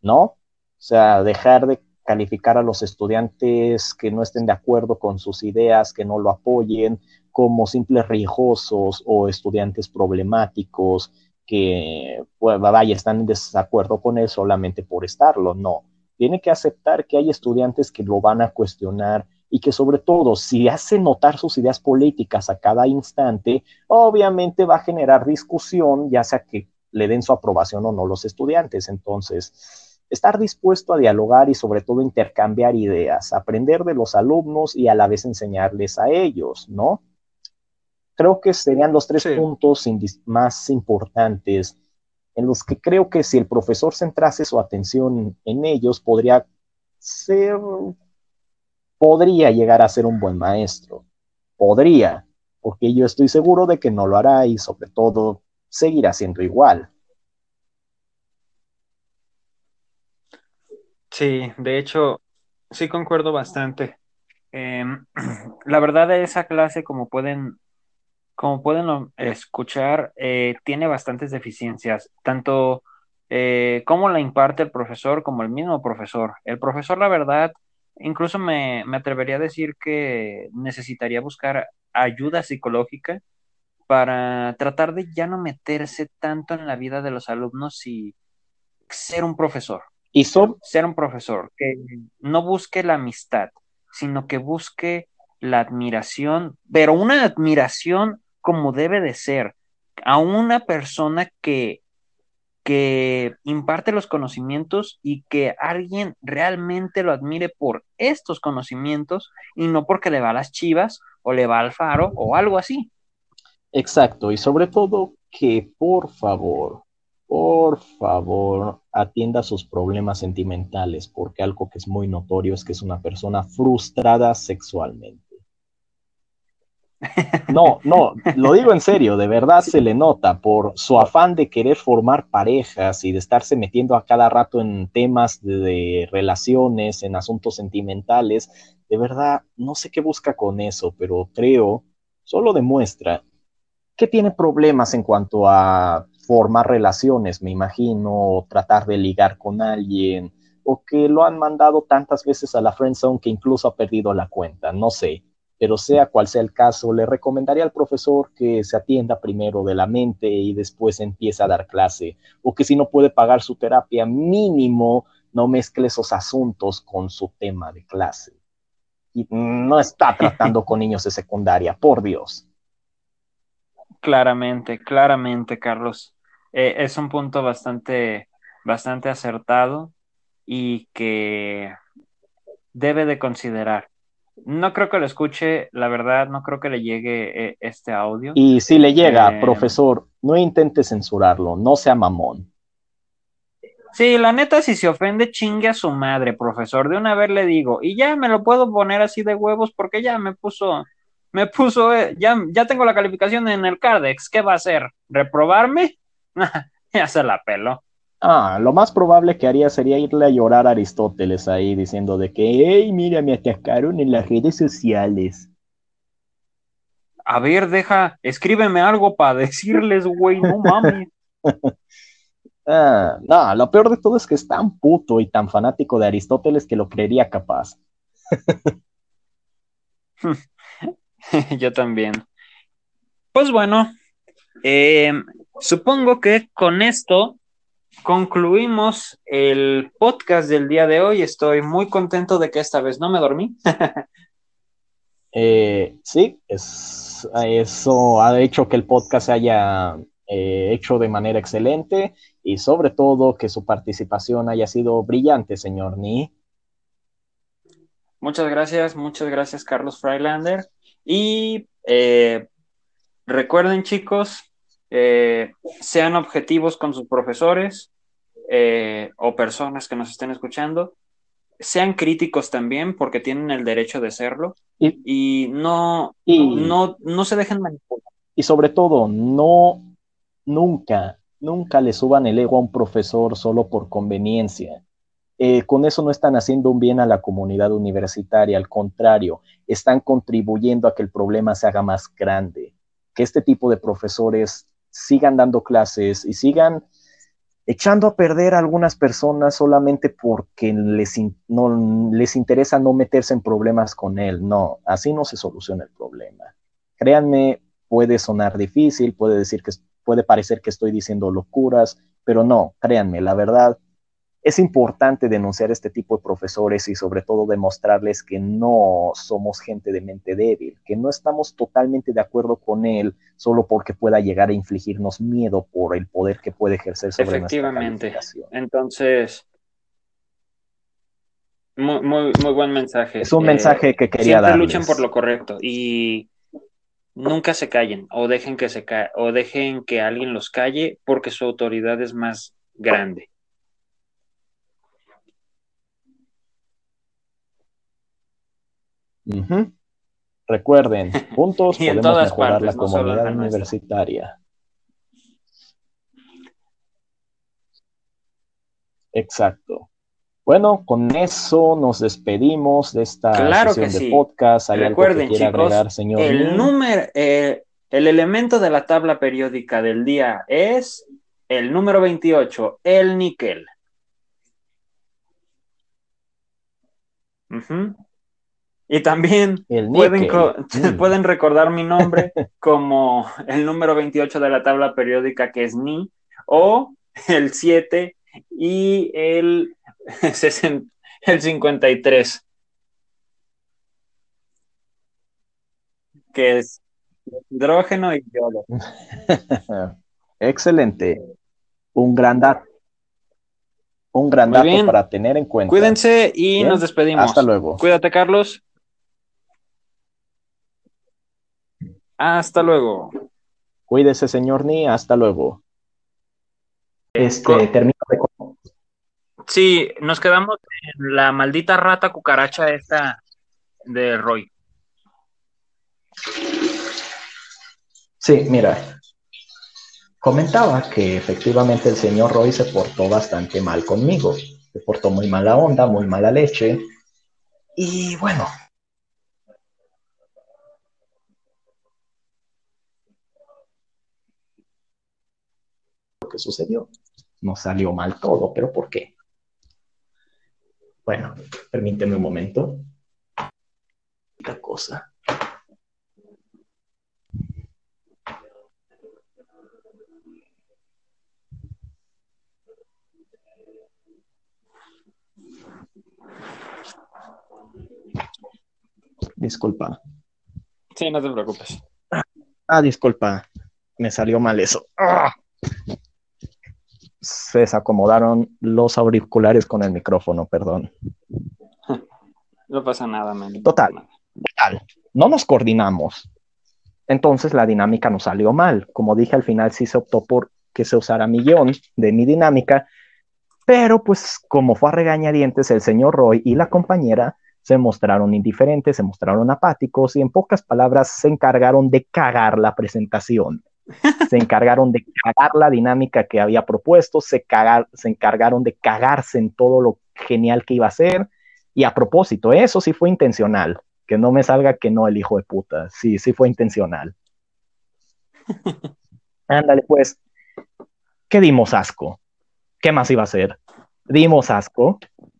¿no? O sea, dejar de calificar a los estudiantes que no estén de acuerdo con sus ideas, que no lo apoyen, como simples riesgosos o estudiantes problemáticos que, pues, vaya, están en desacuerdo con él solamente por estarlo. No, tiene que aceptar que hay estudiantes que lo van a cuestionar y que sobre todo si hace notar sus ideas políticas a cada instante, obviamente va a generar discusión, ya sea que le den su aprobación o no los estudiantes. Entonces, estar dispuesto a dialogar y sobre todo intercambiar ideas, aprender de los alumnos y a la vez enseñarles a ellos, ¿no? Creo que serían los tres puntos más importantes en los que creo que si el profesor centrase su atención en ellos, podría ser, podría llegar a ser un buen maestro. Podría, porque yo estoy seguro de que no lo hará y sobre todo seguirá siendo igual. Sí, de hecho, sí concuerdo bastante. Em, la verdad de esa clase, como pueden, como pueden escuchar, eh, tiene bastantes deficiencias, tanto eh, la imparte el profesor como el mismo profesor. El profesor, la verdad, incluso me, me atrevería a decir que necesitaría buscar ayuda psicológica para tratar de ya no meterse tanto en la vida de los alumnos y ser un profesor. Y ser un profesor que no busque la amistad, sino que busque la admiración, pero una admiración como debe de ser a una persona que que imparte los conocimientos y que alguien realmente lo admire por estos conocimientos y no porque le va a las chivas o le va al faro o algo así. Exacto, y sobre todo que por favor, por favor, atienda sus problemas sentimentales, porque algo que es muy notorio es que es una persona frustrada sexualmente. No, no, lo digo en serio, de verdad se le nota por su afán de querer formar parejas y de estarse metiendo a cada rato en temas de, relaciones, en asuntos sentimentales. De verdad, no sé qué busca con eso, pero creo, solo demuestra que tiene problemas en cuanto a formar relaciones, me imagino, tratar de ligar con alguien, o que lo han mandado tantas veces a la friendzone que incluso ha perdido la cuenta, no sé. Pero sea cual sea el caso, le recomendaría al profesor que se atienda primero de la mente y después empiece a dar clase, o que si no puede pagar su terapia, mínimo no mezcle esos asuntos con su tema de clase. Y no está tratando con niños de secundaria, por Dios. Claramente, claramente, Carlos. Eh, es un punto bastante, bastante acertado y que debe de considerar. No creo que lo escuche, la verdad, no creo que le llegue eh, este audio. Y si le llega, eh, profesor, no intente censurarlo, no sea mamón. Sí, la neta, si se ofende, chingue a su madre, profesor. De una vez le digo, y ya me lo puedo poner así de huevos porque ya me puso, me puso, eh, ya, ya tengo la calificación en el Cardex, ¿qué va a hacer? ¿Reprobarme? ya se la peló. Ah, lo más probable que haría sería irle a llorar a Aristóteles ahí diciendo de que, hey, mira, me atacaron en las redes sociales. A ver, deja, escríbeme algo para decirles, güey, no mames. ah, no, lo peor de todo es que es tan puto y tan fanático de Aristóteles que lo creería capaz. Yo también. Pues bueno, eh, supongo que con esto concluimos el podcast del día de hoy. Estoy muy contento de que esta vez no me dormí. eh, sí, es, eso ha hecho que el podcast se haya eh, hecho de manera excelente y sobre todo que su participación haya sido brillante, señor Ni. Muchas gracias, muchas gracias, Carlos Freilander. Y eh, recuerden, chicos, eh, sean objetivos con sus profesores eh, o personas que nos estén escuchando. Sean críticos también, porque tienen el derecho de serlo. Y, no, no, no se dejen manipular. Y sobre todo, no, nunca, nunca le suban el ego a un profesor solo por conveniencia eh, con eso no están haciendo un bien a la comunidad universitaria, al contrario, están contribuyendo a que el problema se haga más grande, que este tipo de profesores sigan dando clases y sigan echando a perder a algunas personas solamente porque les, les interesa no meterse en problemas con él. No, así no se soluciona el problema. Créanme, puede sonar difícil, puede decir que puede parecer que estoy diciendo locuras, pero no, créanme, la verdad es importante denunciar este tipo de profesores y sobre todo demostrarles que no somos gente de mente débil, que no estamos totalmente de acuerdo con él solo porque pueda llegar a infligirnos miedo por el poder que puede ejercer sobre Efectivamente. nuestra Entonces, muy, muy, buen mensaje. Es un mensaje que quería dar. luchen por lo correcto y nunca se callen o dejen que se ca o dejen que alguien los calle porque su autoridad es más grande. Recuerden, juntos podemos mejorar la comunidad universitaria. Exacto. Bueno, con eso nos despedimos de esta sesión de podcast. Recuerden, chicos, señor el número, eh, el elemento de la tabla periódica del día es el número 28, el níquel. Ujú. Y también El pueden, Mm. pueden recordar mi nombre como el número 28 de la tabla periódica que es Ni, o el 7 y el, 60 el 53, que es hidrógeno y yodo. Excelente. Un gran dato. Un gran Muy dato bien. para tener en cuenta. Cuídense y Bien. nos despedimos. Hasta luego. Cuídate, Carlos. Hasta luego. Cuídese, señor Ni. Hasta luego. Este, termino de Sí, nos quedamos en la maldita rata cucaracha esta de Roy. Sí, mira. Comentaba que efectivamente el señor Roy se portó bastante mal conmigo. Se portó muy mala onda, muy mala leche. Y bueno. Que sucedió. No salió mal todo, pero ¿por qué? Bueno, permíteme un momento. Otra cosa. Disculpa. Sí, no te preocupes. Ah, disculpa. Me salió mal eso. ¡Ah! Se desacomodaron los auriculares con el micrófono, perdón. No pasa nada, man. Total. Total, no nos coordinamos. Entonces la dinámica nos salió mal. Como dije, al final sí se optó por que se usara mi guion de mi dinámica, pero pues como fue a regañadientes el señor Roy y la compañera se mostraron indiferentes, se mostraron apáticos y en pocas palabras se encargaron de cagar la presentación. Se encargaron de cagar la dinámica que había propuesto, se, cagar, se encargaron de cagarse en todo lo genial que iba a ser. Y a propósito, eso sí fue intencional. Que no me salga que no el hijo de puta. Sí, sí fue intencional. Ándale, pues. ¿Qué dimos asco? ¿Qué más iba a ser? Dimos asco.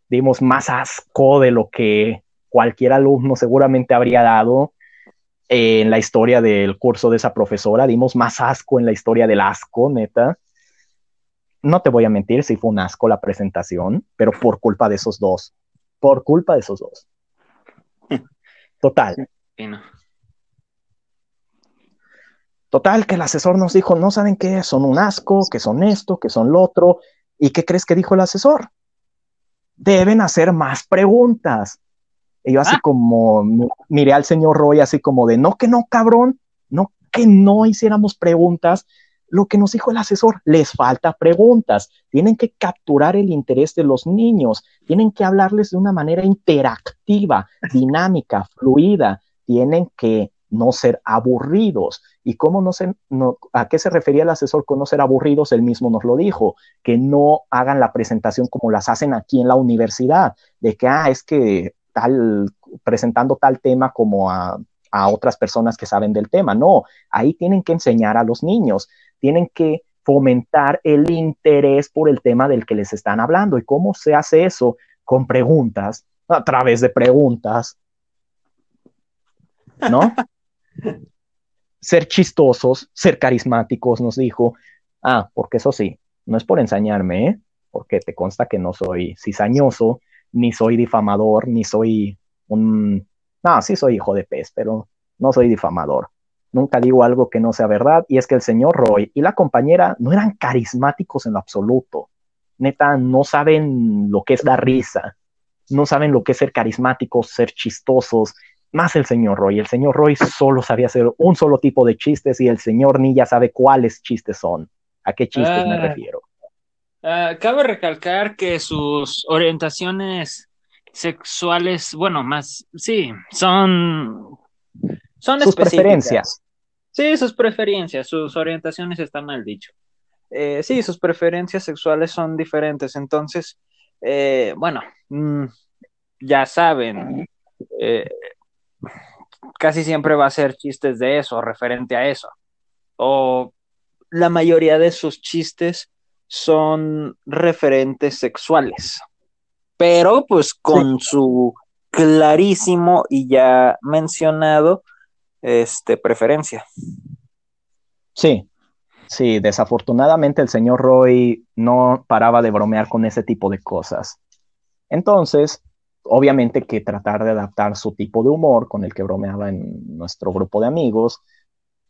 Dimos más asco de lo que cualquier alumno seguramente habría dado en la historia del curso de esa profesora. Dimos más asco en la historia del asco, neta. No te voy a mentir, sí fue un asco la presentación, pero por culpa de esos dos. Por culpa de esos dos. Total. Total, que el asesor nos dijo, no saben qué, son un asco, que son esto, que son lo otro. ¿Y qué crees que dijo el asesor? Deben hacer más preguntas. Y yo así Ah. como miré al señor Roy así como de, no que no, cabrón, no que no hiciéramos preguntas. Lo que nos dijo el asesor, les falta preguntas. Tienen que capturar el interés de los niños. Tienen que hablarles de una manera interactiva, dinámica, fluida. Tienen que no ser aburridos. ¿Y cómo no ser, no, a qué se refería el asesor con no ser aburridos? Él mismo nos lo dijo, que no hagan la presentación como las hacen aquí en la universidad, de que, ah, es que tal, presentando tal tema como a, a otras personas que saben del tema. No, ahí tienen que enseñar a los niños, tienen que fomentar el interés por el tema del que les están hablando. ¿Y cómo se hace eso? Con preguntas, a través de preguntas, ¿no? ser chistosos, ser carismáticos, nos dijo. Ah, porque eso sí, no es por ensañarme, ¿eh? porque te consta que no soy cizañoso, ni soy difamador, ni soy un... No, sí soy hijo de pez, pero no soy difamador. Nunca digo algo que no sea verdad, y es que el señor Roy y la compañera no eran carismáticos en lo absoluto. Neta, no saben lo que es dar risa, no saben lo que es ser carismáticos, ser chistosos, más el señor Roy. El señor Roy solo sabía hacer un solo tipo de chistes y el señor ni ya sabe cuáles chistes son. ¿A qué chistes me Ah. refiero? Ah, cabe recalcar que sus orientaciones sexuales, bueno, más, sí, son, son Sus preferencias. Sí, sus preferencias, sus orientaciones está mal dicho. Eh, sí, sus preferencias sexuales son diferentes, entonces, eh, bueno, mm, ya saben, eh, casi siempre va a ser chistes de eso, referente a eso. O la mayoría de sus chistes son referentes sexuales, pero pues con su clarísimo y ya mencionado este preferencia. Sí, sí, desafortunadamente el señor Roy no paraba de bromear con ese tipo de cosas. Entonces, obviamente que tratar de adaptar su tipo de humor con el que bromeaba en nuestro grupo de amigos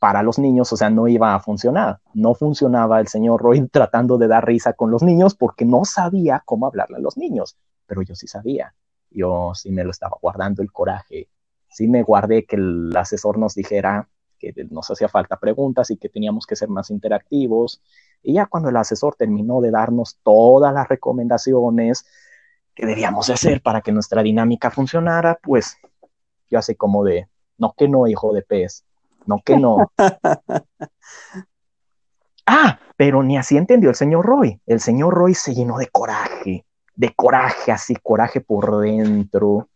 para los niños, o sea, no iba a funcionar. No funcionaba el señor Roy tratando de dar risa con los niños porque no sabía cómo hablarle a los niños, pero yo sí sabía. Yo sí me lo estaba guardando el coraje. Sí me guardé que el asesor nos dijera que nos hacía falta preguntas y que teníamos que ser más interactivos. Y ya cuando el asesor terminó de darnos todas las recomendaciones, que debíamos de hacer para que nuestra dinámica funcionara, pues yo así como de, no que no, hijo de pez, no que no. ah, pero ni así entendió el señor Roy. El señor Roy se llenó de coraje, de coraje, así, coraje por dentro.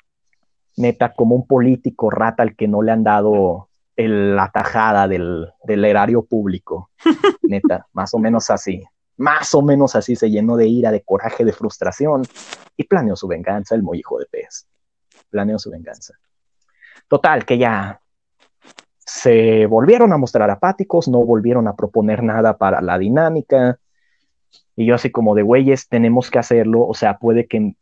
Neta, como un político rata al que no le han dado la tajada del, del erario público. Neta, más o menos así. Más o menos así se llenó de ira, de coraje, de frustración y planeó su venganza, el muy hijo de pez. Planeó su venganza. Total, que ya se volvieron a mostrar apáticos, no volvieron a proponer nada para la dinámica. Y yo así como de güeyes, tenemos que hacerlo, o sea, puede que,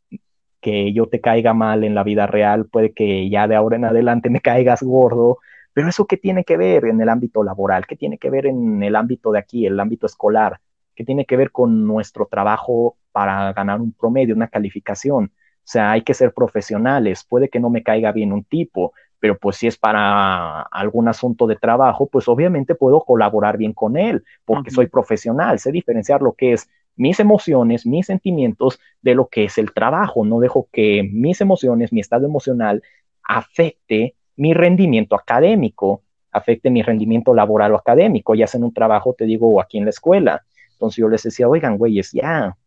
que yo te caiga mal en la vida real, puede que ya de ahora en adelante me caigas gordo, pero eso qué tiene que ver en el ámbito laboral, qué tiene que ver en el ámbito de aquí, el ámbito escolar, que tiene que ver con nuestro trabajo para ganar un promedio, una calificación. O sea, hay que ser profesionales. Puede que no me caiga bien un tipo, pero pues si es para algún asunto de trabajo, pues obviamente puedo colaborar bien con él, porque soy profesional, sé diferenciar lo que es mis emociones, mis sentimientos de lo que es el trabajo. No dejo que mis emociones, mi estado emocional afecte mi rendimiento académico, afecte mi rendimiento laboral o académico, ya sea en un trabajo, te digo, o aquí en la escuela. Entonces yo les decía, oigan, güeyes, ya,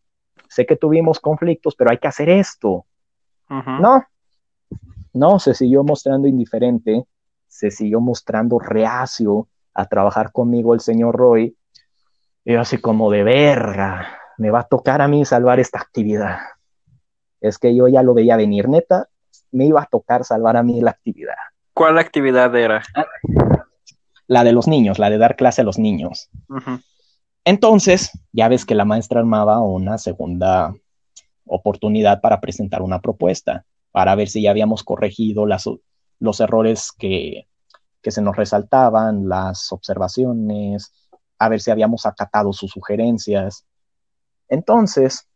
sé que tuvimos conflictos, pero hay que hacer esto. No, no, se siguió mostrando indiferente, se siguió mostrando reacio a trabajar conmigo el señor Roy. Y yo así como de verga, me va a tocar a mí salvar esta actividad. Es que yo ya lo veía venir, neta, me iba a tocar salvar a mí la actividad. ¿Cuál actividad era? La de los niños, la de dar clase a los niños. Entonces, ya ves que la maestra armaba una segunda oportunidad para presentar una propuesta, para ver si ya habíamos corregido los errores que, que se nos resaltaban, las observaciones, a ver si habíamos acatado sus sugerencias. Entonces,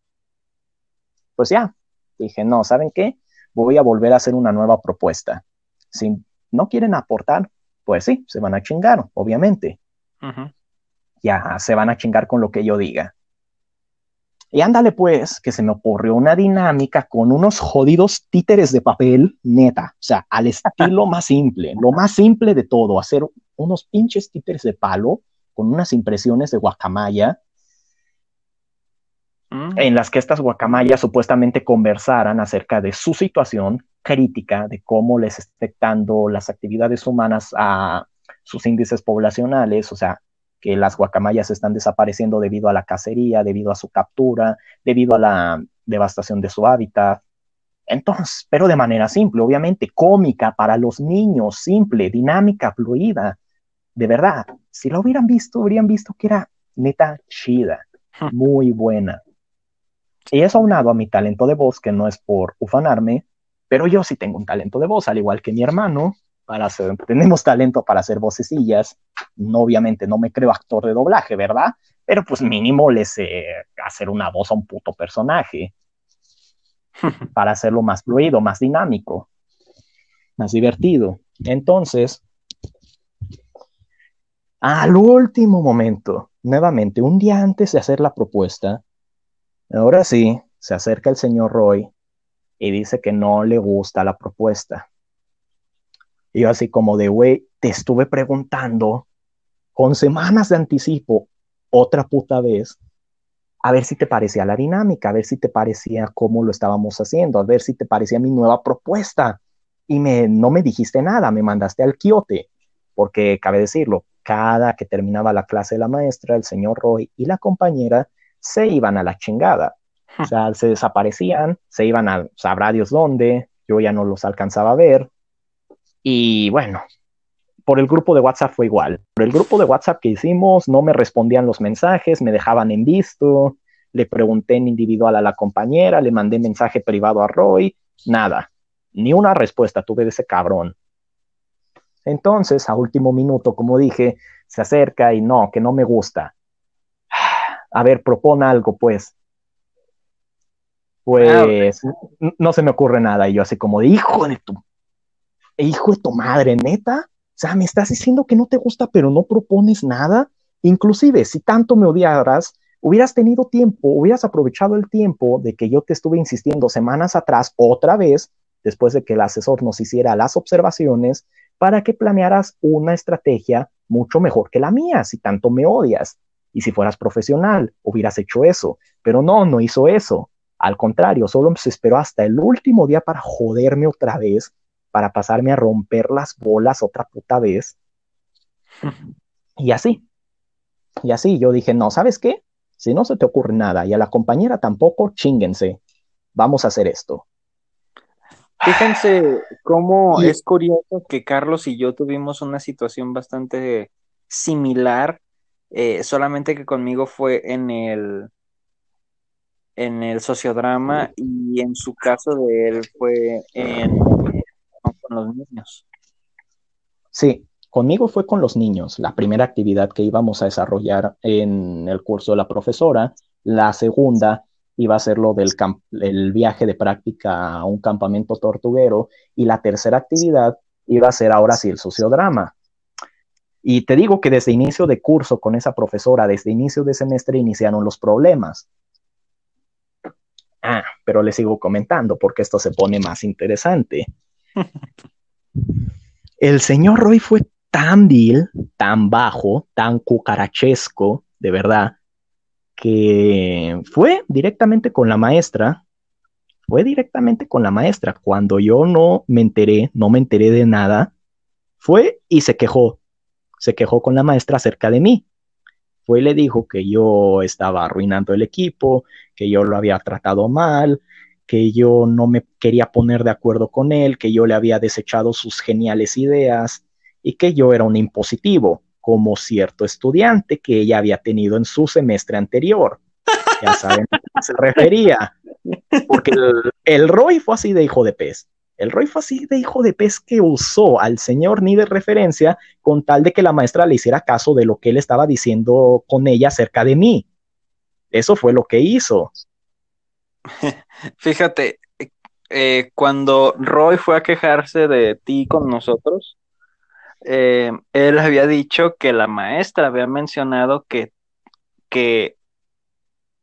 pues ya, dije, no, ¿saben qué? Voy a volver a hacer una nueva propuesta. Si no quieren aportar, pues sí, se van a chingar, obviamente ya se van a chingar con lo que yo diga. Y ándale pues, que se me ocurrió una dinámica con unos jodidos títeres de papel, neta, o sea, al estilo más simple, lo más simple de todo, hacer unos pinches títeres de palo con unas impresiones de guacamaya, mm. en las que estas guacamayas supuestamente conversaran acerca de su situación crítica, de cómo les está afectando las actividades humanas a sus índices poblacionales, o sea, que las guacamayas están desapareciendo debido a la cacería, debido a su captura, debido a la devastación de su hábitat. Entonces, pero de manera simple, obviamente, cómica para los niños, simple, dinámica, fluida. De verdad, si lo hubieran visto, habrían visto que era neta chida, muy buena. Y eso aunado a mi talento de voz, que no es por ufanarme, pero yo sí tengo un talento de voz, al igual que mi hermano, para hacer, tenemos talento para hacer vocecillas. No, obviamente no me creo actor de doblaje, ¿verdad? Pero pues mínimo le sé hacer una voz a un puto personaje para hacerlo más fluido, más dinámico, más divertido. Entonces, al último momento, nuevamente, un día antes de hacer la propuesta, ahora sí, se acerca el señor Roy y dice que no le gusta la propuesta. Y yo así como de, güey, te estuve preguntando con semanas de anticipo otra puta vez, a ver si te parecía la dinámica, a ver si te parecía cómo lo estábamos haciendo, a ver si te parecía mi nueva propuesta. Y me, no me dijiste nada, me mandaste al quiote, porque cabe decirlo, cada que terminaba la clase de la maestra, el señor Roy y la compañera se iban a la chingada. O sea, se desaparecían, se iban a sabrá Dios dónde, yo ya no los alcanzaba a ver. Y bueno, por el grupo de WhatsApp fue igual. Por el grupo de WhatsApp que hicimos, no me respondían los mensajes, me dejaban en visto, le pregunté en individual a la compañera, le mandé mensaje privado a Roy, nada, ni una respuesta tuve de ese cabrón. Entonces, a último minuto, como dije, se acerca y no, que no me gusta. A ver, propone algo, pues. Pues no se me ocurre nada. Y yo así como de, hijo de tu, hijo de tu madre, neta. Sea, me estás diciendo que no te gusta, pero no propones nada. Inclusive, si tanto me odiaras, hubieras tenido tiempo, hubieras aprovechado el tiempo de que yo te estuve insistiendo semanas atrás otra vez, después de que el asesor nos hiciera las observaciones, para que planearas una estrategia mucho mejor que la mía, si tanto me odias. Y si fueras profesional, hubieras hecho eso. Pero no, no hizo eso. Al contrario, solo se esperó hasta el último día para joderme otra vez, para pasarme a romper las bolas otra puta vez. Y así. Y así yo dije, no, ¿sabes qué? Si no se te ocurre nada y a la compañera tampoco, chinguense. Vamos a hacer esto. Fíjense cómo es curioso que Carlos y yo tuvimos una situación bastante similar, eh, solamente que conmigo fue en el en el sociodrama y en su caso de él fue en, con los niños. Sí, conmigo fue con los niños, la primera actividad que íbamos a desarrollar en el curso de la profesora, la segunda iba a ser lo del el viaje de práctica a un campamento tortuguero y la tercera actividad iba a ser ahora sí el sociodrama. Y te digo que desde inicio de curso con esa profesora, desde inicio de semestre iniciaron los problemas. Ah, pero le sigo comentando porque esto se pone más interesante. El señor Roy fue tan vil, tan bajo, tan cucarachesco, de verdad, que fue directamente con la maestra, fue directamente con la maestra. Cuando yo no me enteré, no me enteré de nada, fue y se quejó, se quejó con la maestra acerca de mí. Fue y le dijo que yo estaba arruinando el equipo, que yo lo había tratado mal, que yo no me quería poner de acuerdo con él, que yo le había desechado sus geniales ideas y que yo era un impositivo como cierto estudiante que ella había tenido en su semestre anterior. Ya saben a qué se refería. Porque el, Roy fue así de hijo de pez. El Roy fue así de hijo de pez que usó al señor ni de referencia con tal de que la maestra le hiciera caso de lo que él estaba diciendo con ella acerca de mí. Eso fue lo que hizo. Fíjate, eh, cuando Roy fue a quejarse de ti con nosotros, eh, él había dicho que la maestra había mencionado que, que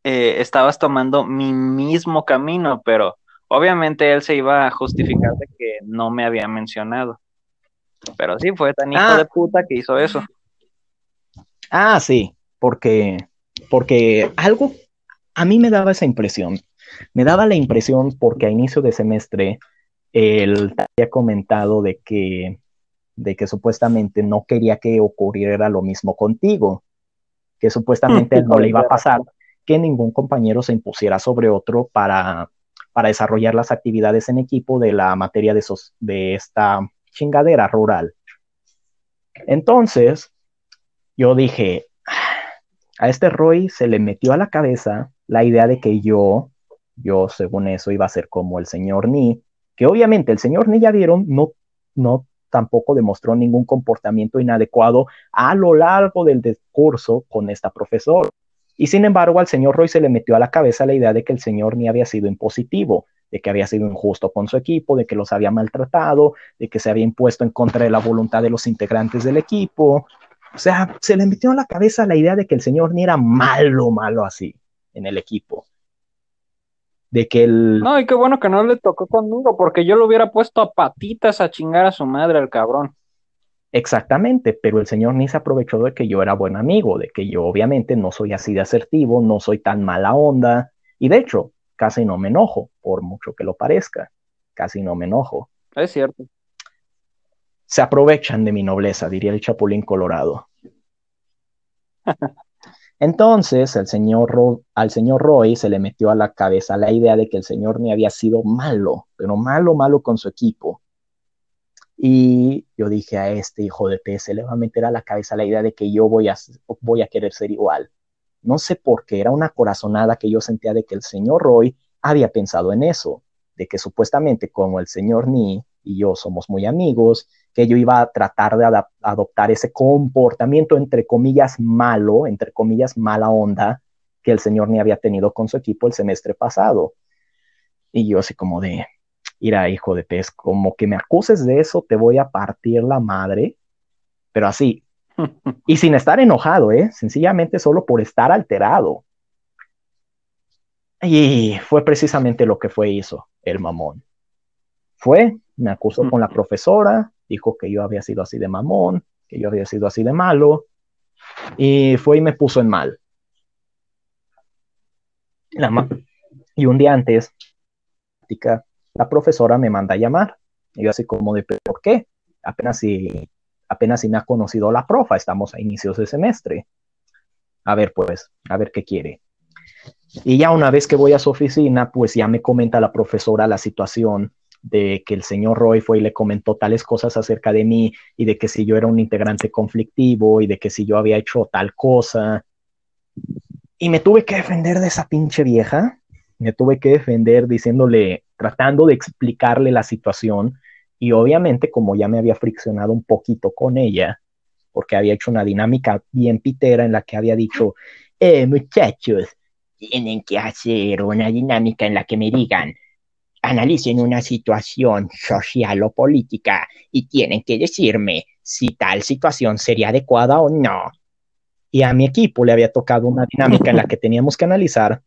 eh, estabas tomando mi mismo camino, pero obviamente él se iba a justificar de que no me había mencionado. Pero sí, fue tan hijo ah. de puta que hizo eso. Ah, sí, porque, porque algo a mí me daba esa impresión. Me daba la impresión porque a inicio de semestre él había comentado de que de que supuestamente no quería que ocurriera lo mismo contigo, que supuestamente no le iba a pasar que ningún compañero se impusiera sobre otro para, para desarrollar las actividades en equipo de la materia de, de esta chingadera rural. Entonces, yo dije, a este Roy se le metió a la cabeza la idea de que yo, yo según eso iba a ser como el señor Ni, que obviamente el señor Ni ya vieron, no, no tampoco demostró ningún comportamiento inadecuado a lo largo del discurso con esta profesora. Y sin embargo, al señor Roy se le metió a la cabeza la idea de que el señor ni había sido impositivo, de que había sido injusto con su equipo, de que los había maltratado, de que se había impuesto en contra de la voluntad de los integrantes del equipo. O sea, se le metió a la cabeza la idea de que el señor ni era malo, malo así en el equipo de que el... No, y qué bueno que no le tocó conmigo, porque yo lo hubiera puesto a patitas a chingar a su madre al cabrón. Exactamente, pero el señor ni se aprovechó de que yo era buen amigo, de que yo obviamente no soy así de asertivo, no soy tan mala onda, y de hecho, casi no me enojo, por mucho que lo parezca, casi no me enojo. Es cierto. Se aprovechan de mi nobleza, diría el Chapulín Colorado. Entonces, el señor al señor Roy se le metió a la cabeza la idea de que el señor ni había sido malo, pero malo, malo con su equipo. Y yo dije a este hijo de P, se le va a meter a la cabeza la idea de que yo voy a, voy a querer ser igual. No sé por qué, era una corazonada que yo sentía de que el señor Roy había pensado en eso, de que supuestamente como el señor Ni y yo somos muy amigos, que yo iba a tratar de adoptar ese comportamiento entre comillas malo, entre comillas mala onda, que el señor Ni había tenido con su equipo el semestre pasado. Y yo así como de, a hijo de pez, como que me acuses de eso, te voy a partir la madre, pero así, y sin estar enojado, ¿eh? Sencillamente solo por estar alterado. Y fue precisamente lo que fue hizo el mamón. Fue, me acusó con la profesora, dijo que yo había sido así de mamón, que yo había sido así de malo, y fue y me puso en mal. y un día antes, la profesora me manda a llamar. Yo así como de, ¿por qué? Apenas si, apenas si me ha conocido la profa, estamos a inicios de semestre. A ver, pues, a ver qué quiere. Y ya una vez que voy a su oficina, pues ya me comenta la profesora la situación de que el señor Roy fue y le comentó tales cosas acerca de mí y de que si yo era un integrante conflictivo y de que si yo había hecho tal cosa. Y me tuve que defender de esa pinche vieja. Me tuve que defender diciéndole, tratando de explicarle la situación y obviamente como ya me había friccionado un poquito con ella, porque había hecho una dinámica bien pitera en la que había dicho, eh, muchachos, tienen que hacer una dinámica en la que me digan, analicen una situación social o política y tienen que decirme si tal situación sería adecuada o no. Y a mi equipo le había tocado una dinámica en la que teníamos que analizar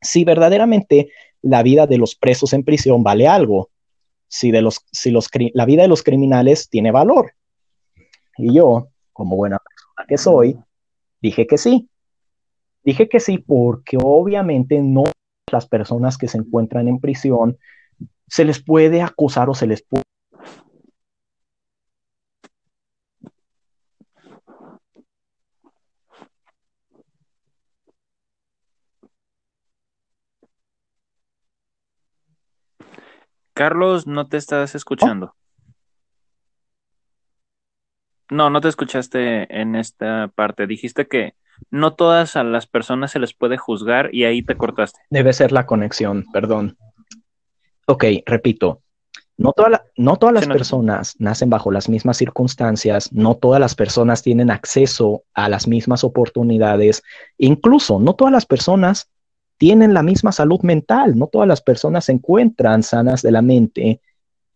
si verdaderamente la vida de los presos en prisión vale algo, si, de los, si los, la vida de los criminales tiene valor. Y yo, como buena persona que soy, dije que sí. Dije que sí porque obviamente no las personas que se encuentran en prisión se les puede acusar o se les puede Carlos, no te estás escuchando. No, no te escuchaste en esta parte. Dijiste que no todas a las personas se les puede juzgar y ahí te cortaste. Debe ser la conexión, perdón. Ok, repito. No, no todas las personas nacen bajo las mismas circunstancias, no todas las personas tienen acceso a las mismas oportunidades, incluso no todas las personas tienen la misma salud mental. No todas las personas se encuentran sanas de la mente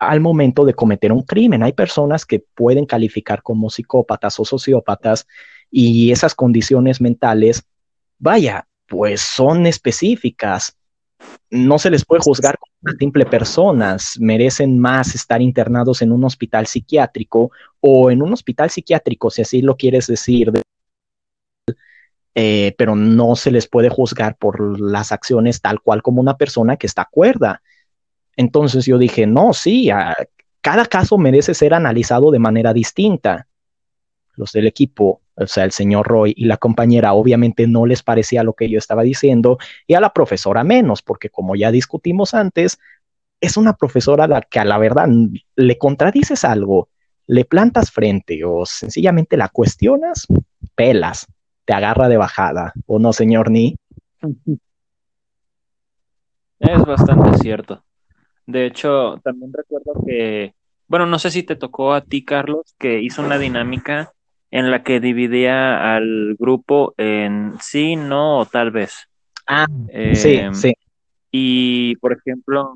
al momento de cometer un crimen. Hay personas que pueden calificar como psicópatas o sociópatas y esas condiciones mentales, vaya, pues son específicas. No se les puede juzgar como una simple personas, merecen más estar internados en un hospital psiquiátrico o en un hospital psiquiátrico, si así lo quieres decir, eh, pero no se les puede juzgar por las acciones tal cual como una persona que está cuerda. Entonces yo dije, no, sí, cada caso merece ser analizado de manera distinta. Los del equipo, o sea, el señor Roy y la compañera, obviamente no les parecía lo que yo estaba diciendo, y a la profesora menos, porque como ya discutimos antes, es una profesora a la que a la verdad le contradices algo, le plantas frente o sencillamente la cuestionas, pelas te agarra de bajada, ¿o no, señor Ni? Es bastante cierto. De hecho, también recuerdo que, bueno, no sé si te tocó a ti, Carlos, que hizo una dinámica en la que dividía al grupo en sí, no o tal vez. Ah, sí, em, sí. Y, por ejemplo,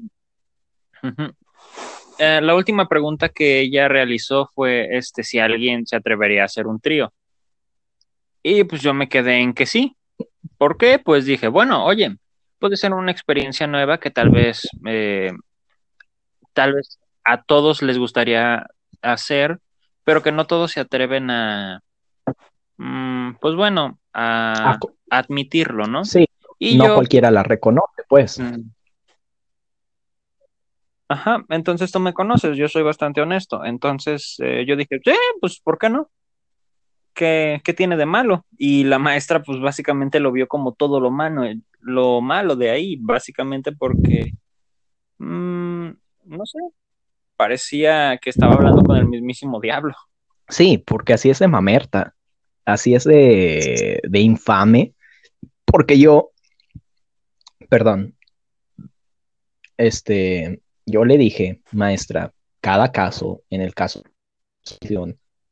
eh, la última pregunta que ella realizó fue este, si alguien se atrevería a hacer un trío. Y pues yo me quedé en que sí. ¿Por qué? Pues dije, bueno, oye, puede ser una experiencia nueva que tal vez, eh, tal vez a todos les gustaría hacer, pero que no todos se atreven a, mm, pues bueno, a, admitirlo, ¿no? Sí. Y no cualquiera la reconoce, pues. Mm. Ajá, entonces tú me conoces, yo soy bastante honesto. Entonces eh, yo dije, sí, pues, ¿por qué no? ¿qué, ¿qué, tiene de malo? Y la maestra, pues básicamente lo vio como todo lo malo, lo malo de ahí, básicamente porque, mmm, no sé, parecía que estaba hablando con el mismísimo diablo. Sí, porque así es de mamerta, así es de, de infame, porque yo, perdón, este, yo le dije, maestra, cada caso, en el caso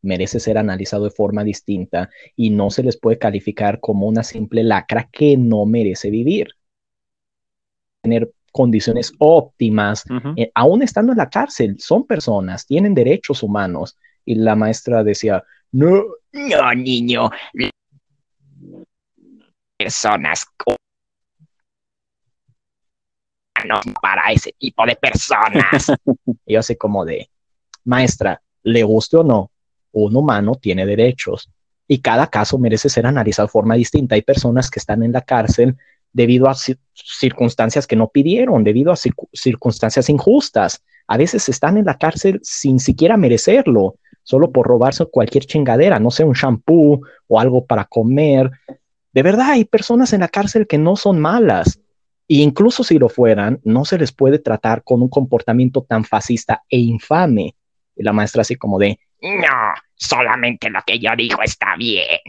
merece ser analizado de forma distinta y no se les puede calificar como una simple lacra que no merece vivir. Tener condiciones óptimas, eh, aún estando en la cárcel, son personas, tienen derechos humanos. Y la maestra decía, no, no, niño, personas no para ese tipo de personas. y yo así como de, maestra, le guste o no, un humano tiene derechos y cada caso merece ser analizado de forma distinta. Hay personas que están en la cárcel debido a circunstancias que no pidieron, debido a circunstancias injustas. A veces están en la cárcel sin siquiera merecerlo, solo por robarse cualquier chingadera, no sé, un shampoo o algo para comer. De verdad, hay personas en la cárcel que no son malas. E incluso si lo fueran, no se les puede tratar con un comportamiento tan fascista e infame. Y la maestra así como de, no, solamente lo que yo digo está bien.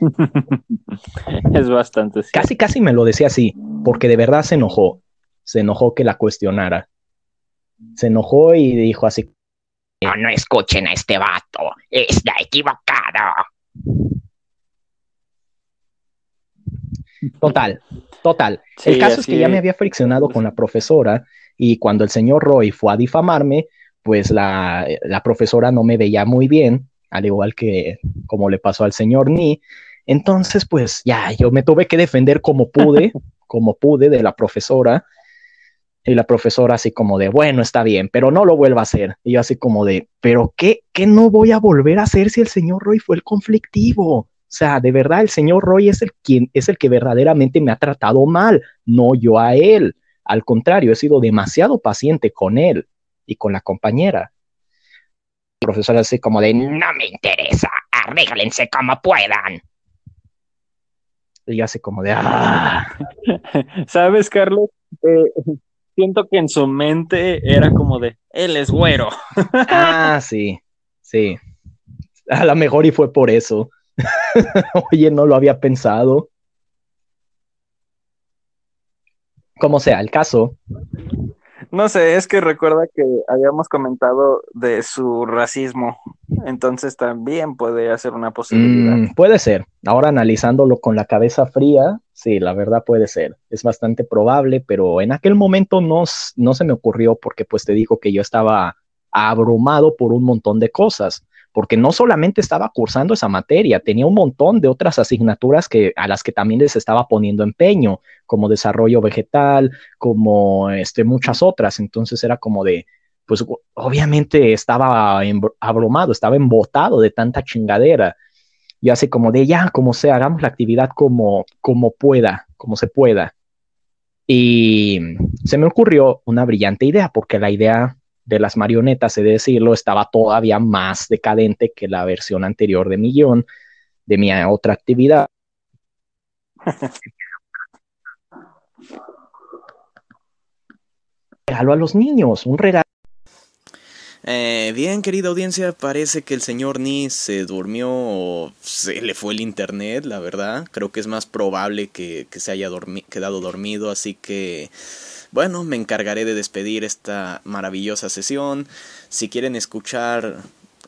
es bastante. Casi, casi me lo decía así, porque de verdad se enojó. Se enojó que la cuestionara. Se enojó y dijo así: No, no escuchen a este vato, está equivocado. Total, total. el caso es que ya me había friccionado con la profesora y cuando el señor Roy fue a difamarme, pues la, la profesora no me veía muy bien, al igual que como le pasó al señor Ni. Entonces, pues ya, yo me tuve que defender como pude, como pude de la profesora. Y la profesora así como de, bueno, está bien, pero no lo vuelva a hacer. Y yo así como de, pero ¿qué, qué no voy a volver a hacer si el señor Roy fue el conflictivo? O sea, de verdad, el señor Roy es el, quien, es el que verdaderamente me ha tratado mal, no yo a él. Al contrario, he sido demasiado paciente con él y con la compañera. El profesor así como de, no me interesa, arréglense como puedan. Y así como de, ah. ¿Sabes, Carlos? Eh, siento que en su mente era como de, él es güero. ah, sí, sí. A lo mejor y fue por eso. Oye, no lo había pensado. Como sea, el caso no sé, es que recuerda que habíamos comentado de su racismo, entonces también puede ser una posibilidad. Mm, puede ser. Ahora analizándolo con la cabeza fría, sí, la verdad puede ser. Es bastante probable, pero en aquel momento no, no se me ocurrió porque pues te digo que yo estaba abrumado por un montón de cosas porque no solamente estaba cursando esa materia, tenía un montón de otras asignaturas que, a las que también les estaba poniendo empeño, como desarrollo vegetal, como este, muchas otras. Entonces era como de, pues obviamente estaba abrumado, estaba embotado de tanta chingadera. Y así como de, ya, como sea, hagamos la actividad como, como pueda, como se pueda. Y se me ocurrió una brillante idea, porque la idea de las marionetas, he de decirlo, estaba todavía más decadente que la versión anterior de mi guion, de mi otra actividad. regalo a los niños, un regalo. Eh, bien, querida audiencia, parece que el señor Ni se durmió o se le fue el internet, la verdad. Creo que es más probable que, que se haya quedado dormido, así que bueno, me encargaré de despedir esta maravillosa sesión. Si quieren escuchar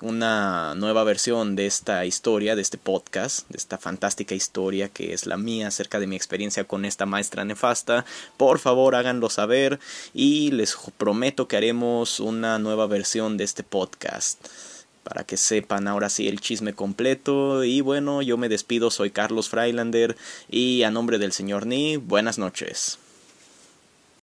una nueva versión de esta historia, de este podcast, de esta fantástica historia que es la mía acerca de mi experiencia con esta maestra nefasta, por favor háganlo saber y les prometo que haremos una nueva versión de este podcast para que sepan ahora sí el chisme completo y bueno, yo me despido, soy Carlos Freilander y a nombre del señor Ni, buenas noches.